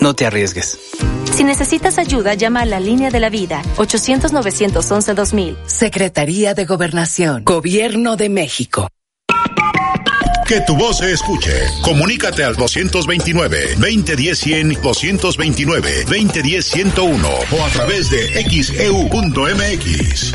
No te arriesgues.
Si necesitas ayuda, llama a la línea de la vida 800-911-2000.
Secretaría de Gobernación. Gobierno de México.
Que tu voz se escuche. Comunícate al 229-2010-100, 229-2010-101 o a través de xeu.mx.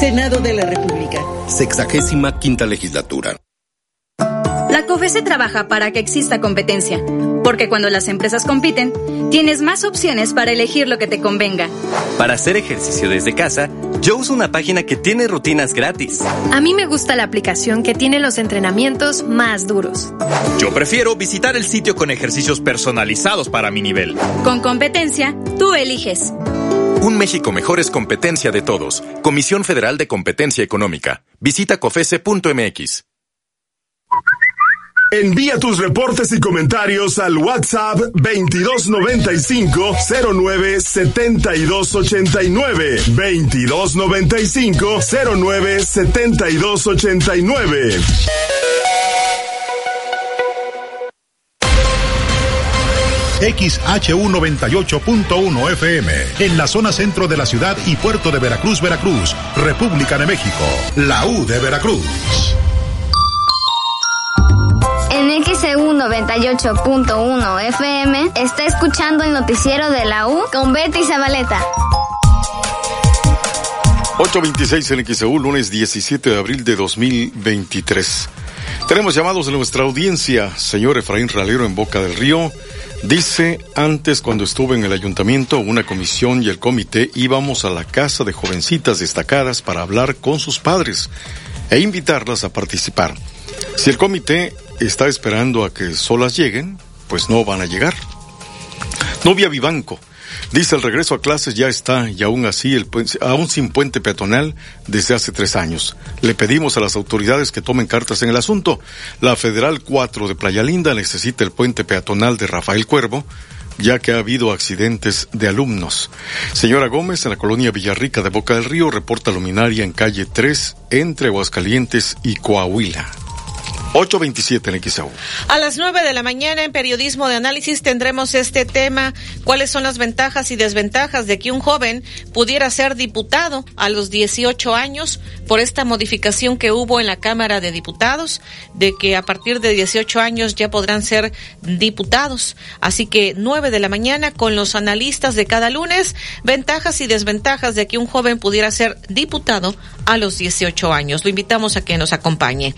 Senado de la República.
Sexagésima quinta legislatura.
La COFESE trabaja para que exista competencia, porque cuando las empresas compiten, tienes más opciones para elegir lo que te convenga.
Para hacer ejercicio desde casa, yo uso una página que tiene rutinas gratis.
A mí me gusta la aplicación que tiene los entrenamientos más duros.
Yo prefiero visitar el sitio con ejercicios personalizados para mi nivel.
Con competencia, tú eliges.
Un México mejor es competencia de todos. Comisión Federal de Competencia Económica. Visita cofese.mx.
Envía tus reportes y comentarios al WhatsApp 2295 09 72 89 2295 09 72
89 XHU98.1FM, en la zona centro de la ciudad y puerto de Veracruz, Veracruz, República de México, la U de Veracruz.
En XEU 98.1 FM está escuchando el noticiero de la U con Betty Zabaleta.
826 en XEU, lunes 17 de abril de 2023. Tenemos llamados de nuestra audiencia, señor Efraín Ralero en Boca del Río. Dice, antes cuando estuve en el ayuntamiento, una comisión y el comité íbamos a la casa de jovencitas destacadas para hablar con sus padres e invitarlas a participar. Si el comité está esperando a que solas lleguen, pues no van a llegar. Novia Vivanco. Dice el regreso a clases ya está y aún así, el, aún sin puente peatonal desde hace tres años. Le pedimos a las autoridades que tomen cartas en el asunto. La Federal 4 de Playa Linda necesita el puente peatonal de Rafael Cuervo, ya que ha habido accidentes de alumnos. Señora Gómez, en la colonia Villarrica de Boca del Río, reporta luminaria en calle 3 entre Aguascalientes y Coahuila. 827 en XAU.
A las 9 de la mañana en Periodismo de Análisis tendremos este tema, cuáles son las ventajas y desventajas de que un joven pudiera ser diputado a los 18 años por esta modificación que hubo en la Cámara de Diputados, de que a partir de 18 años ya podrán ser diputados. Así que 9 de la mañana con los analistas de cada lunes, ventajas y desventajas de que un joven pudiera ser diputado a los 18 años. Lo invitamos a que nos acompañe.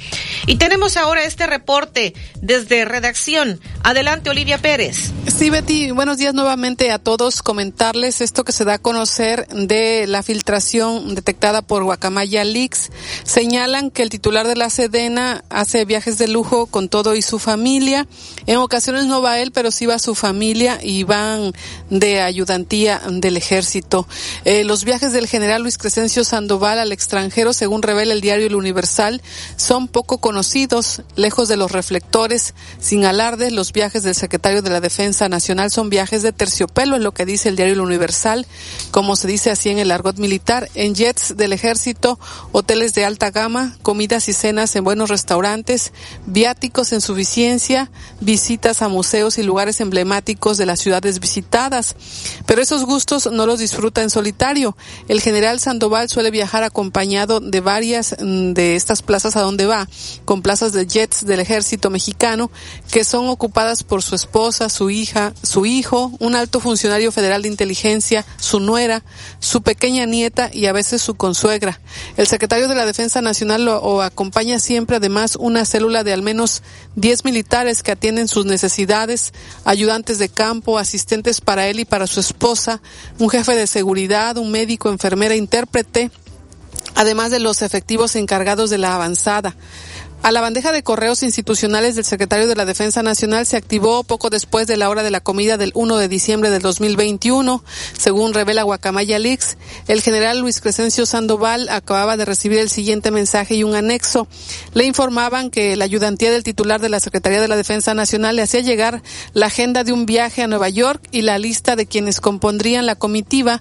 Y tenemos ahora este reporte desde redacción. Adelante, Olivia Pérez.
Sí, Betty, buenos días nuevamente a todos. Comentarles esto que se da a conocer de la filtración detectada por Guacamaya Leaks. Señalan que el titular de la Sedena hace viajes de lujo con todo y su familia. En ocasiones no va él, pero sí va su familia y van de ayudantía del ejército. Eh, los viajes del general Luis Crescencio Sandoval al extranjero, según revela el diario El Universal, son poco conocidos, lejos de los reflectores, sin alarde, los viajes del secretario de la Defensa Nacional son viajes de terciopelo, es lo que dice el diario El Universal, como se dice así en el argot militar, en jets del ejército, hoteles de alta gama, comidas y cenas en buenos restaurantes, viáticos en suficiencia, visitas a museos y lugares emblemáticos de las ciudades visitadas. Pero esos gustos no los disfruta en solitario. El general Sandoval suele viajar acompañado de varias mm, de estas plazas a donde va, con plazas de jets del ejército mexicano que son ocupadas por su esposa, su hija, su hijo, un alto funcionario federal de inteligencia, su nuera, su pequeña nieta y a veces su consuegra. El secretario de la Defensa Nacional lo acompaña siempre además una célula de al menos 10 militares que atienden sus necesidades, ayudantes de campo, asistentes para él y para su esposa, un jefe de seguridad, un médico, enfermera, intérprete, además de los efectivos encargados de la avanzada. A la bandeja de correos institucionales del secretario de la Defensa Nacional se activó poco después de la hora de la comida del 1 de diciembre del 2021. Según revela Guacamaya Leaks, el general Luis Crescencio Sandoval acababa de recibir el siguiente mensaje y un anexo. Le informaban que la ayudantía del titular de la Secretaría de la Defensa Nacional le hacía llegar la agenda de un viaje a Nueva York y la lista de quienes compondrían la comitiva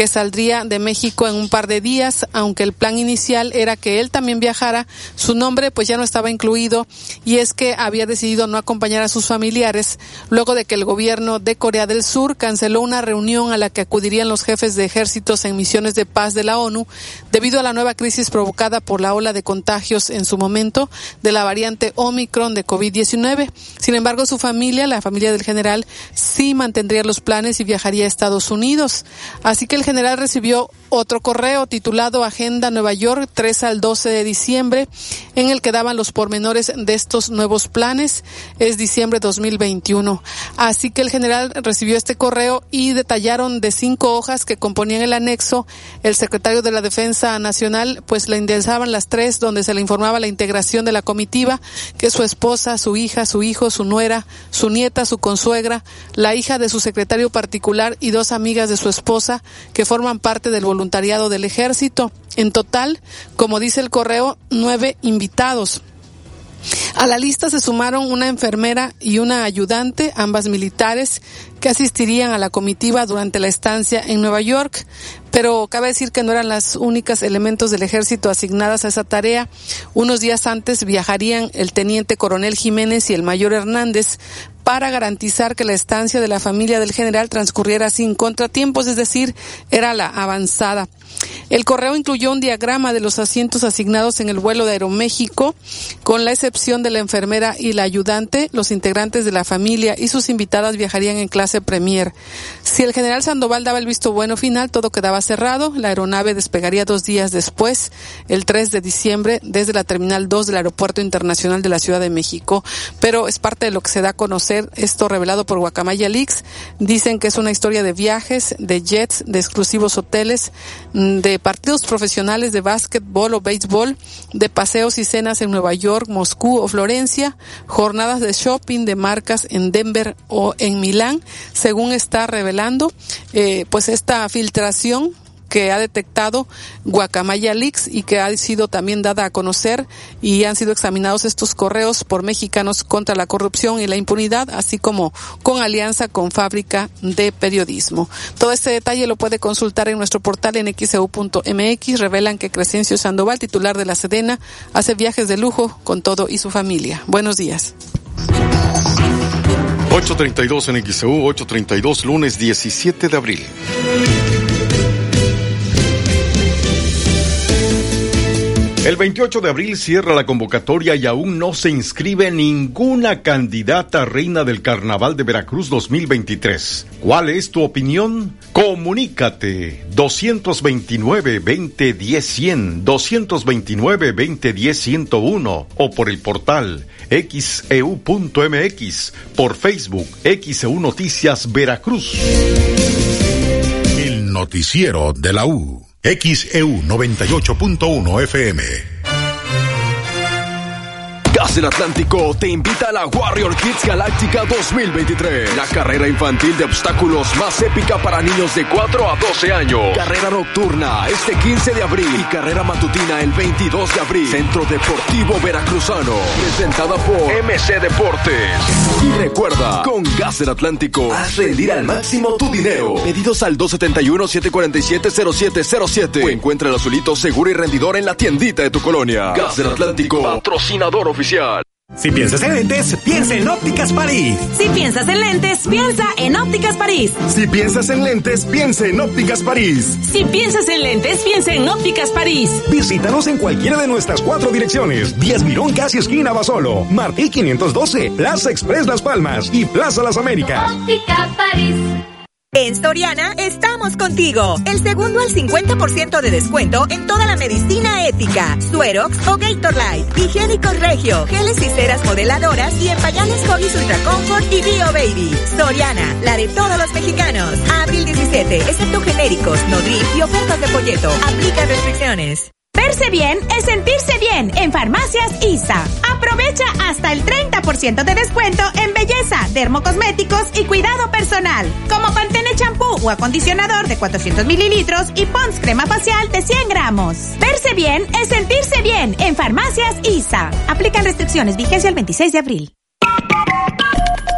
que saldría de México en un par de días, aunque el plan inicial era que él también viajara. Su nombre pues ya no estaba incluido y es que había decidido no acompañar a sus familiares luego de que el gobierno de Corea del Sur canceló una reunión a la que acudirían los jefes de ejércitos en misiones de paz de la ONU debido a la nueva crisis provocada por la ola de contagios en su momento de la variante Omicron de COVID-19. Sin embargo, su familia, la familia del general, sí mantendría los planes y viajaría a Estados Unidos. Así que el general recibió otro correo titulado Agenda Nueva York 3 al 12 de diciembre, en el que daban los pormenores de estos nuevos planes. Es diciembre 2021. Así que el general recibió este correo y detallaron de cinco hojas que componían el anexo. El secretario de la Defensa Nacional, pues le indexaban las tres, donde se le informaba la integración de la comitiva, que su esposa, su hija, su hijo, su nuera, su nieta, su consuegra, la hija de su secretario particular y dos amigas de su esposa, forman parte del voluntariado del ejército. En total, como dice el correo, nueve invitados. A la lista se sumaron una enfermera y una ayudante, ambas militares, que asistirían a la comitiva durante la estancia en Nueva York, pero cabe decir que no eran las únicas elementos del ejército asignadas a esa tarea. Unos días antes viajarían el teniente coronel Jiménez y el mayor Hernández para garantizar que la estancia de la familia del general transcurriera sin contratiempos, es decir, era la avanzada. El correo incluyó un diagrama de los asientos asignados en el vuelo de Aeroméxico, con la excepción de la enfermera y la ayudante, los integrantes de la familia y sus invitadas viajarían en clase Premier. Si el general Sandoval daba el visto bueno final, todo quedaba cerrado. La aeronave despegaría dos días después, el 3 de diciembre, desde la Terminal 2 del Aeropuerto Internacional de la Ciudad de México. Pero es parte de lo que se da a conocer, esto revelado por Guacamaya Leaks. Dicen que es una historia de viajes, de jets, de exclusivos hoteles, de partidos profesionales de básquetbol o béisbol, de paseos y cenas en Nueva York, Moscú o Florencia, jornadas de shopping de marcas en Denver o en Milán, según está eh, pues esta filtración que ha detectado Guacamaya Leaks y que ha sido también dada a conocer y han sido examinados estos correos por mexicanos contra la corrupción y la impunidad, así como con alianza con Fábrica de Periodismo. Todo este detalle lo puede consultar en nuestro portal en xeu.mx. Revelan que Crescencio Sandoval, titular de la Sedena, hace viajes de lujo con todo y su familia. Buenos días.
8.32 en XEU, 8.32 lunes 17 de abril. El 28 de abril cierra la convocatoria y aún no se inscribe ninguna candidata reina del Carnaval de Veracruz 2023. ¿Cuál es tu opinión? Comunícate 229-2010-100, 229-2010-101 o por el portal xeu.mx, por Facebook XEU Noticias Veracruz.
El noticiero de la U. XEU 98.1 FM.
Gas del Atlántico te invita a la Warrior Kids Galáctica 2023. La carrera infantil de obstáculos más épica para niños de 4 a 12 años. Carrera nocturna este 15 de abril y carrera matutina el 22 de abril. Centro Deportivo Veracruzano. Presentada por MC Deportes. Y recuerda, con Gas del Atlántico, haz rendir al máximo tu dinero. Pedidos al 271-747-0707. O encuentra el azulito seguro y rendidor en la tiendita de tu colonia. Gas del Atlántico, patrocinador oficial.
Si piensas en lentes, piensa en Ópticas París.
Si piensas en lentes, piensa en Ópticas París.
Si piensas en lentes, piensa en Ópticas París.
Si piensas en lentes, piensa en Ópticas París.
Visítanos en cualquiera de nuestras cuatro direcciones. 10 Mirón, casi esquina Basolo. Martí 512, Plaza Express Las Palmas y Plaza Las Américas.
Óptica París.
En Soriana estamos contigo. El segundo al 50% de descuento en toda la medicina ética, Suerox o Gatorlight, higiénicos regio, geles y ceras modeladoras y en pañales Hoggies Ultra Comfort y Bio Baby. Soriana, la de todos los mexicanos. Abril 17, excepto genéricos, Nodril y ofertas de folleto. Aplica restricciones.
Verse bien es sentirse bien en Farmacias ISA. Aprovecha hasta el 30% de descuento en belleza, dermocosméticos y cuidado personal, como Pantene champú o acondicionador de 400 mililitros y Pons crema facial de 100 gramos. Verse bien es sentirse bien en Farmacias ISA. Aplican restricciones, vigencia el 26 de abril.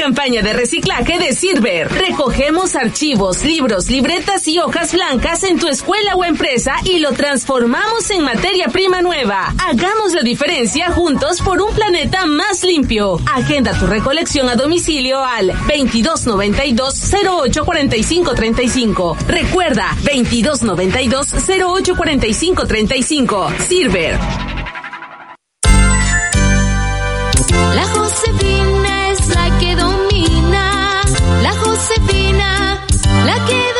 campaña de reciclaje de Silver. Recogemos archivos, libros, libretas y hojas blancas en tu escuela o empresa y lo transformamos en materia prima nueva. Hagamos la diferencia juntos por un planeta más limpio. Agenda tu recolección a domicilio al 2292 0845 35. Recuerda 2292 0845 35. Silver.
La que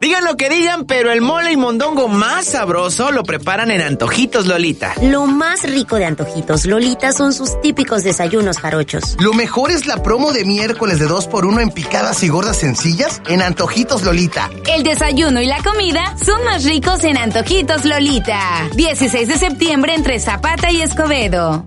Digan lo que digan, pero el mole y mondongo más sabroso lo preparan en Antojitos Lolita.
Lo más rico de Antojitos Lolita son sus típicos desayunos jarochos.
Lo mejor es la promo de miércoles de 2x1 en picadas y gordas sencillas en Antojitos Lolita.
El desayuno y la comida son más ricos en Antojitos Lolita. 16 de septiembre entre Zapata y Escobedo.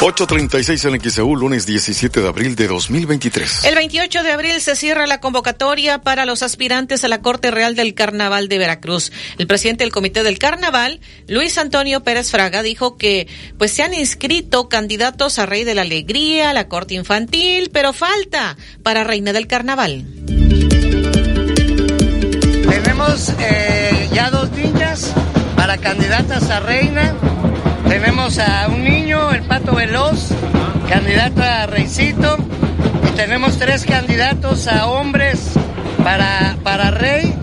8.36 en XEU, lunes 17 de abril de 2023.
El 28 de abril se cierra la convocatoria para los aspirantes a la Corte Real del Carnaval de Veracruz. El presidente del Comité del Carnaval, Luis Antonio Pérez Fraga, dijo que pues se han inscrito candidatos a Rey de la Alegría, a la Corte Infantil, pero falta para Reina del Carnaval.
Tenemos eh, ya dos niñas para candidatas a Reina. Tenemos a un niño, el Pato Veloz, candidato a Reycito. Y tenemos tres candidatos a hombres para, para Rey.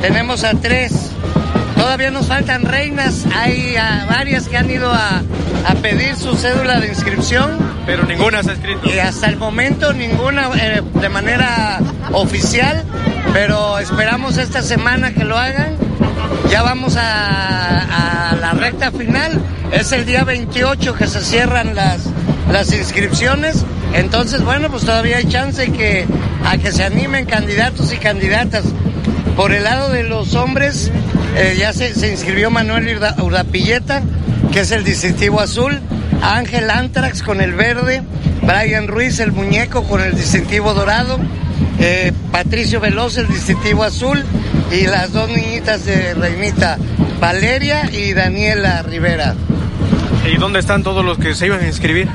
Tenemos a tres. Todavía nos faltan reinas. Hay a varias que han ido a, a, pedir su cédula de inscripción.
Pero ninguna se ha inscrito.
Y hasta el momento ninguna eh, de manera oficial. Pero esperamos esta semana que lo hagan. Ya vamos a, la recta final. Es el día 28 que se cierran las, las inscripciones. Entonces, bueno, pues todavía hay chance que, a que se animen candidatos y candidatas. Por el lado de los hombres, eh, ya se, se, inscribió Manuel Urdapilleta, que es el distintivo azul, Ángel Antrax con el verde, Brian Ruiz, el muñeco, con el distintivo dorado, eh, Patricio Veloz, el distintivo azul, y las dos niñitas de Reinita, Valeria y Daniela Rivera.
¿Y dónde están todos los que se iban a inscribir?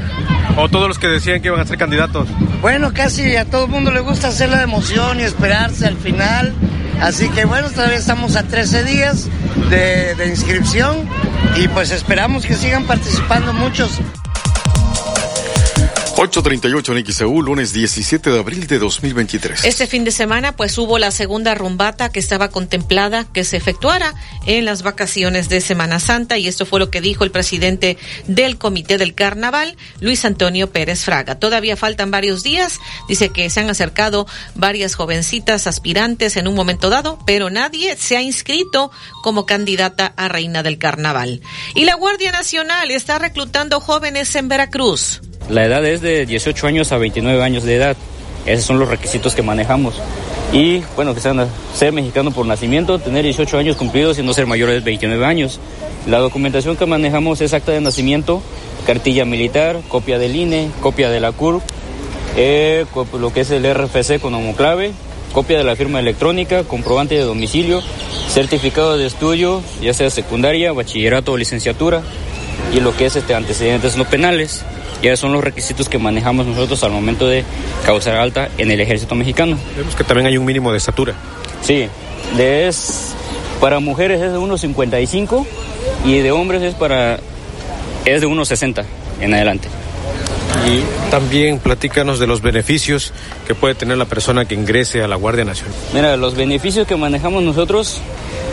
¿O todos los que decían que iban a ser candidatos?
Bueno, casi a todo el mundo le gusta hacer la emoción y esperarse al final. Así que bueno, todavía estamos a 13 días de, de inscripción y pues esperamos que sigan participando muchos.
8.38 en XEU, lunes 17 de abril de 2023.
Este fin de semana, pues hubo la segunda rumbata que estaba contemplada que se efectuara en las vacaciones de Semana Santa y esto fue lo que dijo el presidente del Comité del Carnaval, Luis Antonio Pérez Fraga. Todavía faltan varios días, dice que se han acercado varias jovencitas aspirantes en un momento dado, pero nadie se ha inscrito como candidata a Reina del Carnaval. Y la Guardia Nacional está reclutando jóvenes en Veracruz.
La edad es de 18 años a 29 años de edad. Esos son los requisitos que manejamos. Y bueno, que sean ser mexicano por nacimiento, tener 18 años cumplidos y no ser mayores de 29 años. La documentación que manejamos es acta de nacimiento, cartilla militar, copia del INE, copia de la CURP, eh, lo que es el RFC con homoclave, copia de la firma electrónica, comprobante de domicilio, certificado de estudio, ya sea secundaria, bachillerato o licenciatura, y lo que es este antecedentes no penales. Ya son los requisitos que manejamos nosotros al momento de causar alta en el ejército mexicano.
Vemos que también hay un mínimo de estatura.
Sí, es, para mujeres es de 1,55 y de hombres es para es de 1.60 en adelante.
Y también platícanos de los beneficios que puede tener la persona que ingrese a la Guardia Nacional.
Mira, los beneficios que manejamos nosotros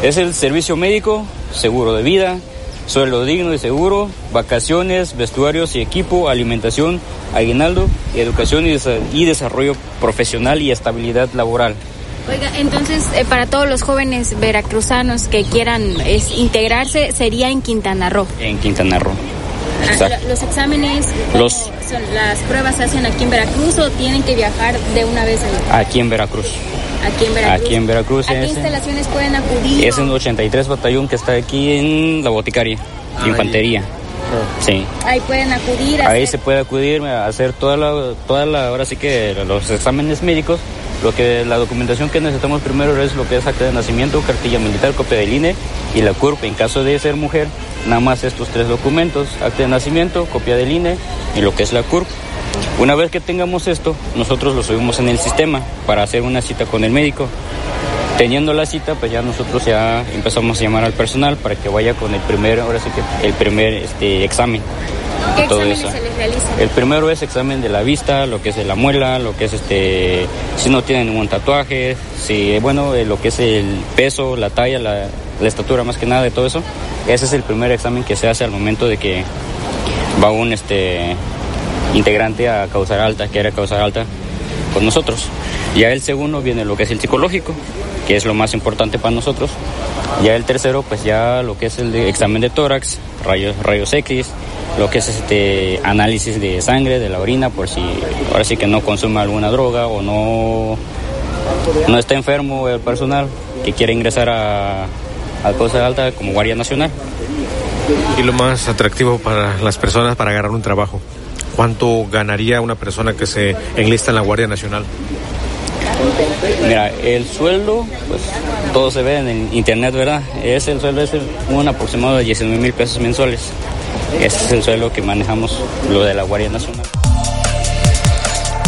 es el servicio médico, seguro de vida, sueldo digno y seguro, vacaciones, vestuarios y equipo, alimentación, aguinaldo, educación y, desa- y desarrollo profesional y estabilidad laboral.
Oiga, entonces eh, para todos los jóvenes veracruzanos que quieran es, integrarse sería en Quintana Roo.
En Quintana Roo. Exacto.
Los exámenes,
Los-
son- las pruebas se hacen aquí en Veracruz o tienen que viajar de una vez allá?
Aquí en Veracruz.
Aquí en Veracruz.
Aquí en Veracruz
¿A qué
es,
instalaciones pueden acudir?
es en 83 batallón que está aquí en la boticaria,
Ah,
infantería. Sí.
Ahí pueden acudir. a
Ahí
hacer-
se puede acudir a hacer toda la, toda la, ahora sí que los exámenes médicos. Lo que la documentación que necesitamos primero es lo que es acta de nacimiento, cartilla militar, copia del INE y la CURP. En caso de ser mujer, nada más estos tres documentos, acta de nacimiento, copia del INE y lo que es la CURP. Una vez que tengamos esto, nosotros lo subimos en el sistema para hacer una cita con el médico. Teniendo la cita, pues ya nosotros ya empezamos a llamar al personal para que vaya con el primer, ahora sí que el primer este, examen.
¿Qué
todo
exámenes
eso.
se les realizan?
El primero es examen de la vista, lo que es de la muela, lo que es este, si no tienen ningún tatuaje, si, bueno, eh, lo que es el peso, la talla, la, la estatura más que nada de todo eso. Ese es el primer examen que se hace al momento de que va un este integrante a causar alta, quiere causar alta con nosotros. Ya el segundo viene lo que es el psicológico, que es lo más importante para nosotros. Ya el tercero, pues ya lo que es el de examen de tórax, rayos, rayos X, lo que es este análisis de sangre, de la orina, por si ahora sí que no consume alguna droga o no, no está enfermo el personal que quiere ingresar a, a cosa alta como Guardia Nacional.
Y lo más atractivo para las personas para agarrar un trabajo. ¿Cuánto ganaría una persona que se enlista en la Guardia Nacional?
Mira, el sueldo, pues todo se ve en el internet, ¿verdad? Es el sueldo es un aproximado de 19 mil pesos mensuales. Ese es el sueldo que manejamos, lo de la Guardia Nacional.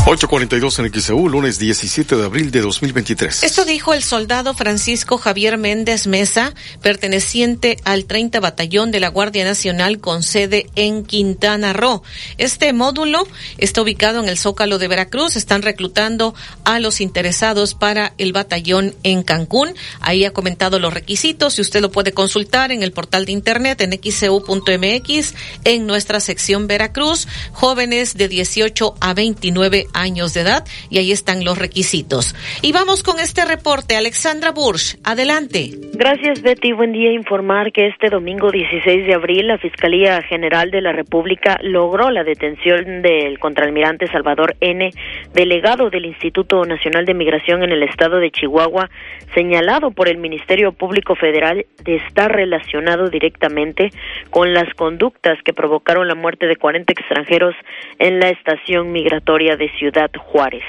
842 en XEU, lunes 17 de abril de 2023.
Esto dijo el soldado Francisco Javier Méndez Mesa, perteneciente al 30 Batallón de la Guardia Nacional con sede en Quintana Roo. Este módulo está ubicado en el Zócalo de Veracruz. Están reclutando a los interesados para el batallón en Cancún. Ahí ha comentado los requisitos y usted lo puede consultar en el portal de internet en xcu.mx en nuestra sección Veracruz. Jóvenes de 18 a 29 años de edad y ahí están los requisitos. Y vamos con este reporte. Alexandra Bursch, adelante.
Gracias, Betty. Buen día. Informar que este domingo 16 de abril la Fiscalía General de la República logró la detención del contraalmirante Salvador N., delegado del Instituto Nacional de Migración en el estado de Chihuahua, señalado por el Ministerio Público Federal de estar relacionado directamente con las conductas que provocaron la muerte de 40 extranjeros en la estación migratoria de Ciudad Juárez.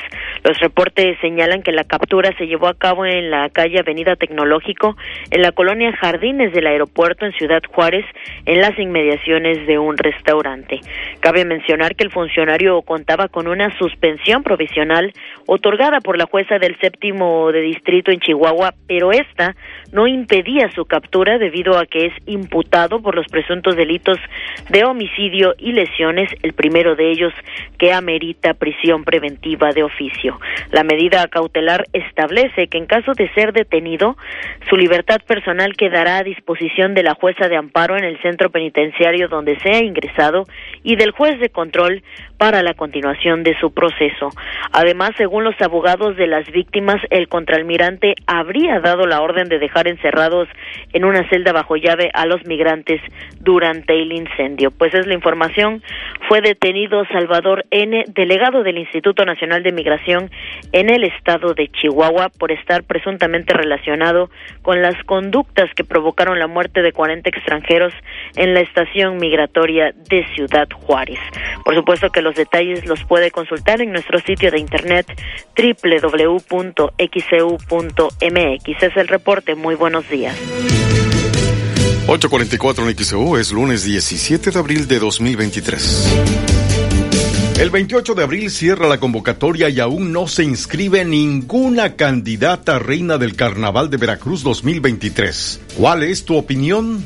Los reportes señalan que la captura se llevó a cabo en la calle Avenida Tecnológico, en la colonia Jardines del aeropuerto en Ciudad Juárez, en las inmediaciones de un restaurante. Cabe mencionar que el funcionario contaba con una suspensión provisional otorgada por la jueza del séptimo de distrito en Chihuahua, pero esta no impedía su captura debido a que es imputado por los presuntos delitos de homicidio y lesiones, el primero de ellos que amerita prisión preventiva de oficio. La medida cautelar establece que en caso de ser detenido, su libertad personal quedará a disposición de la jueza de amparo en el centro penitenciario donde sea ingresado y del juez de control para la continuación de su proceso. Además, según los abogados de las víctimas, el contraalmirante habría dado la orden de dejar encerrados en una celda bajo llave a los migrantes durante el incendio. Pues es la información. Fue detenido Salvador N., delegado del Instituto Nacional de Migración en el estado de Chihuahua, por estar presuntamente relacionado con las conductas que provocaron la muerte de 40 extranjeros en la estación migratoria de Ciudad Juárez. Por supuesto que los detalles los puede consultar en nuestro sitio de internet www.xcu.mx. Es el reporte. Muy buenos días.
844 en XEU es lunes 17 de abril de 2023. El 28 de abril cierra la convocatoria y aún no se inscribe ninguna candidata reina del Carnaval de Veracruz 2023. ¿Cuál es tu opinión?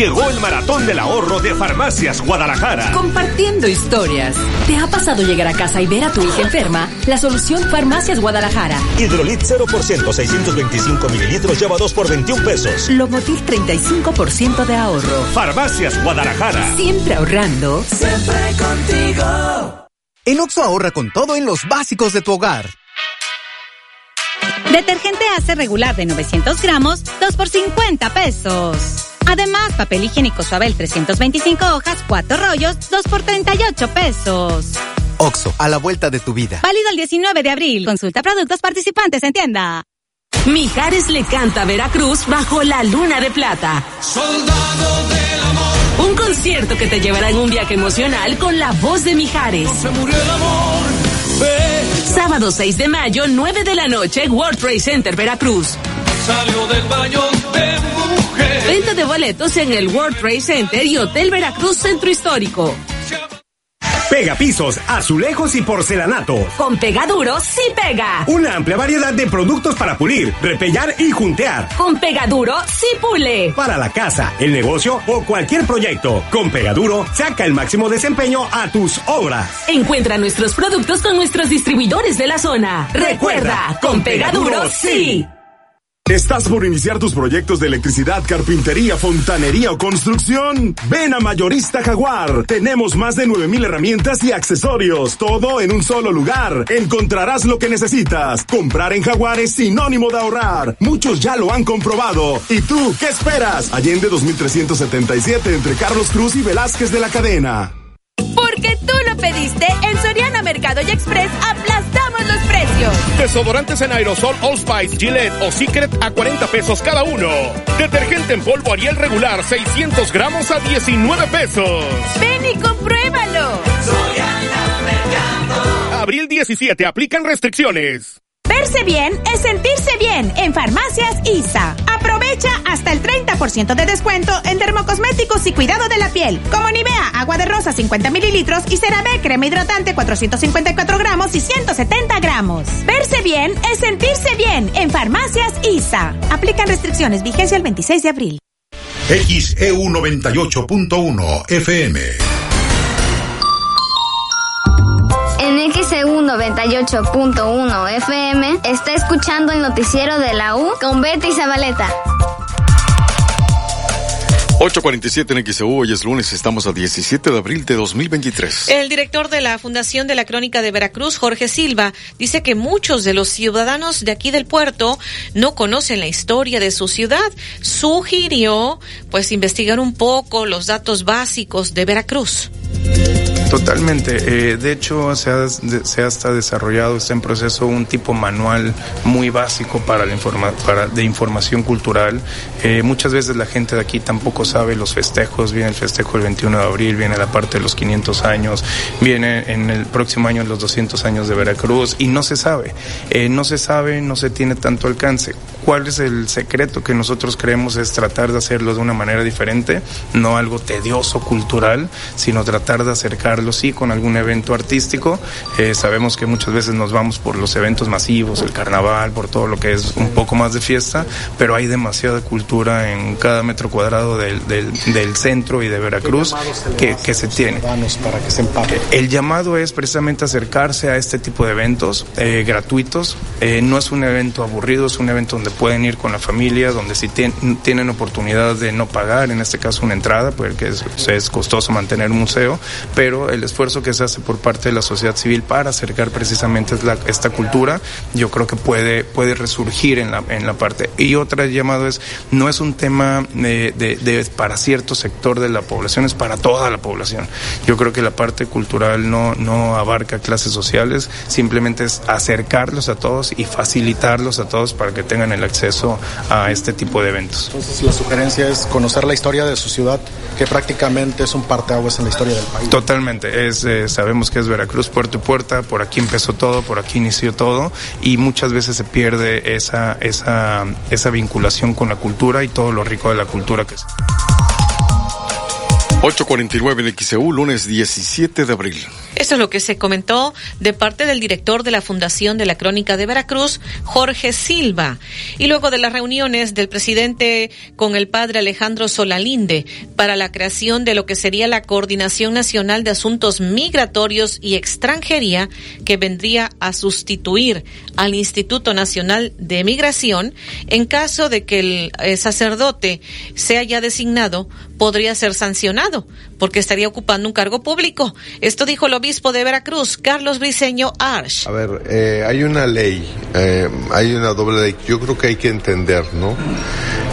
Llegó el maratón del ahorro de Farmacias Guadalajara.
Compartiendo historias. ¿Te ha pasado llegar a casa y ver a tu hija enferma? La solución Farmacias Guadalajara.
Hidrolit 0%, 625 mililitros, lleva 2 por 21 pesos.
Lomotil 35% de ahorro.
Farmacias Guadalajara.
Siempre ahorrando.
Siempre contigo.
En Oxo ahorra con todo en los básicos de tu hogar.
Detergente hace regular de 900 gramos, 2 por 50 pesos. Además, papel higiénico Suabel 325 hojas, 4 rollos, 2 por 38 pesos.
Oxo, a la vuelta de tu vida.
Válido el 19 de abril. Consulta productos participantes en tienda.
Mijares le canta a Veracruz bajo la luna de plata.
Soldado del amor.
Un concierto que te llevará en un viaje emocional con la voz de Mijares.
No se murió el amor.
Sábado 6 de mayo, 9 de la noche, World Trade Center, Veracruz.
Salió del baño de mujer.
Venta de boletos en el World Trade Center y Hotel Veracruz Centro Histórico.
Pega pisos, azulejos y porcelanato.
Con Pegaduro sí pega.
Una amplia variedad de productos para pulir, repellar y juntear.
Con Pegaduro sí pule.
Para la casa, el negocio o cualquier proyecto. Con Pegaduro, saca el máximo desempeño a tus obras.
Encuentra nuestros productos con nuestros distribuidores de la zona. Recuerda, con Pegaduro sí.
¿Estás por iniciar tus proyectos de electricidad, carpintería, fontanería o construcción? Ven a Mayorista Jaguar. Tenemos más de 9000 herramientas y accesorios, todo en un solo lugar. Encontrarás lo que necesitas. Comprar en Jaguar es sinónimo de ahorrar. Muchos ya lo han comprobado. ¿Y tú qué esperas? Allende 2377 entre Carlos Cruz y Velázquez de la Cadena.
Porque tú lo pediste, en Soriana Mercado y Express aplastamos los precios.
Desodorantes en aerosol All Spice, Gillette o Secret a 40 pesos cada uno. Detergente en polvo Ariel regular 600 gramos a 19 pesos.
Ven y compruébalo.
Soriana Mercado.
Abril 17, aplican restricciones.
Verse bien es sentirse bien en Farmacias ISA. Aprovecha hasta el 30% de descuento en dermocosméticos y cuidado de la piel, como Nivea, agua de rosa 50 mililitros y CeraVe, crema hidratante 454 gramos y 170 gramos. Verse bien es sentirse bien en Farmacias ISA. Aplican restricciones, vigencia el 26 de abril.
XEU 98.1 FM.
XEU 98.1 FM está escuchando el noticiero de la U con Betty Zabaleta.
847 en XEU, hoy es lunes, estamos a 17 de abril de 2023.
El director de la Fundación de la Crónica de Veracruz, Jorge Silva, dice que muchos de los ciudadanos de aquí del puerto no conocen la historia de su ciudad. Sugirió, pues, investigar un poco los datos básicos de Veracruz.
Totalmente. Eh, de hecho, se ha, se ha hasta desarrollado, está en proceso un tipo manual muy básico para la informa, para, de información cultural. Eh, muchas veces la gente de aquí tampoco sabe los festejos. Viene el festejo el 21 de abril, viene la parte de los 500 años, viene en el próximo año los 200 años de Veracruz y no se sabe. Eh, no se sabe, no se tiene tanto alcance. ¿Cuál es el secreto que nosotros creemos es tratar de hacerlo de una manera diferente? No algo tedioso cultural, sino tratar de acercarlo, sí, con algún evento artístico. Eh, sabemos que muchas veces nos vamos por los eventos masivos, el carnaval, por todo lo que es un poco más de fiesta, pero hay demasiada cultura en cada metro cuadrado del, del, del centro y de Veracruz que, que, se tiene.
Para que se
el llamado es precisamente acercarse a este tipo de eventos eh, gratuitos. Eh, no es un evento aburrido, es un evento donde pueden ir con la familia, donde si tienen, oportunidad de no pagar, en este caso una entrada, porque es, es costoso mantener un museo, pero el esfuerzo que se hace por parte de la sociedad civil para acercar precisamente la, esta cultura, yo creo que puede, puede resurgir en la, en la parte. Y otra llamado es, no es un tema de, de, de, para cierto sector de la población, es para toda la población. Yo creo que la parte cultural no, no abarca clases sociales, simplemente es acercarlos a todos y facilitarlos a todos para que tengan el el acceso a este tipo de eventos.
Entonces la sugerencia es conocer la historia de su ciudad, que prácticamente es un parteaguas en la historia del país.
Totalmente, es, eh, sabemos que es Veracruz puerta y puerta, por aquí empezó todo, por aquí inició todo y muchas veces se pierde esa, esa, esa vinculación con la cultura y todo lo rico de la cultura que es.
849 en XEU, lunes 17 de abril.
Esto es lo que se comentó de parte del director de la Fundación de la Crónica de Veracruz, Jorge Silva. Y luego de las reuniones del presidente con el padre Alejandro Solalinde para la creación de lo que sería la Coordinación Nacional de Asuntos Migratorios y Extranjería, que vendría a sustituir al Instituto Nacional de Migración, en caso de que el eh, sacerdote sea ya designado, podría ser sancionado porque estaría ocupando un cargo público. Esto dijo el obispo de Veracruz, Carlos Briceño Arch.
A ver, eh, hay una ley, eh, hay una doble ley, yo creo que hay que entender, ¿no?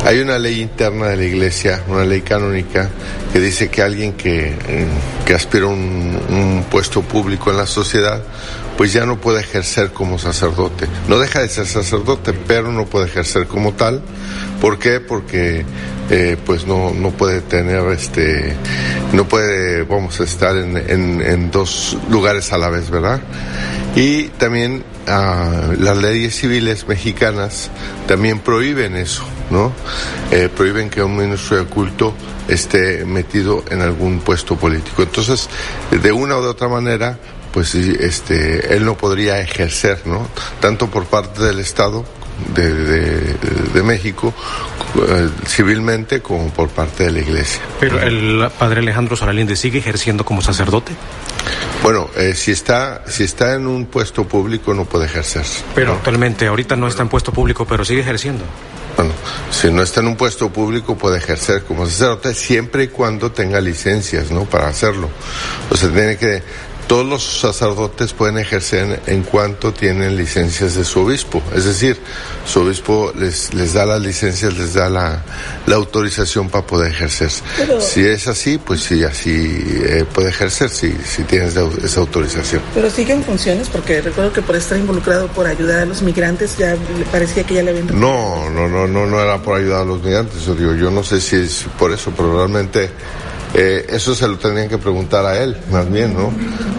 Hay una ley interna de la iglesia, una ley canónica, que dice que alguien que, eh, que aspira a un, un puesto público en la sociedad, pues ya no puede ejercer como sacerdote. No deja de ser sacerdote, pero no puede ejercer como tal. ¿Por qué? Porque eh, pues no, no puede tener este, no puede, vamos a estar en, en, dos lugares a la vez, ¿verdad? Y también ah, las leyes civiles mexicanas también prohíben eso, ¿no? Eh, prohíben que un ministro de culto esté metido en algún puesto político. Entonces, de una u otra manera, pues este, él no podría ejercer, ¿no? Tanto por parte del Estado de, de México eh, civilmente como por parte de la Iglesia.
Pero el padre Alejandro Soralinde sigue ejerciendo como sacerdote.
Bueno, eh, si está si está en un puesto público no puede ejercer.
Pero actualmente ahorita no está en puesto público, pero sigue ejerciendo.
Bueno, si no está en un puesto público puede ejercer como sacerdote siempre y cuando tenga licencias, ¿no? Para hacerlo. O sea, tiene que todos los sacerdotes pueden ejercer en cuanto tienen licencias de su obispo. Es decir, su obispo les, les da las licencias, les da la, la autorización para poder ejercer.
Pero-
si es así, pues sí, así eh, puede ejercer, si, si tienes esa- esa autorización.
Pero siguen funciones porque recuerdo que por estar involucrado por ayudar a los migrantes ya le parecía que ya le habían...
No, no, no, no, no era por ayudar a los migrantes. Yo digo, yo no sé si es por eso, pero realmente eh, eso se lo tendrían que preguntar a él, más bien, ¿no?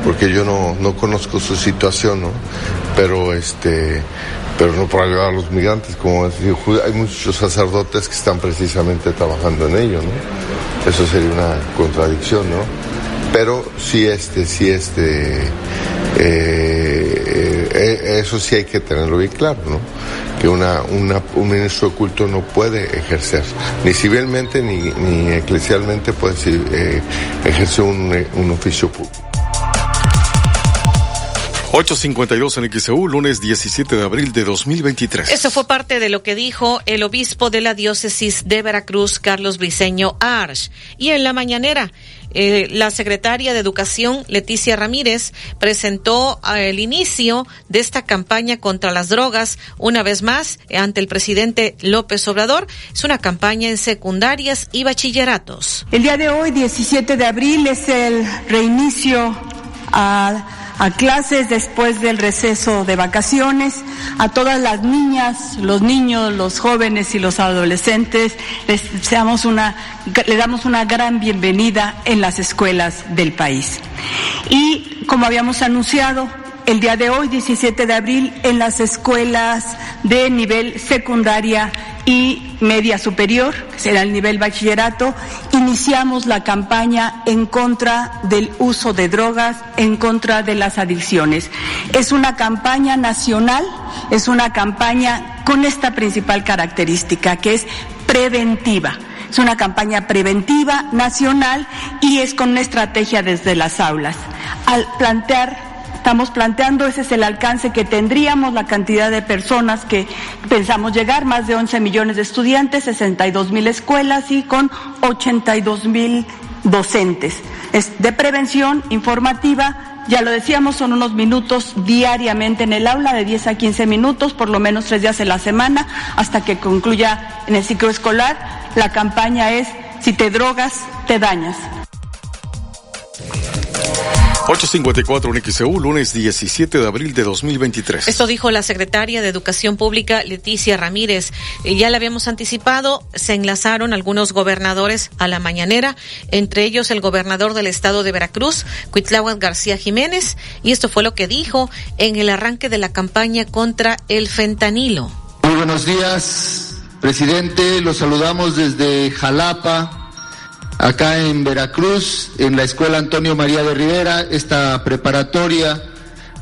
Porque yo no, no conozco su situación, ¿no? Pero este, pero no por ayudar a los migrantes, como hay muchos sacerdotes que están precisamente trabajando en ello, ¿no? Eso sería una contradicción, ¿no? Pero sí, este, sí, este, eh, eh, eso sí hay que tenerlo bien claro, ¿no? Que una, una, un ministro de culto no puede ejercer, ni civilmente ni, ni eclesialmente puede eh, ejercer un, un oficio público.
852 en XEU, lunes 17 de abril de 2023.
Eso fue parte de lo que dijo el obispo de la diócesis de Veracruz, Carlos Briceño Arch. Y en la mañanera, eh, la secretaria de Educación, Leticia Ramírez, presentó eh, el inicio de esta campaña contra las drogas, una vez más, eh, ante el presidente López Obrador. Es una campaña en secundarias y bachilleratos.
El día de hoy, 17 de abril, es el reinicio a, a clases después del receso de vacaciones. A todas las niñas, los niños, los jóvenes y los adolescentes les, una, damos una gran bienvenida en las escuelas del país. Y como habíamos anunciado, el día de hoy, 17 de abril, en las escuelas de nivel secundaria y media superior, que será el nivel bachillerato, iniciamos la campaña en contra del uso de drogas, en contra de las adicciones. Es una campaña nacional, es una campaña con esta principal característica, que es preventiva. Es una campaña preventiva nacional y es con una estrategia desde las aulas. Al plantear estamos planteando, ese es el alcance que tendríamos, la cantidad de personas que pensamos llegar, más de 11 millones de estudiantes, 62 mil escuelas y con 82 mil docentes. Es de prevención informativa, ya lo decíamos, son unos minutos diariamente en el aula, de 10 a 15 minutos, por lo menos tres días en la semana, hasta que concluya en el ciclo escolar. La campaña es, si te drogas, te dañas.
854 en XEU, lunes 17 de abril de 2023.
Esto dijo la secretaria de Educación Pública, Leticia Ramírez. Ya le habíamos anticipado, se enlazaron algunos gobernadores a la mañanera, entre ellos el gobernador del estado de Veracruz, Cuitláhuac García Jiménez, y esto fue lo que dijo en el arranque de la campaña contra el fentanilo.
Muy buenos días, presidente. Los saludamos desde Jalapa, acá en Veracruz, en la Escuela Antonio María de Rivera, esta preparatoria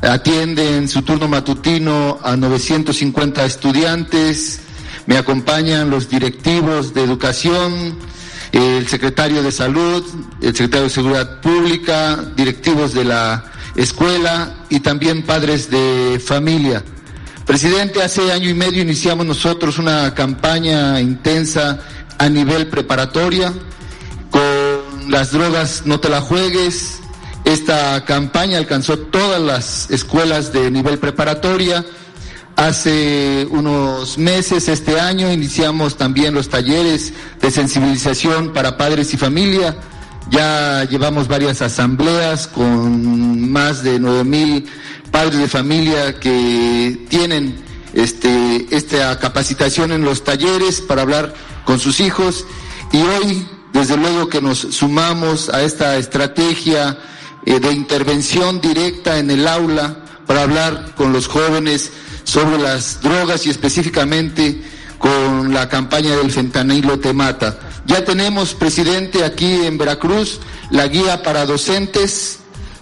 atiende en su turno matutino a 950 estudiantes, me acompañan los directivos de educación, el secretario de salud, el secretario de seguridad pública, directivos de la escuela y también padres de familia. Presidente, hace año y medio iniciamos nosotros una campaña intensa a nivel preparatoria las drogas no te la juegues. Esta campaña alcanzó todas las escuelas de nivel preparatoria. Hace unos meses, este año, iniciamos también los talleres de sensibilización para padres y familia. Ya llevamos varias asambleas con más de nueve mil padres de familia que tienen este, esta capacitación en los talleres para hablar con sus hijos. Y hoy desde luego que nos sumamos a esta estrategia eh, de intervención directa en el aula para hablar con los jóvenes sobre las drogas y específicamente con la campaña del fentanilo te mata. Ya tenemos, presidente, aquí en Veracruz la guía para docentes,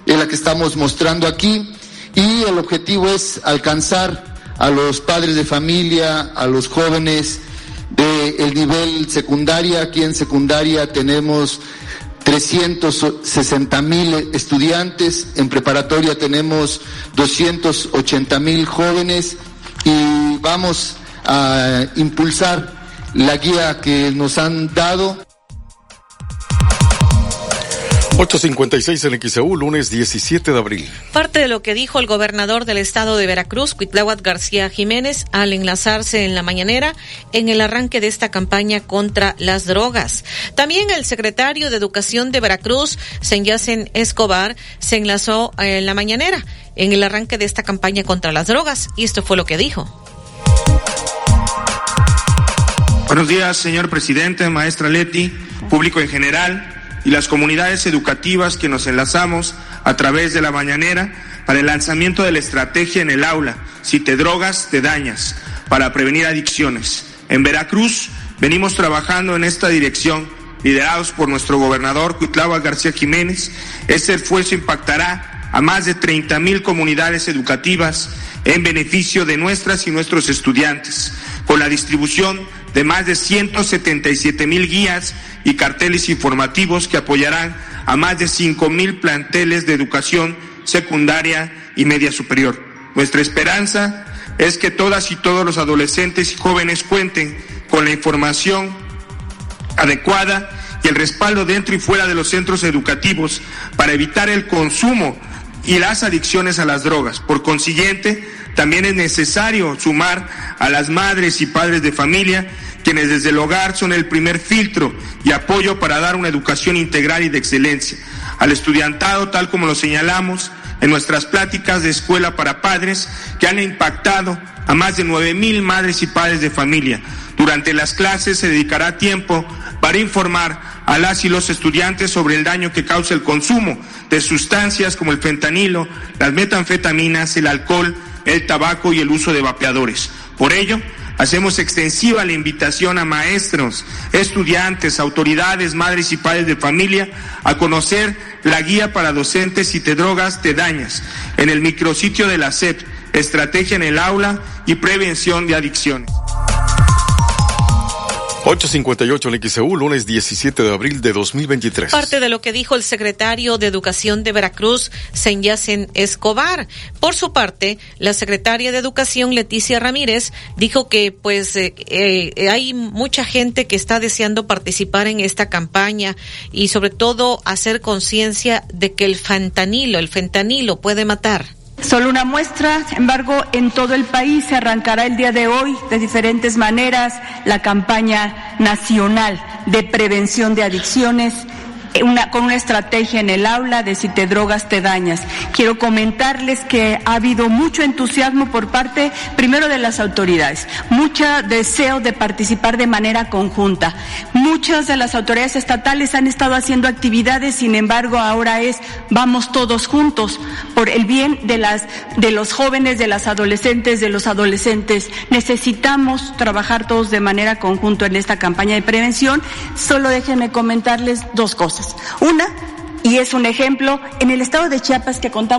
en la que estamos mostrando aquí, y el objetivo es alcanzar a los padres de familia, a los jóvenes, del nivel secundaria. Aquí en secundaria tenemos 360 mil estudiantes, en preparatoria tenemos 280 mil jóvenes y vamos a impulsar la guía que nos han dado
856 en XEU, lunes 17 de abril.
Parte de lo que dijo el gobernador del estado de Veracruz, Cuitláhuac García Jiménez, al enlazarse en la mañanera en el arranque de esta campaña contra las drogas. También el secretario de Educación de Veracruz, Senyacen Escobar, se enlazó en la mañanera en el arranque de esta campaña contra las drogas y esto fue lo que dijo.
Buenos días, señor presidente, maestra Leti, público en general y las comunidades educativas que nos enlazamos a través de la mañanera para el lanzamiento de la estrategia en el aula, si te drogas, te dañas, para prevenir adicciones. En Veracruz venimos trabajando en esta dirección, liderados por nuestro gobernador Cuitlava García Jiménez. Este esfuerzo impactará a más de 30 mil comunidades educativas en beneficio de nuestras y nuestros estudiantes, con la distribución de más de 177 mil guías y carteles informativos que apoyarán a más de 5 mil planteles de educación secundaria y media superior. Nuestra esperanza es que todas y todos los adolescentes y jóvenes cuenten con la información adecuada y el respaldo dentro y fuera de los centros educativos para evitar el consumo y las adicciones a las drogas. Por consiguiente, también es necesario sumar a las madres y padres de familia quienes desde el hogar son el primer filtro y apoyo para dar una educación integral y de excelencia. Al estudiantado, tal como lo señalamos en nuestras pláticas de escuela para padres, que han impactado a más de nueve mil madres y padres de familia. Durante las clases se dedicará tiempo para informar a las y los estudiantes sobre el daño que causa el consumo de sustancias como el fentanilo, las metanfetaminas, el alcohol, el tabaco y el uso de vapeadores. Por ello, Hacemos extensiva la invitación a maestros, estudiantes, autoridades, madres y padres de familia a conocer la guía para docentes si te drogas, te dañas en el micrositio de la SEP, Estrategia en el aula y prevención de adicciones.
858 en XEU, lunes 17 de abril de 2023.
Parte de lo que dijo el secretario de Educación de Veracruz, Senyacen Escobar. Por su parte, la secretaria de Educación, Leticia Ramírez, dijo que pues eh, eh, hay mucha gente que está deseando participar en esta campaña y sobre todo hacer conciencia de que el fentanilo, el fentanilo puede matar.
Solo una muestra, sin embargo, en todo el país se arrancará el día de hoy de diferentes maneras la campaña nacional de prevención de adicciones con una estrategia en el aula de si te drogas te dañas. Quiero comentarles que ha habido mucho entusiasmo por parte, primero, de las autoridades, mucho deseo de participar de manera conjunta. Muchas de las autoridades estatales han estado haciendo actividades, sin embargo, ahora es vamos todos juntos por el bien de las de los jóvenes, de las adolescentes, de los adolescentes. Necesitamos trabajar todos de manera conjunta en esta campaña de prevención. Solo déjenme comentarles dos Una, y es un ejemplo, en el estado de Chiapas que contamos